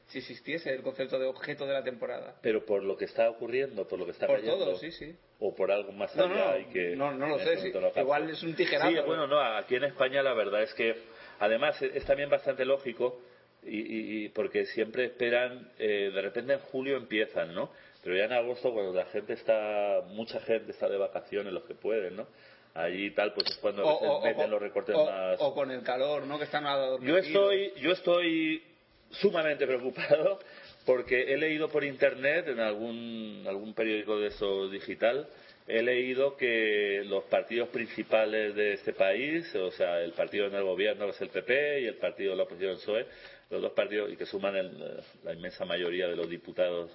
Si existiese el concepto de objeto de la temporada. Pero por lo que está ocurriendo, por lo que está Por cayendo, todo, sí, sí. o por algo más No, allá no, y que no, no lo sé, este sí. lo. Igual es un tijerazo. Sí, bueno, no, aquí en España la verdad es que además es también bastante lógico y, y- porque siempre esperan, eh, de repente en julio empiezan, ¿no? Pero ya en agosto cuando la gente está, mucha gente está de vacaciones, los que pueden, ¿no? Allí tal, pues es cuando a O, o- meten los recortes más... o con el calor, ¿no? Que están Yo estoy, yo estoy sumamente preocupado porque he leído por internet en algún, algún periódico de eso digital, he leído que los partidos principales de este país, o sea, el partido en el gobierno que es el PP y el partido de la oposición PSOE, los dos partidos y que suman el- la inmensa mayoría de los diputados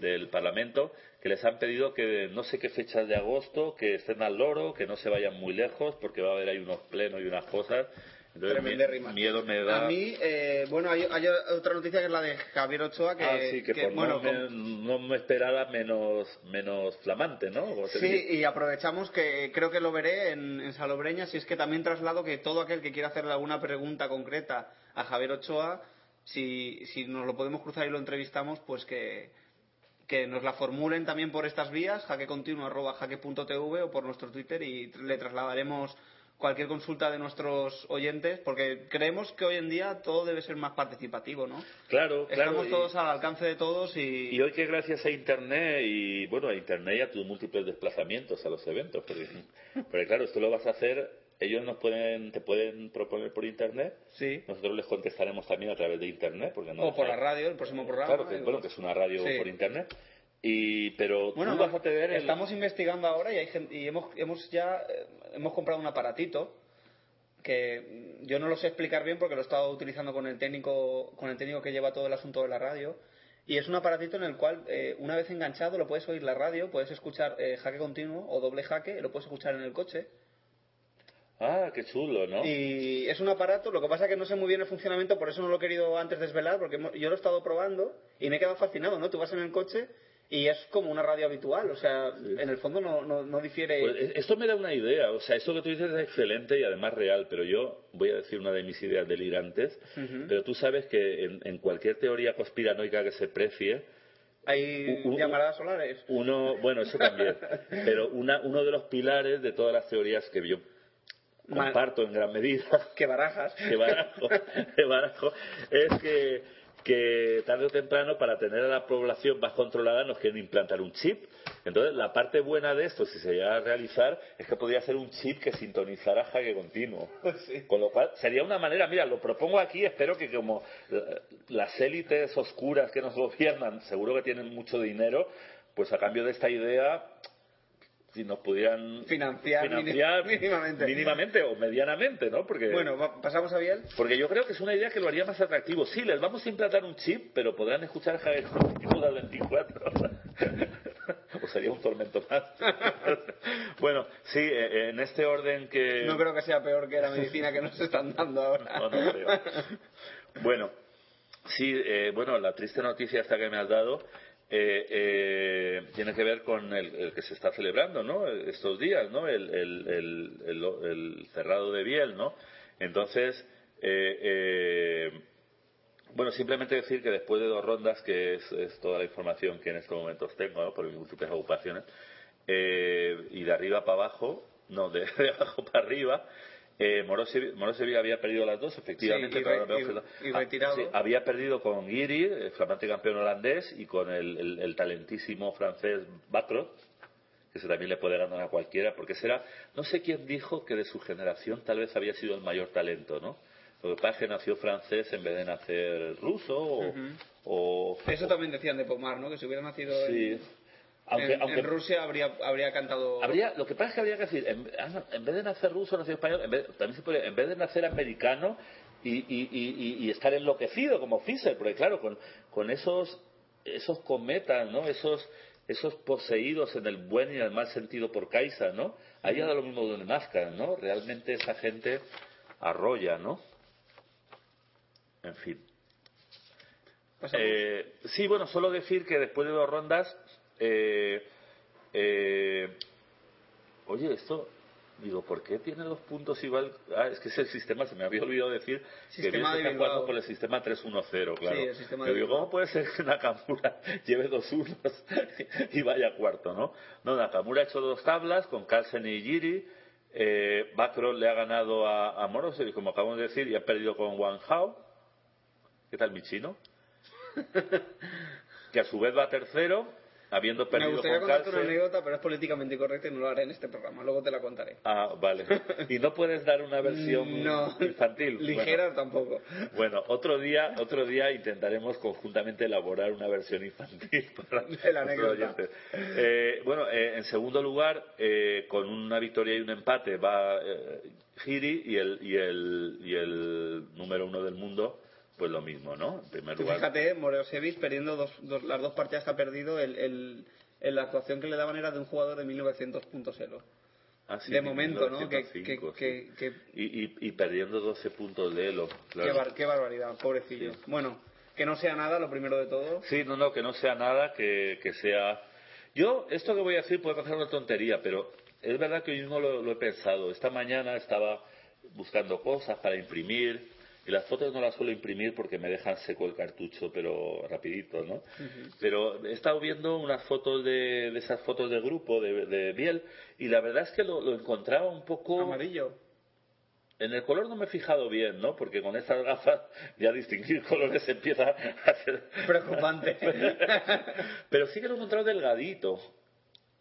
del Parlamento, que les han pedido que no sé qué fechas de agosto, que estén al loro, que no se vayan muy lejos, porque va a haber ahí unos plenos y unas cosas. Entonces, mi- miedo me da. A mí, eh, bueno, hay, hay otra noticia que es la de Javier Ochoa, que, ah, sí, que, por bueno, no, me, no me esperaba menos, menos flamante, ¿no? Sí, dice. y aprovechamos que creo que lo veré en, en Salobreña, si es que también traslado que todo aquel que quiera hacerle alguna pregunta concreta a Javier Ochoa, si, si nos lo podemos cruzar y lo entrevistamos, pues que, que nos la formulen también por estas vías, jaquecontinuo arroba jaque.tv o por nuestro Twitter y le trasladaremos cualquier consulta de nuestros oyentes, porque creemos que hoy en día todo debe ser más participativo, ¿no? Claro, claro. Estamos y- todos al alcance de todos y... Y hoy que gracias a Internet y bueno, a Internet y a tus múltiples desplazamientos a los eventos, porque, *laughs* porque claro, esto lo vas a hacer, ellos nos pueden, te pueden proponer por Internet, Sí. nosotros les contestaremos también a través de Internet, porque no O por la radio, el próximo programa. Claro, que, bueno, que es una radio Sí. por Internet, y pero Bueno, tú vas a tener el- estamos investigando ahora y, hay gen- y hemos, hemos ya eh, hemos comprado un aparatito que yo no lo sé explicar bien porque lo he estado utilizando con el técnico con el técnico que lleva todo el asunto de la radio y es un aparatito en el cual eh, una vez enganchado lo puedes oír la radio puedes escuchar eh, jaque continuo o doble jaque lo puedes escuchar en el coche Ah, qué chulo, ¿no? y es un aparato, lo que pasa es que no sé muy bien el funcionamiento, por eso no lo he querido antes desvelar, porque yo lo he estado probando y me he quedado fascinado, ¿no? Tú vas en el coche y es como una radio habitual, o sea, en el fondo no, no, no difiere... Pues, eh, esto me da una idea, o sea, eso que tú dices es excelente y además real, pero yo voy a decir una de mis ideas delirantes, Ujú. pero tú sabes que en, en cualquier teoría conspiranoica que se precie, Hay u- u- llamaradas solares. uno, bueno, eso también, *laughs* pero una, uno de los pilares de todas las teorías que yo comparto en gran medida, Que barajas. que barajo, *laughs* que barajo, es que, que tarde o temprano, para tener a la población más controlada, nos quieren implantar un chip. Entonces, la parte buena de esto, si se llega a realizar, es que podría ser un chip que sintonizara jaque continuo. *laughs* Con lo cual, sería una manera, mira, lo propongo aquí, espero que como eh, las élites oscuras que nos gobiernan, seguro que tienen mucho dinero, pues a cambio de esta idea si nos pudieran Financiar, financiar *laughs* mínimamente. mínimamente o medianamente, ¿no? Porque Bueno, pasamos a Biel. porque yo creo que es una idea que lo haría más atractivo. Sí, les vamos a implantar un chip, pero podrán escuchar Javier las *laughs* 24 o sería un tormento más. *laughs* bueno, sí, eh, en este orden que... No creo que sea peor que la medicina que nos están dando ahora. No, no creo. Bueno, sí, eh, bueno, la triste noticia esta que me has dado eh, eh, tiene que ver con el, el que se está celebrando, ¿no? Estos días, ¿no? El, el, el, cerrado de Biel, ¿no? Entonces, eh, eh, bueno, simplemente decir que después de dos rondas, que es, es toda la información que en estos momentos tengo, ¿no? por mis múltiples ocupaciones, eh, y de arriba para abajo, no, de, *laughs* de abajo para arriba, eh, Morosevic Morosevic había perdido las dos, efectivamente. Sí, y re- y- y Ah, retirado. sí, había perdido con Giri, el flamante campeón holandés, y con el, el- el talentísimo francés Bacro, que se también le puede ganar a cualquiera, porque será, no sé quién dijo que de su generación tal vez había sido el mayor talento, ¿no? Lo que pasa es que nació francés en vez de nacer ruso o... Eso también decían de Pomar, ¿no? Que si hubiera nacido Sí. en, Aunque, en- aunque en Rusia habría, habría cantado... Habría, lo que pasa es que habría que decir, en, en vez de nacer ruso, nacer español, en vez, también se podría, en vez de nacer americano y, y, y, y- estar enloquecido como Fischer, porque claro, con, con esos, esos cometas, ¿no? Esos, esos poseídos en el buen y en el mal sentido por Kaiser, ¿no? Ahí ya da lo mismo donde nazcan, ¿no? Realmente esa gente arrolla, ¿no? En fin. Eh, sí, bueno, solo decir que después de dos rondas, eh, eh, oye, esto, digo, ¿por qué tiene dos puntos igual? Ah, es que es el sistema, se me había olvidado decir que Sistema de está jugando con el sistema 3-1-0, claro. Sí, el sistema Pero digo. ¿cómo puede ser que Nakamura *laughs* lleve dos unos y vaya cuarto, no? No, Nakamura ha hecho dos tablas con Carlsen y Giri. Eh, Bacro le ha ganado a, a Morosevich, como acabamos de decir, y ha perdido con Wang Hao. ¿Qué tal mi chino? *laughs* que a su vez va tercero, habiendo Me perdido gustaría con contarte una Carlsen. anécdota, pero es políticamente incorrecta y no lo haré en este programa. Luego te la contaré. Ah, vale. *laughs* ¿Y no puedes dar una versión No. infantil? Ligera tampoco. Bueno, bueno, otro día, otro día intentaremos conjuntamente elaborar una versión infantil *laughs* para De la anécdota. Eh, bueno, eh, en segundo lugar, eh, con una victoria y un empate va eh, Giri y el, y, el, y el número uno del mundo, pues lo mismo, ¿no? En primer lugar. fíjate, Moreosevich perdiendo dos, dos- las dos partidas que ha perdido, el, el- el- la actuación que le daban era de un jugador de 1900.0. Ah, sí, de momento, ¿no? Que, 1905, que- sí. que- Y, y, y perdiendo 12 puntos de Elo. claro. qué, bar- qué barbaridad, pobrecillo. Sí. Bueno, que no sea nada, lo primero de todo. Sí, no, no, que no sea nada, que, que sea... Yo, esto que voy a decir puede parecer una tontería, pero es verdad que yo mismo lo, lo he pensado. Esta mañana estaba buscando cosas para imprimir y las fotos no las suelo imprimir porque me dejan seco el cartucho, pero rapidito, ¿no? Pero he estado viendo unas fotos de, de esas fotos de grupo de, de Biel y la verdad es que lo, lo encontraba un poco... Amarillo. En el color no me he fijado bien, ¿no? Porque con estas gafas ya distinguir *laughs* colores empieza a ser Preocupante. *laughs* Pero sí que lo he encontrado delgadito.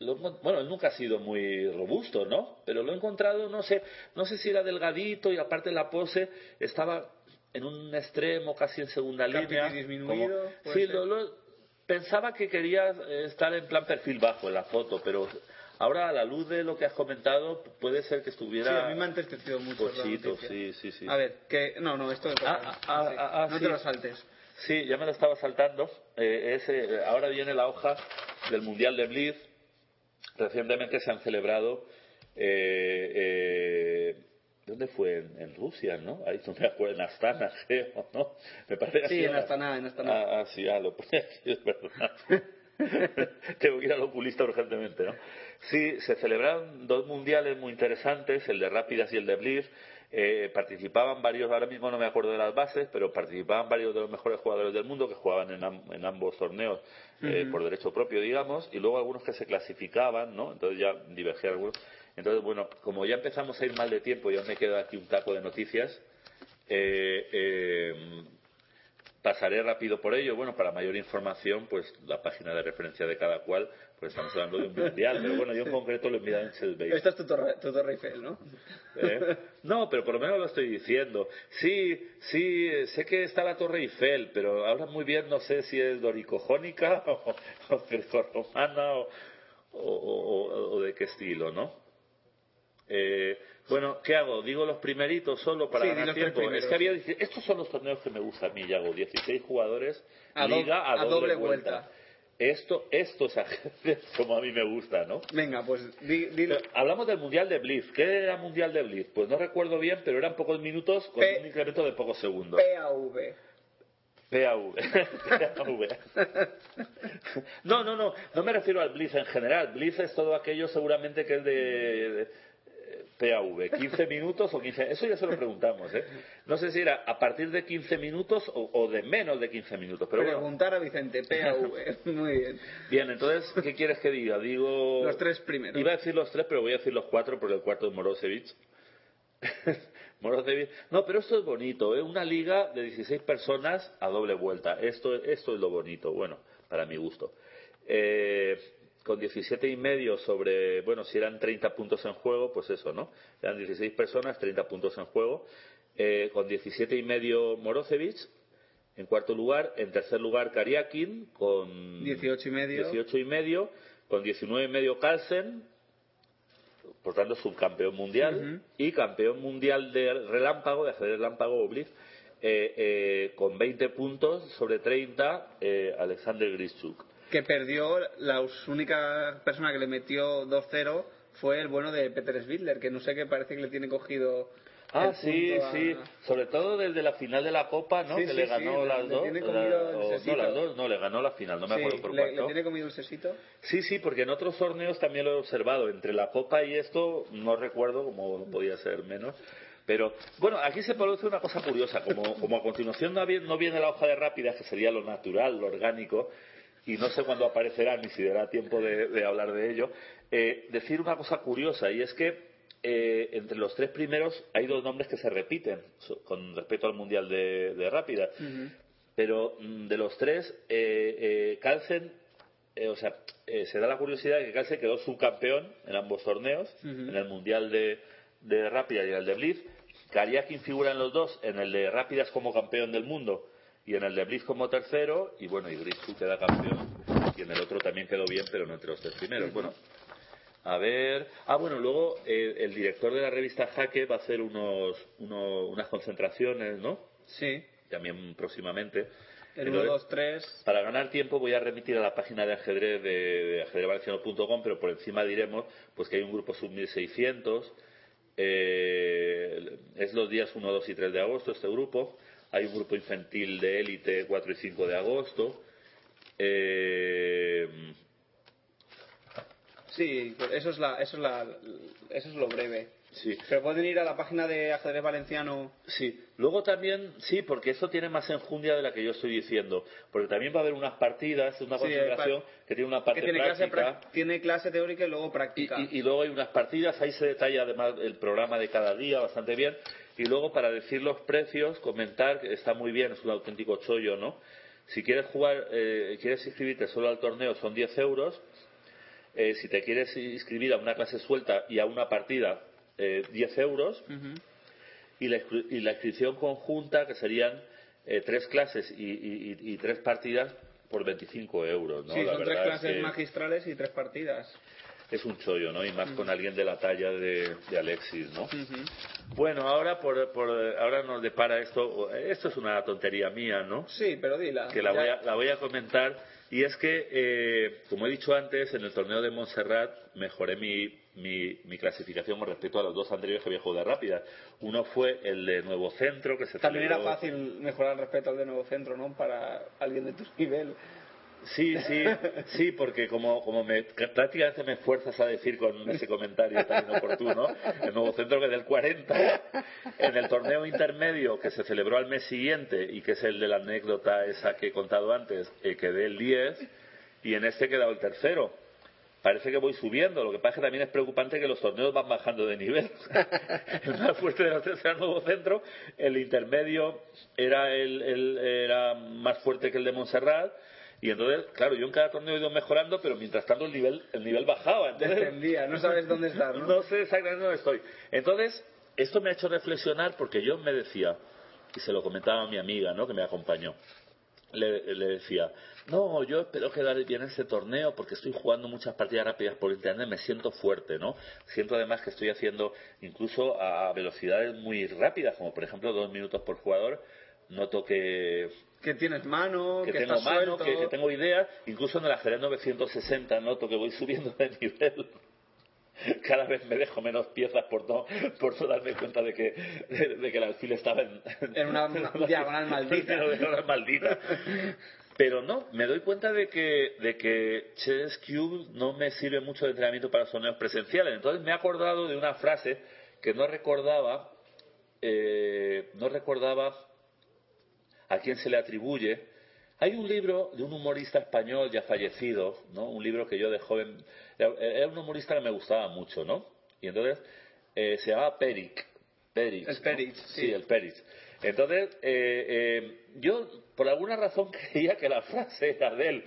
Lo bueno, él nunca ha sido muy robusto, ¿no? Pero lo he encontrado, no sé, no sé si era delgadito y aparte la pose estaba en un extremo, casi en segunda línea. disminuido, como- sí, lo- lo- pensaba que quería eh, estar en plan perfil bajo en la foto, pero ahora a la luz de lo que has comentado puede ser que Sí, estuviera a mí me ha entristecido mucho. noticia. sí, sí, sí. A ver, que. No, no, esto es. Ah, ah, Sí. ah, ah, no sí. te lo saltes. Sí, ya me lo estaba saltando. Eh, eh, ahora viene la hoja del Mundial de Blitz. Recientemente se han celebrado. Eh, eh, ¿Dónde fue? En, en Rusia, ¿no? Ahí no me acuerdo, en Astana, *laughs* creo, ¿no? Me parece Sí, en Astana, en Astana. Ah, ah, sí, ah, lo *laughs* pone aquí, es verdad. *laughs* Tengo que ir al oculista urgentemente, ¿no? Sí, se celebraron dos mundiales muy interesantes, el de Rápidas y el de Blitz. Eh, participaban varios, ahora mismo no me acuerdo de las bases, pero participaban varios de los mejores jugadores del mundo que jugaban en, am- en ambos torneos eh, por derecho propio, digamos, y luego algunos que se clasificaban, ¿no? Entonces ya divergían algunos. Entonces, bueno, como ya empezamos a ir mal de tiempo y aún me queda aquí un taco de noticias, eh, eh, Pasaré rápido por ello. Bueno, para mayor información, pues la página de referencia de cada cual, pues estamos hablando de un mundial. Pero bueno, yo en concreto lo he mirado en Shellbase. Esta es tu torre, tu torre Eiffel, ¿no? ¿Eh? No, pero por lo menos lo estoy diciendo. Sí, sí, sé que está la Torre Eiffel, pero ahora muy bien no sé si es doricojónica *laughs* o, o romana o, o, o- o de qué estilo, ¿no? Eh, bueno, ¿qué hago? ¿Digo los primeritos solo para Sí, ganar tiempo? Es que había, estos son los torneos que me gustan a mí, Yago. 16 jugadores, A do- liga a, a doble vuelta. Esto, esto es *laughs* como a mí me gusta, ¿no? Venga, pues di, hablamos del Mundial de Blitz. ¿Qué era Mundial de Blitz? Pues no recuerdo bien, pero eran pocos minutos con P- un incremento de pocos segundos. PAV. PAV. *laughs* PAV. *laughs* No, no, no. No me refiero al Blitz en general. Blitz es todo aquello seguramente que es de, de, PAV. 15 minutos o 15... Eso ya se lo preguntamos, ¿eh? No sé si era a partir de 15 minutos o, o de menos de 15 minutos. Pero bueno. Preguntar a Vicente, PAV. *laughs* Muy bien. Bien, entonces, ¿qué quieres que diga? Digo... Los tres primeros. Iba a decir los tres, pero voy a decir los cuatro porque el cuarto es Morosevich. Morosevich. No, pero esto es bonito, ¿eh? Una liga de 16 personas a doble vuelta. Esto, esto es lo bonito, bueno, para mi gusto. Eh, con 17 y medio sobre, bueno, si eran 30 puntos en juego, pues eso, ¿no? Eran 16 personas, 30 puntos en juego. Eh, con 17 y medio Morosevich. En cuarto lugar, en tercer lugar Kariakin con 18 y medio. 18 y medio, con 19 y medio Carlsen, por tanto subcampeón mundial, y campeón mundial de relámpago, de ajedrez relámpago o blitz, eh, eh, con 20 puntos sobre 30 eh, Alexander Grischuk. Que perdió, la única persona que le metió 2-0 fue el bueno de Peter Svitler, que no sé qué parece que le tiene cogido. Ah, sí, a- sí, sobre todo desde la final de la Copa, ¿no? Sí, que sí, le ganó las le dos. tiene la- comido el o- no, las dos, no, le ganó la final, no me acuerdo por le, cuánto. le tiene comido el sesito. Sí, sí, porque en otros torneos también lo he observado. Entre la Copa y esto, no recuerdo cómo podía ser menos. Pero, bueno, aquí se produce una cosa curiosa. Como, como a continuación no, había- no viene la hoja de rápidas, que sería lo natural, lo orgánico, y no sé cuándo aparecerá ni si dará tiempo de, de hablar de ello, eh, decir una cosa curiosa, y es que eh, entre los tres primeros hay dos nombres que se repiten con respecto al Mundial de, de Rápidas. Pero mm, de los tres, eh, eh, Carlsen, eh, o sea, se da la curiosidad de que Carlsen quedó subcampeón en ambos torneos, en el Mundial de, de Rápida y en el de Blitz. Kariakin figura en los dos, en el de Rápidas como campeón del mundo y en el de Blitz como tercero, y bueno, y Grishu queda campeón. Y en el otro también quedó bien, pero no entre los tres primeros. Bueno, a ver. Ah, bueno, luego eh, el director de la revista Jaque va a hacer unos, uno- unas concentraciones, ¿no? Sí. También próximamente. El Entonces, 1, 2, 3. para ganar tiempo voy a remitir a la página de ajedrez de, de pero por encima diremos pues que hay un grupo sub 1600. eh, es los días 1, 2 y 3 de agosto este grupo. Hay un grupo infantil de élite 4 y 5 de agosto. Eh, Sí, eso es, la, eso, es la, eso es lo breve. sí. Pero pueden ir a la página de ajedrez valenciano. Sí, luego también, sí, porque eso tiene más enjundia de la que yo estoy diciendo, porque también va a haber unas partidas, una Sí, concentración que tiene una parte tiene clase, práctica. prac- tiene clase teórica y luego Y, práctica. y- y luego hay unas partidas, ahí se detalla además el programa de cada día bastante bien. Y luego para decir los precios, comentar que está muy bien, es un auténtico chollo, ¿no? Si quieres jugar, eh, quieres inscribirte solo al torneo son 10 euros. Eh, si te quieres inscribir a una clase suelta y a una partida, eh, 10 euros. Y la, y la inscripción conjunta, que serían eh, tres clases y, y- y- y tres partidas por 25 euros, ¿no? sí, La son tres es clases que- magistrales y tres partidas. Es un chollo, ¿no? Y más con alguien de la talla de, de Alexis, ¿no? Bueno, ahora por, por- ahora nos depara esto. Esto es una tontería mía, ¿no? Sí, pero dila. Que la voy a, la voy a comentar. Y es que, eh, como he dicho antes, en el torneo de Montserrat mejoré mi, mi, mi clasificación con respecto a los dos anteriores que había jugado de rápida. Uno fue el de Nuevo Centro, que se También era fácil mejorar respecto al de Nuevo Centro, ¿no? Para alguien de tu *laughs* nivel. Sí, sí, sí, porque como, como me, prácticamente me fuerzas a decir con ese comentario tan inoportuno, el nuevo centro que del 40, en el torneo intermedio que se celebró al mes siguiente y que es el de la anécdota esa que he contado antes, eh, quedé el 10 y en este he quedado el tercero. parece que voy subiendo. Lo que pasa es que también es preocupante que los torneos van bajando de nivel. *laughs* el más fuerte de los tres era el nuevo centro, el intermedio era, el, el- era más fuerte que el de Montserrat. Y entonces, claro, yo en cada torneo he ido mejorando, pero mientras tanto el nivel, el nivel bajaba. Entonces, Descendía, no sabes dónde estar, ¿no? *laughs* no sé exactamente dónde estoy. Entonces, esto me ha hecho reflexionar porque yo me decía, y se lo comentaba a mi amiga, ¿no? Que me acompañó. Le, le decía, no, yo espero quedar bien en este torneo porque estoy jugando muchas partidas rápidas por internet, me siento fuerte, ¿no? Siento además que estoy haciendo incluso a velocidades muy rápidas, como por ejemplo dos minutos por jugador. Noto que, Que tienes mano, que que, tengo estás mano, que, que tengo ideas. Incluso en el ajedrez 960 noto que voy subiendo de nivel. *laughs* Cada vez me dejo menos piezas por no, por no darme cuenta de que, de, de que el alfil estaba en, *laughs* En una *laughs* diagonal maldita. En una diagonal maldita. Pero no, me doy cuenta de que, de que Chess Cube no me sirve mucho de entrenamiento para torneos presenciales. Entonces me he acordado de una frase que no recordaba, eh, no recordaba a quién se le atribuye. Hay un libro de un humorista español ya fallecido, ¿no? Un libro que yo de joven era, un humorista que me gustaba mucho, ¿no? Y entonces eh, se llamaba Peric. Peric El ¿no? Peric, sí. sí. el Peric. Entonces eh, eh, yo por alguna razón *laughs* creía que la frase era de él.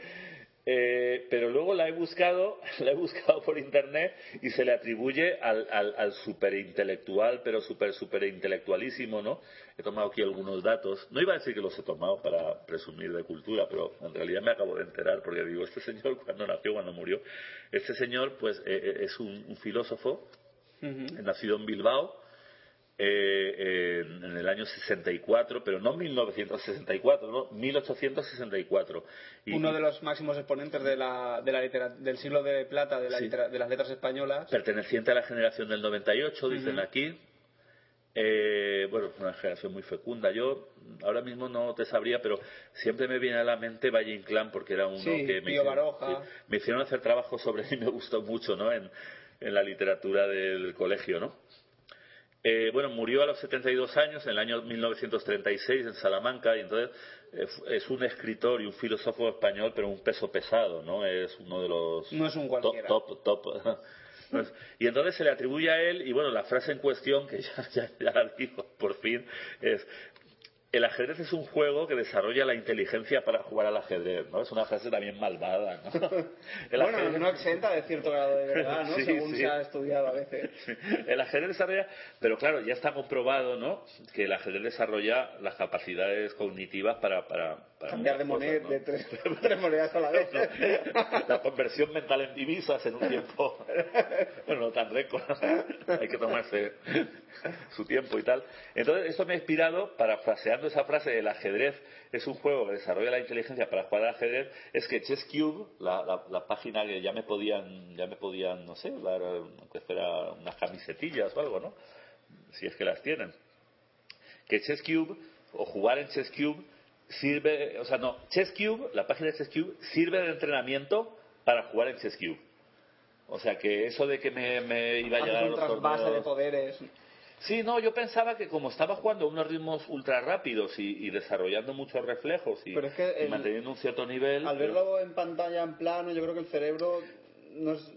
Eh, pero luego la he buscado, *laughs* la he buscado por internet y se le atribuye al, al, al superintelectual, pero super, super intelectualísimo, ¿no? He tomado aquí algunos datos. No iba a decir que los he tomado para presumir de cultura, pero en realidad me acabo de enterar porque digo, este señor *laughs* cuando nació, cuando murió, este señor pues eh, eh, es un, un filósofo nacido en Bilbao eh, en, en el año 64, pero no 1964, no 1864. Y- Uno de los máximos exponentes de la, de la litera- del siglo de plata de, la Sí. litera- de las letras españolas. perteneciente a la generación del 98, dicen Ujú. aquí. Eh, bueno, una generación muy fecunda. Yo ahora mismo no te sabría, pero siempre me viene a la mente Valle Inclán porque era uno Sí, que me hicieron, sí, me hicieron hacer trabajo sobre él y me gustó mucho, ¿no? En, en la literatura del colegio, ¿no? Eh, bueno, murió a los 72 años en el año 1936 en Salamanca y entonces eh, es un escritor y un filósofo español, pero un peso pesado, ¿no? Es uno de los No es un top, cualquiera. top, *laughs* Y entonces se le atribuye a él, y bueno, la frase en cuestión, que *laughs* ya, ya, ya la digo por fin, es el ajedrez es un juego que desarrolla la inteligencia para jugar al ajedrez, ¿no? Es una frase también malvada, ¿no? *laughs* El bueno, ajedrez- no exenta de cierto grado de verdad, ¿no? *laughs* Sí, Según sí. se ha estudiado a veces. *laughs* El ajedrez desarrolla, pero claro, ya está comprobado, ¿no? Que el ajedrez desarrolla las capacidades cognitivas para, para, para Cambiar de moneda cosas, de tres, *laughs* tres monedas a la vez. La conversión mental en divisas en un tiempo, *laughs* bueno, no tan récord, hay que tomarse su tiempo y tal. Entonces, esto me ha inspirado, parafraseando esa frase, el ajedrez es un juego que desarrolla la inteligencia para jugar al ajedrez, es que Chess Cube, la, la, la página que ya me podían, ya me podían, no sé, dar, aunque fuera unas camisetillas o algo, ¿no? Si es que las tienen. Que Chess Cube, o jugar en Chess Cube, sirve, o sea, no, Chess Cube, la página de Chess Cube, sirve de entrenamiento para jugar en Chess Cube. O sea, que eso de que me, me iba a llegar a los trasvase de torneos... poderes. Sí, no, yo pensaba que como estaba jugando a unos ritmos ultra rápidos y, y desarrollando muchos reflejos y, Pero es que y el- manteniendo un cierto nivel... Al verlo en pantalla en plano, yo creo que el cerebro no es,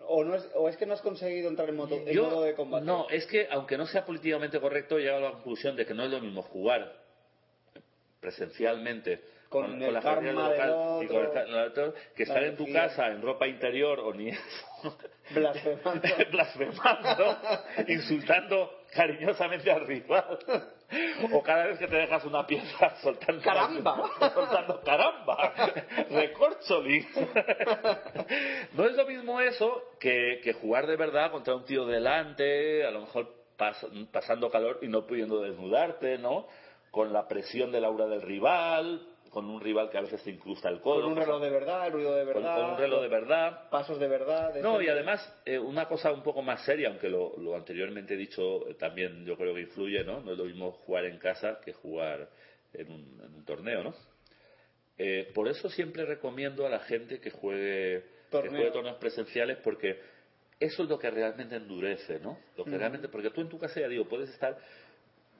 o, no es, o es que no has conseguido entrar en, modo, en Yo- modo de combate. No, es que aunque no sea políticamente correcto, he llegado a la conclusión de que no es lo mismo jugar presencialmente Con la familia local y con el que estar en tu casa en ropa interior o ni eso, *laughs* Blasfemando. *laughs* blasfemando, *laughs* insultando cariñosamente al rival. O cada vez que te dejas una pieza soltando ¡Caramba! soltando caramba, recorcholis. No es lo mismo eso que, que jugar de verdad contra un tío delante, a lo mejor pas- pasando calor y no pudiendo desnudarte, ¿no? Con la presión del aura del rival, con un rival que a veces te incrusta el codo. Con un reloj de verdad, el ruido de verdad. con un reloj de verdad. Pasos de verdad. de No, y además, eh, una cosa un poco más seria, aunque lo, lo anteriormente dicho eh, también yo creo que influye, ¿no? No es lo mismo jugar en casa que jugar en un, en un torneo, ¿no? Eh, por eso siempre recomiendo a la gente que juegue, que Torneo. juegue torneos presenciales porque eso es lo que realmente endurece, ¿no? Lo que realmente, porque tú en tu casa ya digo, puedes estar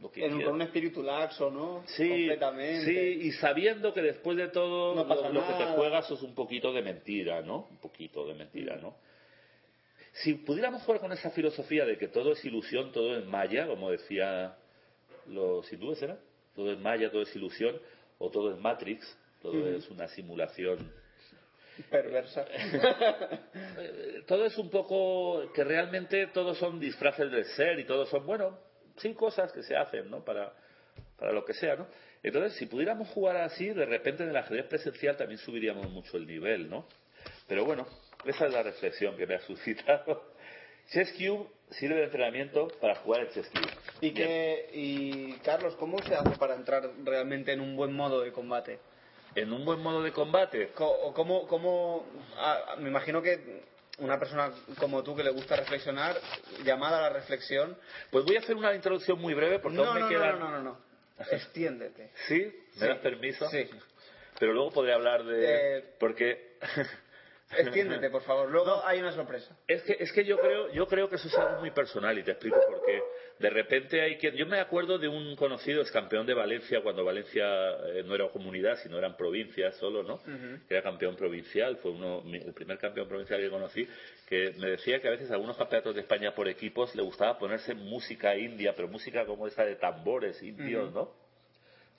lo que En un- quieras. con un espíritu laxo, ¿no? Sí, Completamente. sí, y sabiendo que después de todo No lo, lo que te juegas es un poquito de mentira, ¿no? Un poquito de mentira, ¿no? Si pudiéramos jugar con esa filosofía de que todo es ilusión, todo es maya, como decía los hindúes, ¿era? Todo es maya, todo es ilusión, o todo es Matrix, todo es una simulación Perversa. *laughs* eh, todo es un poco que realmente todos son disfraces del ser y todos son, bueno, sí, cosas que se hacen, ¿no? Para, para lo que sea, ¿no? Entonces, si pudiéramos jugar así, de repente en el ajedrez presencial también subiríamos mucho el nivel, ¿no? Pero bueno, esa es la reflexión que me ha *laughs* suscitado. Chess Cube sirve de entrenamiento para jugar el Chess Cube. y, que, y Carlos, ¿cómo se hace para entrar realmente en un buen modo de combate? En un buen modo de combate, Co- o ¿Cómo, cómo, ah, me imagino que una persona como tú que le gusta reflexionar, llamada a la reflexión... pues voy a hacer una introducción muy breve porque no, aún me no, quedan... no, no, no, no. Extiéndete. ¿Sí? ¿Me Sí. das permiso? Sí. Pero luego podré hablar de... Eh, Porque... Extiéndete, por favor. Luego hay una sorpresa. Es que, es que yo creo yo creo que eso es algo muy personal y te explico por qué. De repente hay quien... Yo me acuerdo de un conocido ex campeón de Valencia cuando Valencia eh, no era comunidad, sino eran provincias solo, ¿no? Que era campeón provincial, fue uno, el primer campeón provincial que conocí, que me decía que a veces a algunos campeonatos de España por equipos le gustaba ponerse música india, pero música como esa de tambores indios, Ujú. ¿no?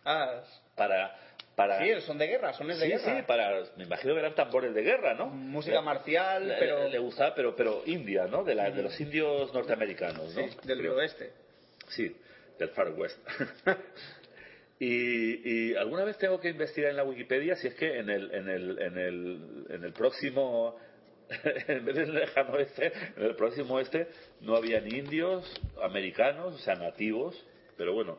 Ah, Para... para sí, son de guerra, son de Sí, guerra. sí, para, me imagino que eran tambores de guerra, ¿no? Música marcial, le, pero... le- le gustaba, pero, pero india, ¿no? De, la- de los indios norteamericanos, ¿no? Sí, del oeste. Sí, del Far West. *laughs* y, y alguna vez tengo que investigar en la Wikipedia si es que en el, en el, en el, en el próximo, *laughs* en vez del lejano oeste, en el próximo oeste no había ni indios, americanos, o sea, nativos, pero bueno,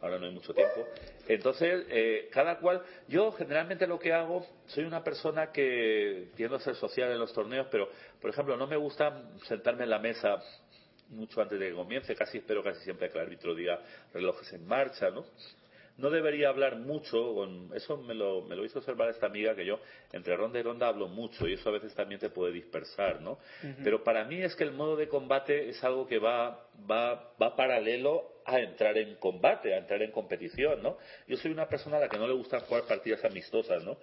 ahora no hay mucho tiempo. Entonces, eh, cada cual, yo generalmente lo que hago, soy una persona que tiendo a ser social en los torneos, pero, por ejemplo, no me gusta sentarme en la mesa mucho antes de que comience, casi espero casi siempre que el árbitro diga relojes en marcha, ¿no? No debería hablar mucho, con, eso me lo, me lo hizo observar esta amiga que yo entre ronda y ronda hablo mucho y eso a veces también te puede dispersar, ¿no? Pero para mí es que el modo de combate es algo que va, va, va paralelo a entrar en combate, a entrar en competición, ¿no? Yo soy una persona a la que no le gusta jugar partidas amistosas, ¿no?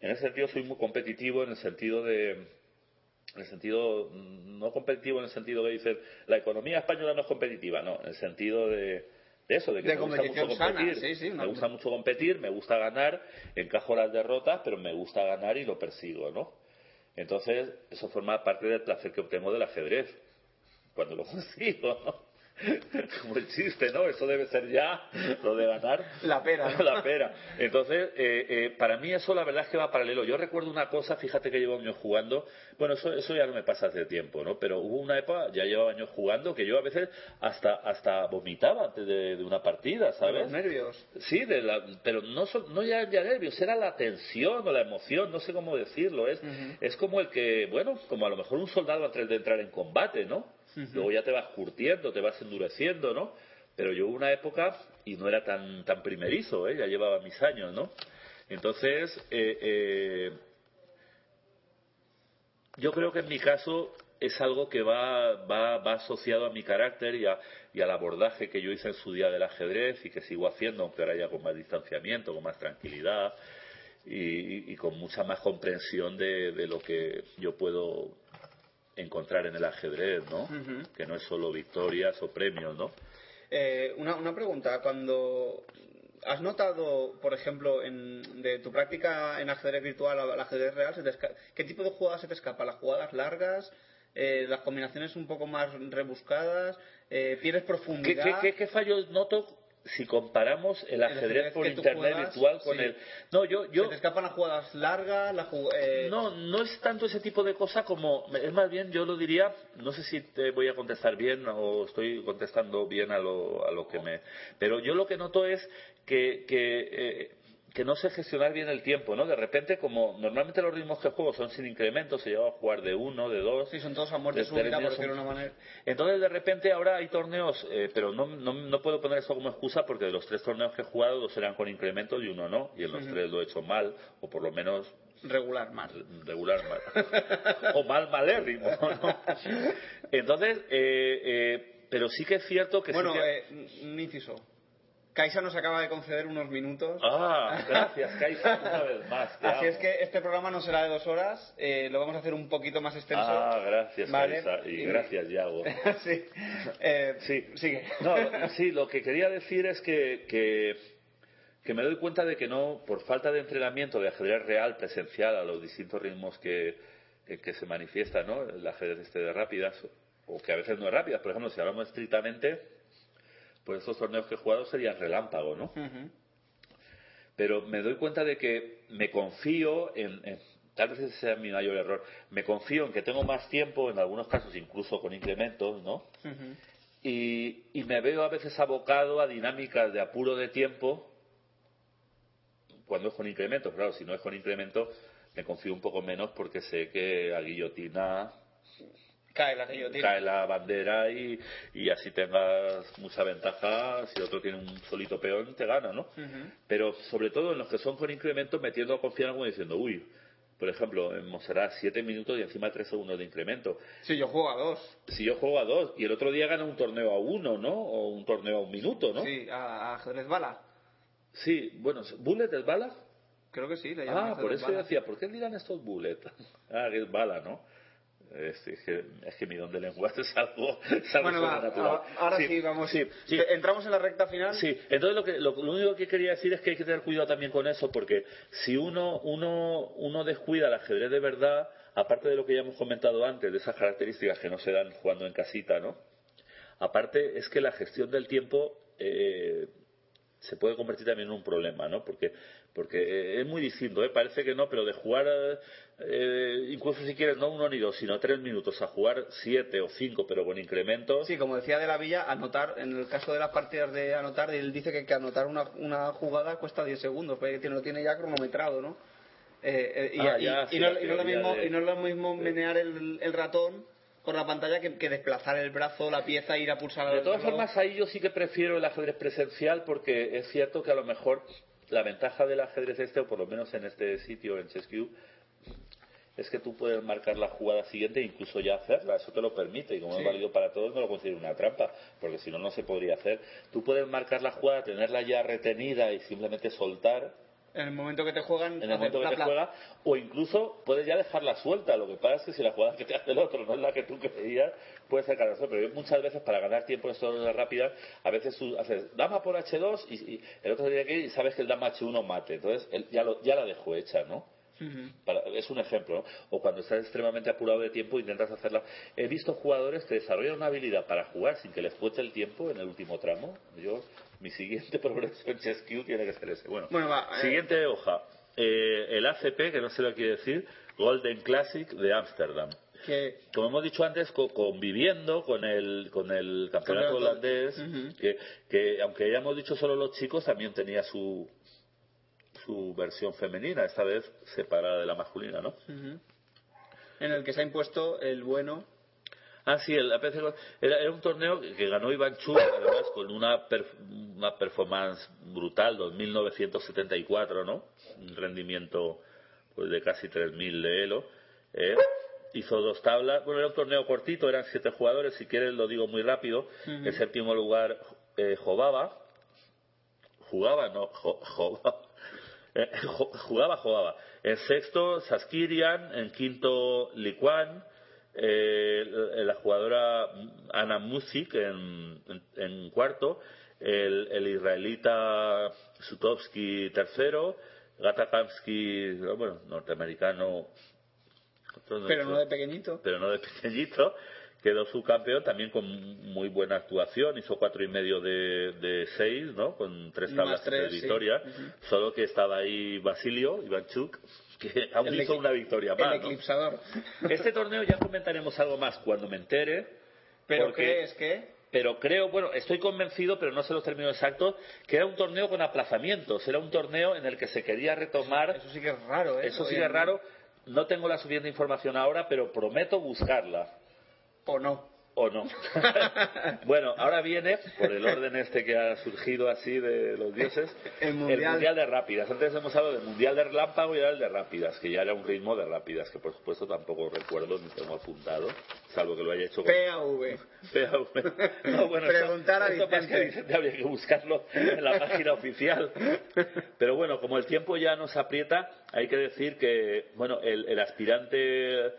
En ese sentido soy muy competitivo en el sentido de, en el sentido mm, no competitivo en el sentido que dicen la economía española no es competitiva no en el sentido de, de eso de que De me gusta mucho competir. sí, sí, me gusta mucho competir me gusta ganar encajo las derrotas pero me gusta ganar y lo persigo no entonces eso forma parte del placer que obtengo del ajedrez cuando lo *laughs* consigo ¿no? *laughs* como el chiste, ¿no? Eso debe ser ya lo de ganar La pera, ¿no? *laughs* la pera. Entonces, eh, eh, para mí eso la verdad es que va paralelo. Yo recuerdo una cosa, fíjate que llevo años jugando, bueno, eso, eso ya no me pasa hace tiempo, ¿no? Pero hubo una época, ya llevaba años jugando, que yo a veces hasta hasta vomitaba antes de, de una partida, ¿sabes? Los nervios. Sí, de la, pero no, son- no ya, ya nervios, era la tensión o la emoción, no sé cómo decirlo. Es, es como el que, bueno, como a lo mejor un soldado antes de entrar en combate, ¿no? Luego ya te vas curtiendo, te vas endureciendo, ¿no? Pero yo hubo una época y no era tan, tan primerizo, ¿eh? Ya llevaba mis años, ¿no? Entonces, eh, eh, yo creo que en mi caso es algo que va, va, va asociado a mi carácter y, a- y al abordaje que yo hice en su día del ajedrez y que sigo haciendo, aunque ahora ya con más distanciamiento, con más tranquilidad y, con mucha más comprensión de lo que yo puedo encontrar en el ajedrez, ¿no? Que no es solo victorias o premios, ¿no? Eh, una, una pregunta, cuando has notado, por ejemplo, en, de tu práctica en ajedrez virtual al ajedrez real, se te ¿qué tipo de jugadas se te escapa? ¿Las jugadas largas? Eh, ¿Las combinaciones un poco más rebuscadas? Eh, ¿Pierdes ¿Qué, profundidad? qué, qué- qué fallos noto si comparamos el ajedrez por internet virtual con sí. el... No, yo... yo ¿Se te escapan las jugadas largas? La eh, No, no es tanto ese tipo de cosa como, es más bien, yo lo diría, no sé si te voy a contestar bien o estoy contestando bien a lo, a lo que me... Pero yo lo que noto es que, que, eh, que no sé gestionar bien el tiempo, ¿no? De repente, como normalmente los ritmos que juego son sin incrementos, se lleva a jugar de uno, de dos... Sí, son todos a muerte de súbita, por decirlo de una manera. entonces, de repente, ahora hay torneos, eh, pero no, no, no puedo poner eso como excusa porque de los tres torneos que he jugado, dos eran con incrementos y uno no. Y en los tres lo he hecho mal, o por lo menos Regular más. regular mal. *laughs* o mal malérrimo, ¿no? *laughs* Entonces, eh, eh, pero sí que es cierto que sí Bueno, que- eh, un inciso. Kaisa nos acaba de conceder unos minutos. Ah, *laughs* gracias, Kaisa, una vez más. Así amo. es que este programa no será de dos horas, eh, lo vamos a hacer un poquito más extenso. Ah, gracias, Vale. Kaisa. Y gracias, Yago. *laughs* sí. Eh, Sí. Sigue. No, sí, lo que quería decir es que, que, que me doy cuenta de que no, por falta de entrenamiento de ajedrez real, presencial, a los distintos ritmos que, que, que se manifiestan, ¿no? El ajedrez este de rápidas, o que a veces no es rápidas. Por ejemplo, si hablamos estrictamente, pues estos torneos que he jugado serían relámpago, ¿no? Pero me doy cuenta de que me confío en, en- tal vez ese sea mi mayor error, me confío en que tengo más tiempo, en algunos casos incluso con incrementos, ¿no? Y, y me veo a veces abocado a dinámicas de apuro de tiempo cuando es con incrementos. Claro, si no es con incremento, me confío un poco menos porque sé que a guillotina Cae la guillotina. cae la bandera y, y así tengas mucha ventaja. Si otro tiene un solito peón, te gana, ¿no? Pero sobre todo en los que son con incremento, me tiendo a confiar como diciendo, uy, por ejemplo, en Monserrat 7 minutos y encima 3 segundos de incremento. Sí, yo juego a dos. Si yo juego a dos y el otro día gana un torneo a uno, ¿no? O un torneo a un minuto, ¿no? Sí, a, ajedrez bala. Sí, bueno, ¿bullet es bala? Creo que sí, le llaman Ah, por eso yo decía, ¿por qué dirán estos bullet? *laughs* Ah, que es bala, ¿no? Es, es que, es que mi don de lenguaje *laughs* es algo, es algo Bueno, va, sobrenatural. a- ahora sí, vamos. Sí, sí. Te- Entramos en la recta final. Sí, entonces lo, que, lo, lo único que quería decir es que hay que tener cuidado también con eso, porque si uno, uno, uno descuida el ajedrez de verdad, aparte de lo que ya hemos comentado antes, de esas características que no se dan jugando en casita, ¿no? Aparte es que la gestión del tiempo eh, se puede convertir también en un problema, ¿no? Porque, porque eh, es muy distinto, ¿eh? Parece que no, pero de jugar, eh, incluso si quieres, no uno ni dos, sino tres minutos, a jugar siete o cinco, pero con incrementos. Sí, como decía de la Villa, anotar, en el caso de las partidas de anotar, él dice que, que anotar una, una jugada cuesta 10 segundos, porque tiene- lo tiene ya cronometrado, ¿no? Eh, eh, y, Ah, y- ya, y sí, no, y no es lo mismo, de- y no es lo mismo menear el, el ratón por la pantalla que, que desplazar el brazo, la pieza, ir a pulsar al De todas formas, ahí yo sí que prefiero el ajedrez presencial porque es cierto que a lo mejor la ventaja del ajedrez este, o por lo menos en este sitio, en ChessQ, es que tú puedes marcar la jugada siguiente e incluso ya hacerla. Eso te lo permite y como Sí. es válido para todos, no lo considero una trampa, porque si no, no se podría hacer. Tú puedes marcar la jugada, tenerla ya retenida y simplemente soltar En el momento que te juegan, en el momento que te juega, o incluso puedes ya dejarla suelta. Lo que pasa es que si la jugada que te hace el otro no es la que tú creías, puede ser catastrófico. Pero yo muchas veces, para ganar tiempo en estas rondas rápidas, a veces haces dama por H2 y, y el otro tiene que ir y sabes que el dama H1 mate. Entonces, él ya, lo- ya la dejó hecha, ¿no? Para- es un ejemplo, ¿no? O cuando estás extremadamente apurado de tiempo intentas hacerla. He visto jugadores que desarrollan una habilidad para jugar sin que les cueste el tiempo en el último tramo. Yo, mi siguiente *laughs* progreso en ChessQ tiene que ser ese. Bueno, Bueno, va, eh. siguiente hoja. Eh, el ACP, que no sé lo que quiere decir, Golden Classic de Ámsterdam. Que, Como hemos dicho antes, co- conviviendo con el, con el campeonato holandés, que, que aunque hayamos dicho solo los chicos, también tenía su, su versión femenina, esta vez separada de la masculina, ¿no? ujú. en el que se ha impuesto el bueno. Ah, sí, el APC era, era un torneo que ganó Iván Chuk, además con una, perf- una performance brutal, 2.974, ¿no? Un rendimiento pues, de casi 3.000 de Elo. ¿eh? Hizo dos tablas. Bueno, era un torneo cortito, eran siete jugadores. Si quieres, lo digo muy rápido. Ujú. En séptimo lugar, eh, Jobaba. Jugaba, no, jo- Jobaba. Eh, jugaba, jugaba. En sexto, Saskirian. En quinto, Liquan. Eh, la jugadora Ana Musik en, en- en cuarto. El, el israelita Sutovsky tercero. Gatakamsky, bueno, norteamericano. Pero no de pequeñito. Pero no de pequeñito. Quedó subcampeón también con muy buena actuación. Hizo cuatro y medio de, de seis, ¿no? Con tres tablas de tres, sí. victoria. Solo que estaba ahí Basilio, Ivanchuk, que *laughs* aún El hizo una victoria El más. ¿no? eclipsador. *laughs* Este torneo ya comentaremos algo más cuando me entere. Pero porque- crees que pero creo, bueno, estoy convencido, pero no sé los términos exactos, que era un torneo con aplazamientos. Era un torneo en el que se quería retomar. eso sí que es raro, ¿eh? Eso sí que es raro. No tengo la suficiente información ahora, pero prometo buscarla. O no. o no. *laughs* bueno, ahora viene, por el orden este que ha surgido así de los dioses, *laughs* El mundial. de rápidas. Antes hemos hablado del mundial de relámpago y ahora el de rápidas, que ya era un ritmo de rápidas, que por supuesto tampoco recuerdo ni tengo apuntado, salvo que lo haya hecho con PAV. *laughs* PAV. No, bueno, Preguntar a esto, esto más Vicente. que Vicente habría que buscarlo en la página oficial. Pero bueno, como el tiempo ya nos aprieta, hay que decir que bueno, el, el aspirante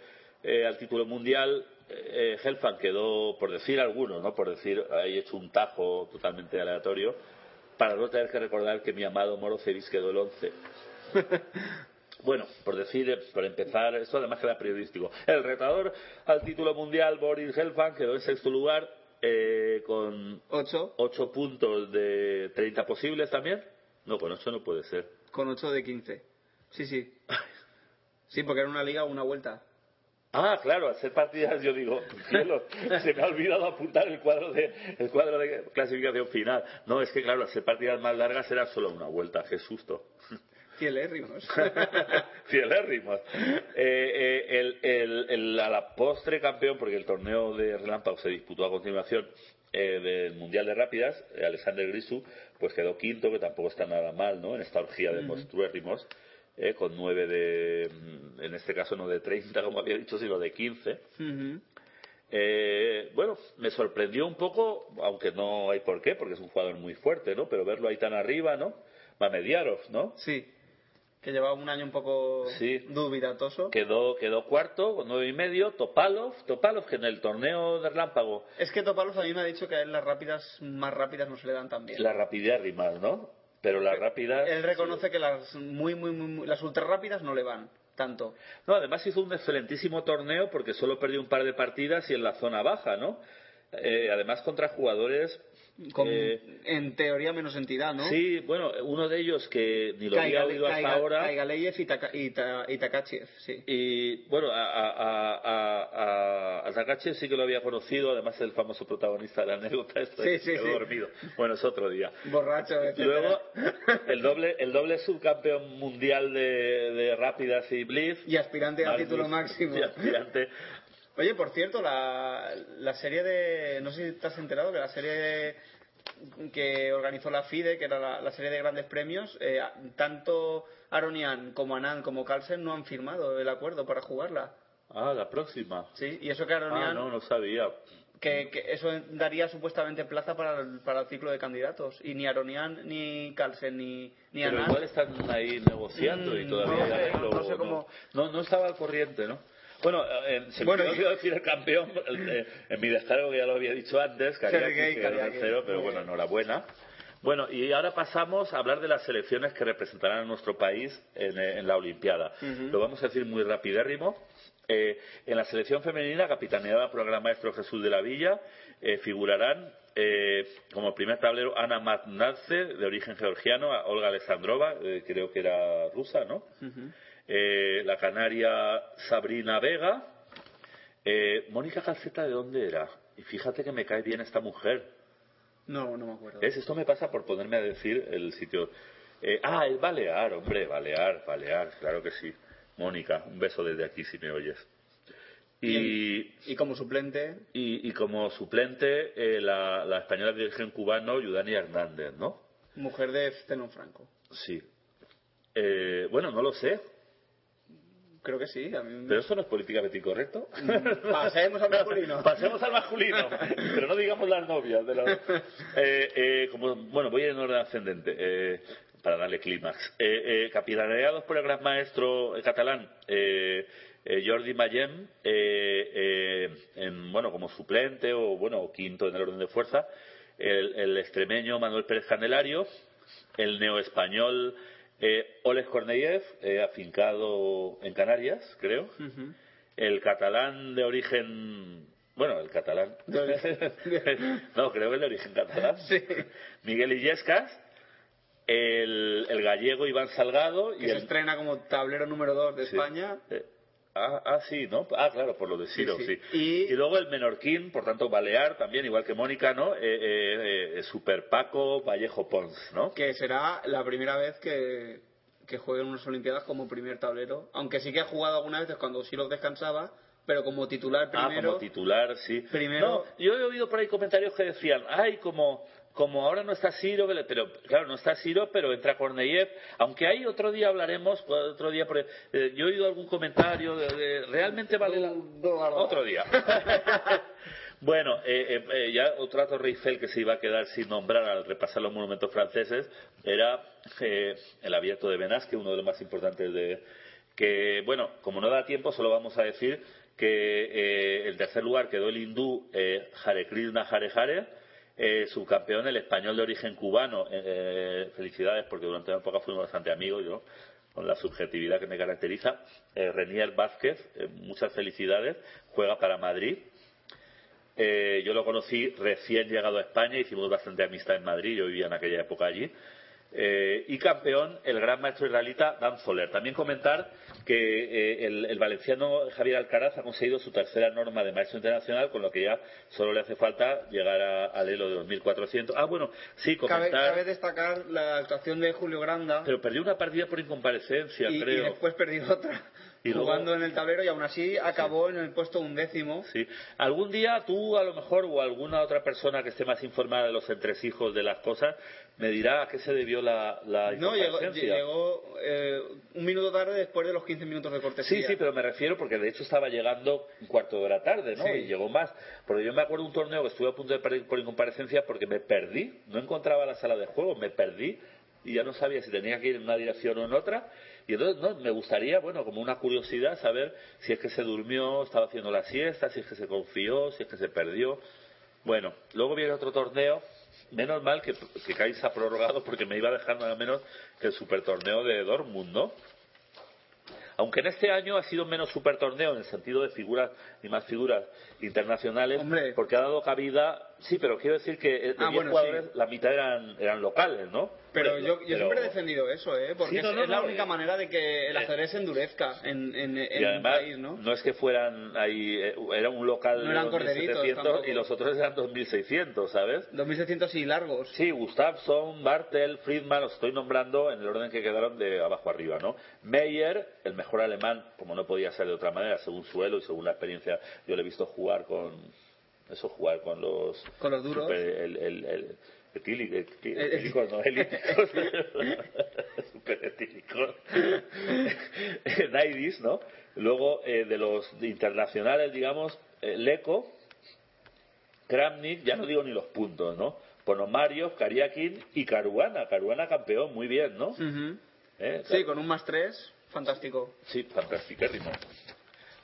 eh, al título mundial, eh, Helfan, quedó, por decir algunos, ¿no? por decir, he hecho un tajo totalmente aleatorio, para no tener que recordar que mi amado Morocevic quedó el 11. *laughs* Bueno, por decir, eh, por empezar, esto además queda periodístico. El retador al título mundial, Boris Helfand, quedó en sexto lugar eh, con 8 8 puntos de 30 posibles también. No, con 8 no puede ser. con 8 de 15. Sí, sí. *laughs* Sí, porque era una liga una vuelta. Ah, claro, al ser partidas yo digo, cielo, se me ha olvidado apuntar el cuadro de el cuadro de clasificación final. No, es que claro, al ser partidas más largas era solo una vuelta, qué susto. Cielérrimos. *laughs* Cielérrimos. Eh, eh, el, el, el- a la postre campeón, porque el torneo de relámpago se disputó a continuación eh, del Mundial de Rápidas, eh, Alexander Grisú, pues quedó quinto, que tampoco está nada mal, ¿no? En esta orgía de Ujú. monstruérrimos, eh, con nueve de, mm, en este caso no de 30, como había dicho, sino de 15. Ujú. Eh, bueno, me sorprendió un poco, aunque no hay por qué, porque es un jugador muy fuerte, ¿no? Pero verlo ahí tan arriba, ¿no? Mamediarov, ¿no? Sí. Que llevaba un año un poco Sí. dubitatoso. Quedó, quedó cuarto con nueve y medio. Topalov, Topalov que en el torneo de relámpago Es que Topalov a mí me ha dicho que a él las rápidas más rápidas no se le dan tan bien. la rapidez rimas, ¿no? Pero la rápida. Él reconoce que las muy, muy, muy, muy- las ultra rápidas no le van tanto. No, además hizo un excelentísimo torneo porque solo perdió un par de partidas y en la zona baja, ¿no? Eh, además contra jugadores. Con, eh, en teoría menos entidad, ¿no? Sí, bueno, uno de ellos que ni lo había Kaigale- oído hasta Kaiga- ahora. Kaigaleyev y, Taka- y, Ta- y Takachev, sí. Y bueno, a, a, a, a, a- a Takachev sí que lo había conocido, además el famoso protagonista de la anécdota, *laughs* esto Sí, sí, sí. dormido. Bueno, es otro día. Borracho. Luego, *laughs* el doble, el doble subcampeón mundial de, de rápidas y blitz. Y aspirante al Magnus, título máximo. Y aspirante. Oye, por cierto, la, la serie de... No sé si te has enterado que la serie que organizó la FIDE, que era la, la serie de grandes premios, eh, tanto Aronian como Anand como Carlsen no han firmado el acuerdo para jugarla. Ah, la próxima. Sí, y eso que Ah, Aronian... no, no sabía. que, que eso daría supuestamente plaza para el, para el ciclo de candidatos. Y ni Aronian, ni Carlsen, ni, ni Pero Anand... igual están ahí negociando y Mm, todavía no sé, arreglo, no sé cómo- No, no estaba al corriente, ¿no? Bueno, eh, se Bueno, me y- olvidó decir el campeón eh, en mi descargo, que ya lo había dicho antes, que quedó en Kariaki. cero, pero bueno, enhorabuena. Bueno, y ahora pasamos a hablar de las selecciones que representarán a nuestro país en, eh, en la Olimpiada. Lo vamos a decir muy rapidérrimo. Eh, en la selección femenina, capitaneada por el gran maestro Jesús de la Villa, eh, figurarán eh, como primer tablero Ana Matnadze, de origen georgiano, a Olga Alexandrova, eh, creo que era rusa, ¿no? Eh, la canaria Sabrina Vega. Eh, Mónica Calceta, ¿de dónde era? Y fíjate que me cae bien esta mujer. No, no me acuerdo. ¿Ves? Esto me pasa por ponerme a decir el sitio. Eh, ah, es Balear, hombre, Balear, Balear, claro que sí. Mónica, un beso desde aquí si me oyes. Y, Y como suplente, y, y como suplente, eh, la, la española de origen cubano, Yudani Hernández, ¿no? mujer de Zenon Franco. Sí. Eh, bueno, no lo sé, Creo que sí. A mí... pero eso no es políticamente incorrecto. Pasemos al *laughs* masculino. Pasemos al masculino, pero no digamos las novias. De los- *laughs* Eh, eh, como, bueno, voy en orden ascendente eh, para darle clímax. Eh, eh, capitaneados por el gran maestro catalán Jordi Mayem, eh, eh, en, bueno, como suplente o bueno quinto en el orden de fuerza, el, el extremeño Manuel Pérez Candelario, el neoespañol eh, Oleg Korneyev, eh, afincado en Canarias, creo el catalán de origen bueno el catalán *laughs* no creo que el de origen catalán Sí. Miguel Illescas el, el gallego Iván Salgado Que y se el estrena como tablero número 2 de Sí. España. Eh, ah, ah, sí, ¿no? Ah, claro, por lo de Siro, Sí, sí. sí. Y- Y... luego el menorquín, por tanto, Balear también, igual que Mónica, ¿no? Eh, eh, eh, Super Paco Vallejo Pons, ¿no? Que será la primera vez que, que juegue en unas Olimpiadas como primer tablero. Aunque sí que ha jugado algunas veces cuando Sirov descansaba pero como titular Ah, primero. como titular, sí. Primero- No, yo he oído por ahí comentarios que decían, ay, como, como ahora no está Ciro, pero claro, no está Ciro, pero entra Korneyev. Aunque hay otro día hablaremos, otro día, porque, eh, yo he oído algún comentario de, de- realmente vale la... Otro día. *laughs* Bueno, eh, eh, eh, ya otro Torre Eiffel que se iba a quedar sin nombrar al repasar los monumentos franceses era eh, el abierto de Benasque, uno de los más importantes de que bueno, como no da tiempo, solo vamos a decir que eh, el tercer lugar quedó el hindú eh, Hare Krishna Hare Hare, eh, subcampeón el español de origen cubano. eh, eh, felicidades porque durante una época fuimos bastante amigos, yo con la subjetividad que me caracteriza. Eh, Renier Vázquez, eh, muchas felicidades, juega para Madrid. Eh, yo lo conocí recién llegado a España, hicimos bastante amistad en Madrid, yo vivía en aquella época allí. Eh, y campeón, el gran maestro israelita Dan Zoller. También comentar que eh, el, el valenciano Javier Alcaraz ha conseguido su tercera norma de maestro internacional, con lo que ya solo le hace falta llegar a- al elo de 2400. Ah, bueno, sí, Cabe, comentar. cabe destacar la actuación de Julio Granda Pero perdió una partida por incomparecencia, y, y creo. después perdió otra Y luego- jugando en el tablero y aún así acabó en el puesto undécimo. Sí. Algún día tú, a lo mejor, o alguna otra persona que esté más informada de los entresijos de las cosas, me dirá a qué se debió la, la No, llegó, llegó eh, un minuto tarde después de los 15 minutos de cortesía. Sí, sí, pero me refiero porque de hecho estaba llegando un cuarto de hora tarde, ¿no? Sí. Y llegó más. Porque yo me acuerdo de un torneo que estuve a punto de perder por incomparecencia porque me perdí. No encontraba la sala de juego, me perdí y ya no sabía si tenía que ir en una dirección o en otra. Y entonces, no, me gustaría, bueno, como una curiosidad, saber si es que se durmió, estaba haciendo la siesta, si es que se confió, si es que se perdió. Bueno, luego viene otro torneo. Menos mal que, que ha prorrogado porque me iba a dejar nada menos que el supertorneo de Dortmund, ¿no? Aunque en este año ha sido menos super torneo en el sentido de figuras y más figuras internacionales, Hombre. porque ha dado cabida, sí, pero quiero decir que eh, de Ah, 10 bueno, jugadores sí. la mitad eran, eran locales, ¿no? Pero Bueno, yo, yo pero- siempre he defendido eso, ¿eh? Porque Sí, no, es, no, es la no, única eh, manera de que el eh, ajedrez se endurezca en, en, en y un además, país, ¿no? es que fueran ahí, era un local No eran de corderitos 2.700 tampoco. y los otros eran 2.600, ¿sabes? 2600 y largos. Sí, Gustafsson, Bartel, Friedman, los estoy nombrando en el orden que quedaron de abajo arriba, ¿no? Meyer, el mejor alemán, como no podía ser de otra manera, según suelo y según la experiencia, yo le he visto jugar con, eso, jugar con los... Con los duros. super- el, el, el, etílico, etí- El- etílicos, no, elíticos. *laughs* Super etílicos. Naidis, ¿no? Luego, eh, de los internacionales, digamos, eh, Leco, Kramnik, ya no digo ni los puntos, ¿no? Ponomarios, Kariakin y Caruana. Caruana campeón, muy bien, ¿no? ¿Eh? Sí, con un más 3, fantástico. Sí, fantásticérrimo.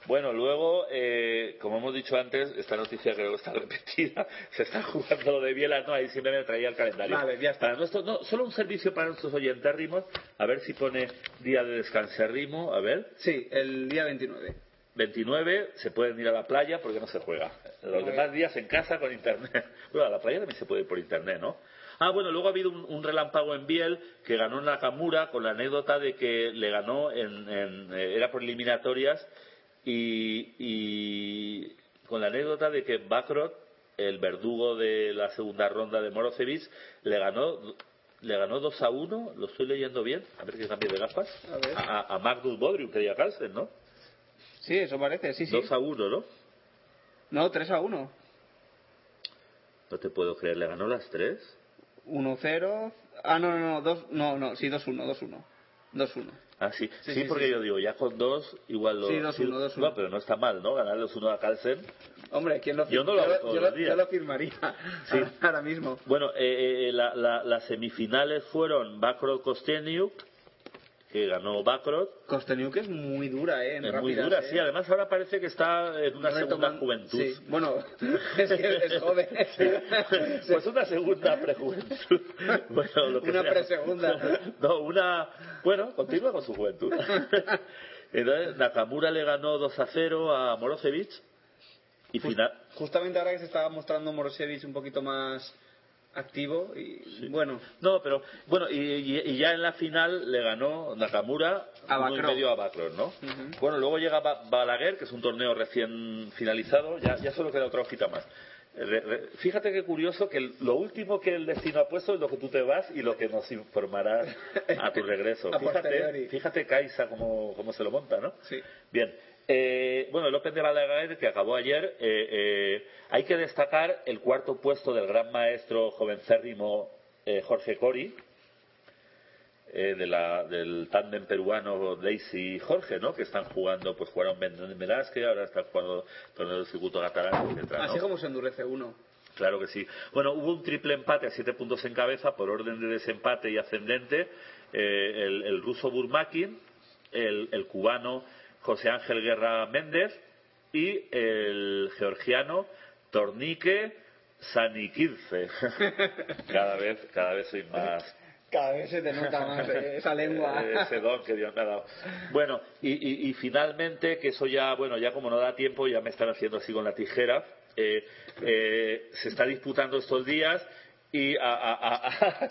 Bueno, luego, eh, como hemos dicho antes, esta noticia creo que está *laughs* repetida. Se está jugando lo de Biela, no, ahí siempre me traía el calendario. Vale, ya está. Para nuestro, no, solo un servicio para nuestros oyentérrimos. A ver si pone día de descansérrimo. A ver, Sí, el día 29. 29 se pueden ir a la playa porque no se juega. Los demás días en casa con internet. *laughs* Bueno, a la playa también se puede ir por internet, ¿no? Ah, bueno, luego ha habido un, un relámpago en Biel que ganó Nakamura con la anécdota de que le ganó en, en, eh, era por eliminatorias y, y con la anécdota de que Bakrot, el verdugo de la segunda ronda de Morosevic, le ganó le ganó 2 a 1, lo estoy leyendo bien, a ver que cambie de gafas, A ver. a, a Magnus Bodrium, que ya Carlsen, ¿no? Sí, eso parece, sí, sí. 2 a 1, ¿no? No, 3 a 1. No te puedo creer, ¿le ganó las tres? 1-0. Ah, no, no, no, dos, no, no, sí, 2-1, 2-1. 2-1. Ah, sí. Sí, Sí, sí, porque yo digo, ya con dos, igual lo... Sí, 2-1, 2-1. No, pero no está mal, ¿no? Ganar los uno a Carlsen. Hombre, ¿quién lo Yo no lo hago yo, todos yo los lo- días. yo lo firmaría *laughs* ahora mismo. Bueno, eh, eh, la- la- las semifinales fueron Bakrot Kosteniuk, que ganó Bakrot. Kosteniuk es muy dura, ¿eh? En Es muy rápidas, dura, ¿eh? sí. Además ahora parece que está en una segunda juventud. Sí, bueno, *laughs* es que es joven. *laughs* Pues una segunda prejuventud. *laughs* Bueno, lo que Una sea. presegunda. No, una. Bueno, continúa con su juventud. Entonces, Nakamura le ganó 2 a 0 a Morosevic. Y final. Justamente ahora que se estaba mostrando Morosevich un poquito más activo y bueno, No, pero. Bueno, y, y- y ya en la final le ganó Nakamura A uno y medio a ¿no? Bueno, luego llega Ba- Balaguer, que es un torneo recién finalizado. Ya, ya solo queda otra hojita más. Re- re- Fíjate qué curioso que el- lo último que el destino ha puesto es lo que tú te vas y lo que nos informarás *laughs* a tu regreso. Fíjate, fíjate Kaisa cómo, cómo se lo monta, ¿no? sí. Bien, Eh, bueno, el Open de Balaguer, que acabó ayer, eh, eh, hay que destacar el cuarto puesto del gran maestro jovencérrimo eh, Jorge Cori, eh, de la, del tándem peruano Daisy y Jorge, ¿no? Que están jugando, pues jugaron en Velázquez, ahora están jugando torneo del circuito catalán, etcétera, Así como se endurece uno. Claro que sí. Bueno, hubo un triple empate a siete puntos en cabeza por orden de desempate y ascendente. El, el ruso Burmakin, el, el cubano José Ángel Guerra Méndez y el georgiano Tornique Sanikidze. *laughs* cada vez, cada vez soy más Cada vez se te nota más eh, esa lengua. *laughs* ese don que Dios me ha dado. Bueno, y, y- y finalmente, que eso ya, bueno, ya como no da tiempo, ya me están haciendo así con la tijera, eh, eh, se está disputando estos días y a, a- a-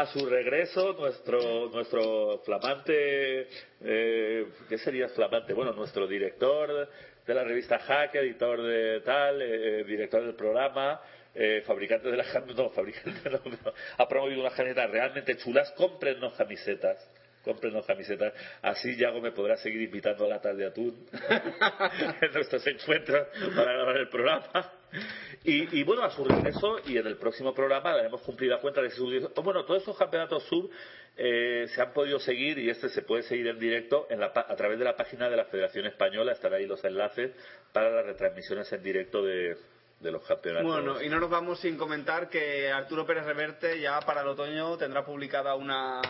a su regreso nuestro nuestro flamante, eh, ¿qué sería flamante? Bueno, nuestro director de la revista Hack, editor de tal, eh, director del programa, eh, fabricante de camisetas, *laughs* no, fabricante no, no, ha promovido unas camisetas realmente chulas, cómprennos camisetas. Cómprenos camisetas. Así Yago me podrá seguir invitando a latas de atún *laughs* en nuestros encuentros para grabar el programa. Y, bueno, a su regreso y en el próximo programa daremos cumplida cuenta de su... Bueno, todos estos campeonatos sub eh, se han podido seguir y este se puede seguir en directo en la a través de la página de la Federación Española. Estarán ahí los enlaces para las retransmisiones en directo de, de los campeonatos. Bueno, y no nos vamos sin comentar que Arturo Pérez Reverte ya para el otoño tendrá publicada una,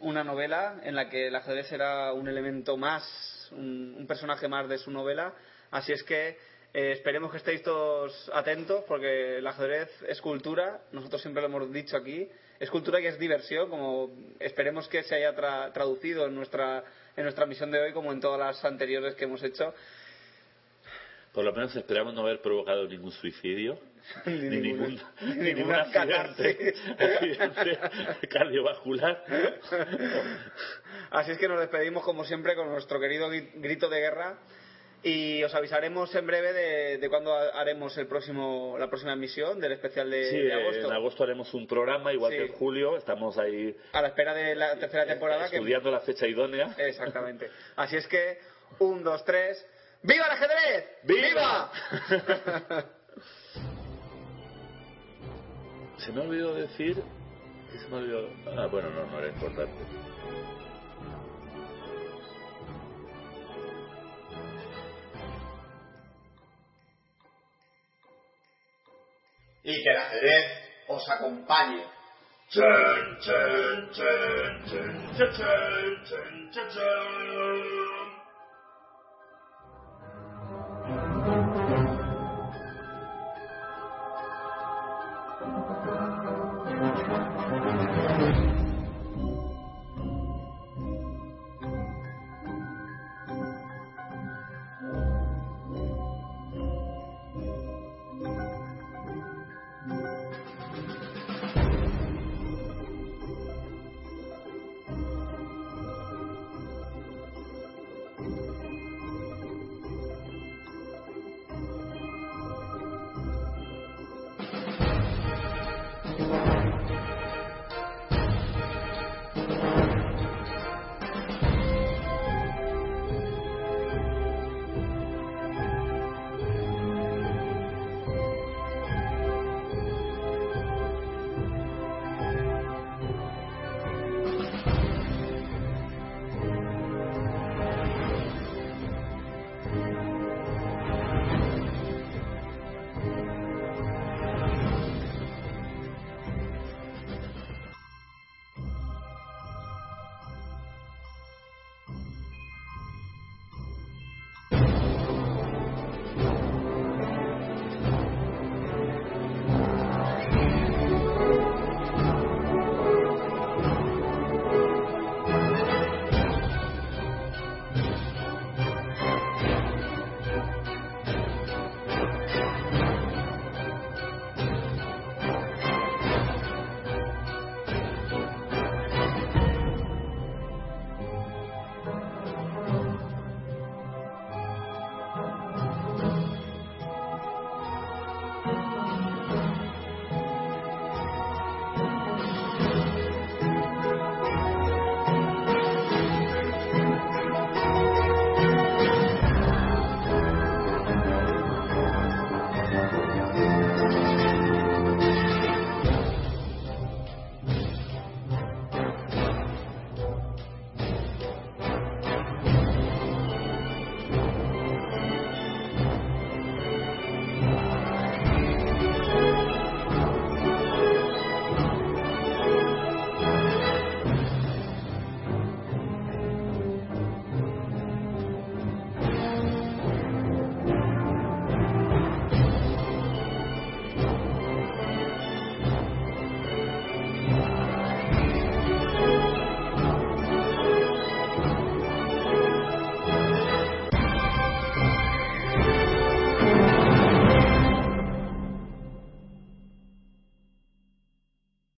una novela en la que el ajedrez será un elemento más, un, un personaje más de su novela. Así es que eh, esperemos que estéis todos atentos porque el ajedrez es cultura, nosotros siempre lo hemos dicho aquí, es cultura y es diversión, como esperemos que se haya tra- traducido en nuestra, en nuestra misión de hoy como en todas las anteriores que hemos hecho. Por lo menos esperamos no haber provocado ningún suicidio. *laughs* Ni ni ningún, ninguna- *laughs* ni ni ningún ninguna accidente, *laughs* accidente cardiovascular. Así es que nos despedimos como siempre con nuestro querido gri- grito de guerra y os avisaremos en breve de, de cuándo ha- haremos el próximo, la próxima emisión del especial de, Sí, de eh, agosto. en agosto haremos un programa, igual Sí. que en julio. Estamos ahí A la espera de la tercera temporada. que- estudiando la fecha idónea. Exactamente. Así es que, un, dos, tres. ¡Viva el ajedrez! ¡Viva! *laughs* Se me olvidó decir. ¿qué se me olvidó? Ah, bueno, no, no era importante. Y que el ajedrez os acompañe.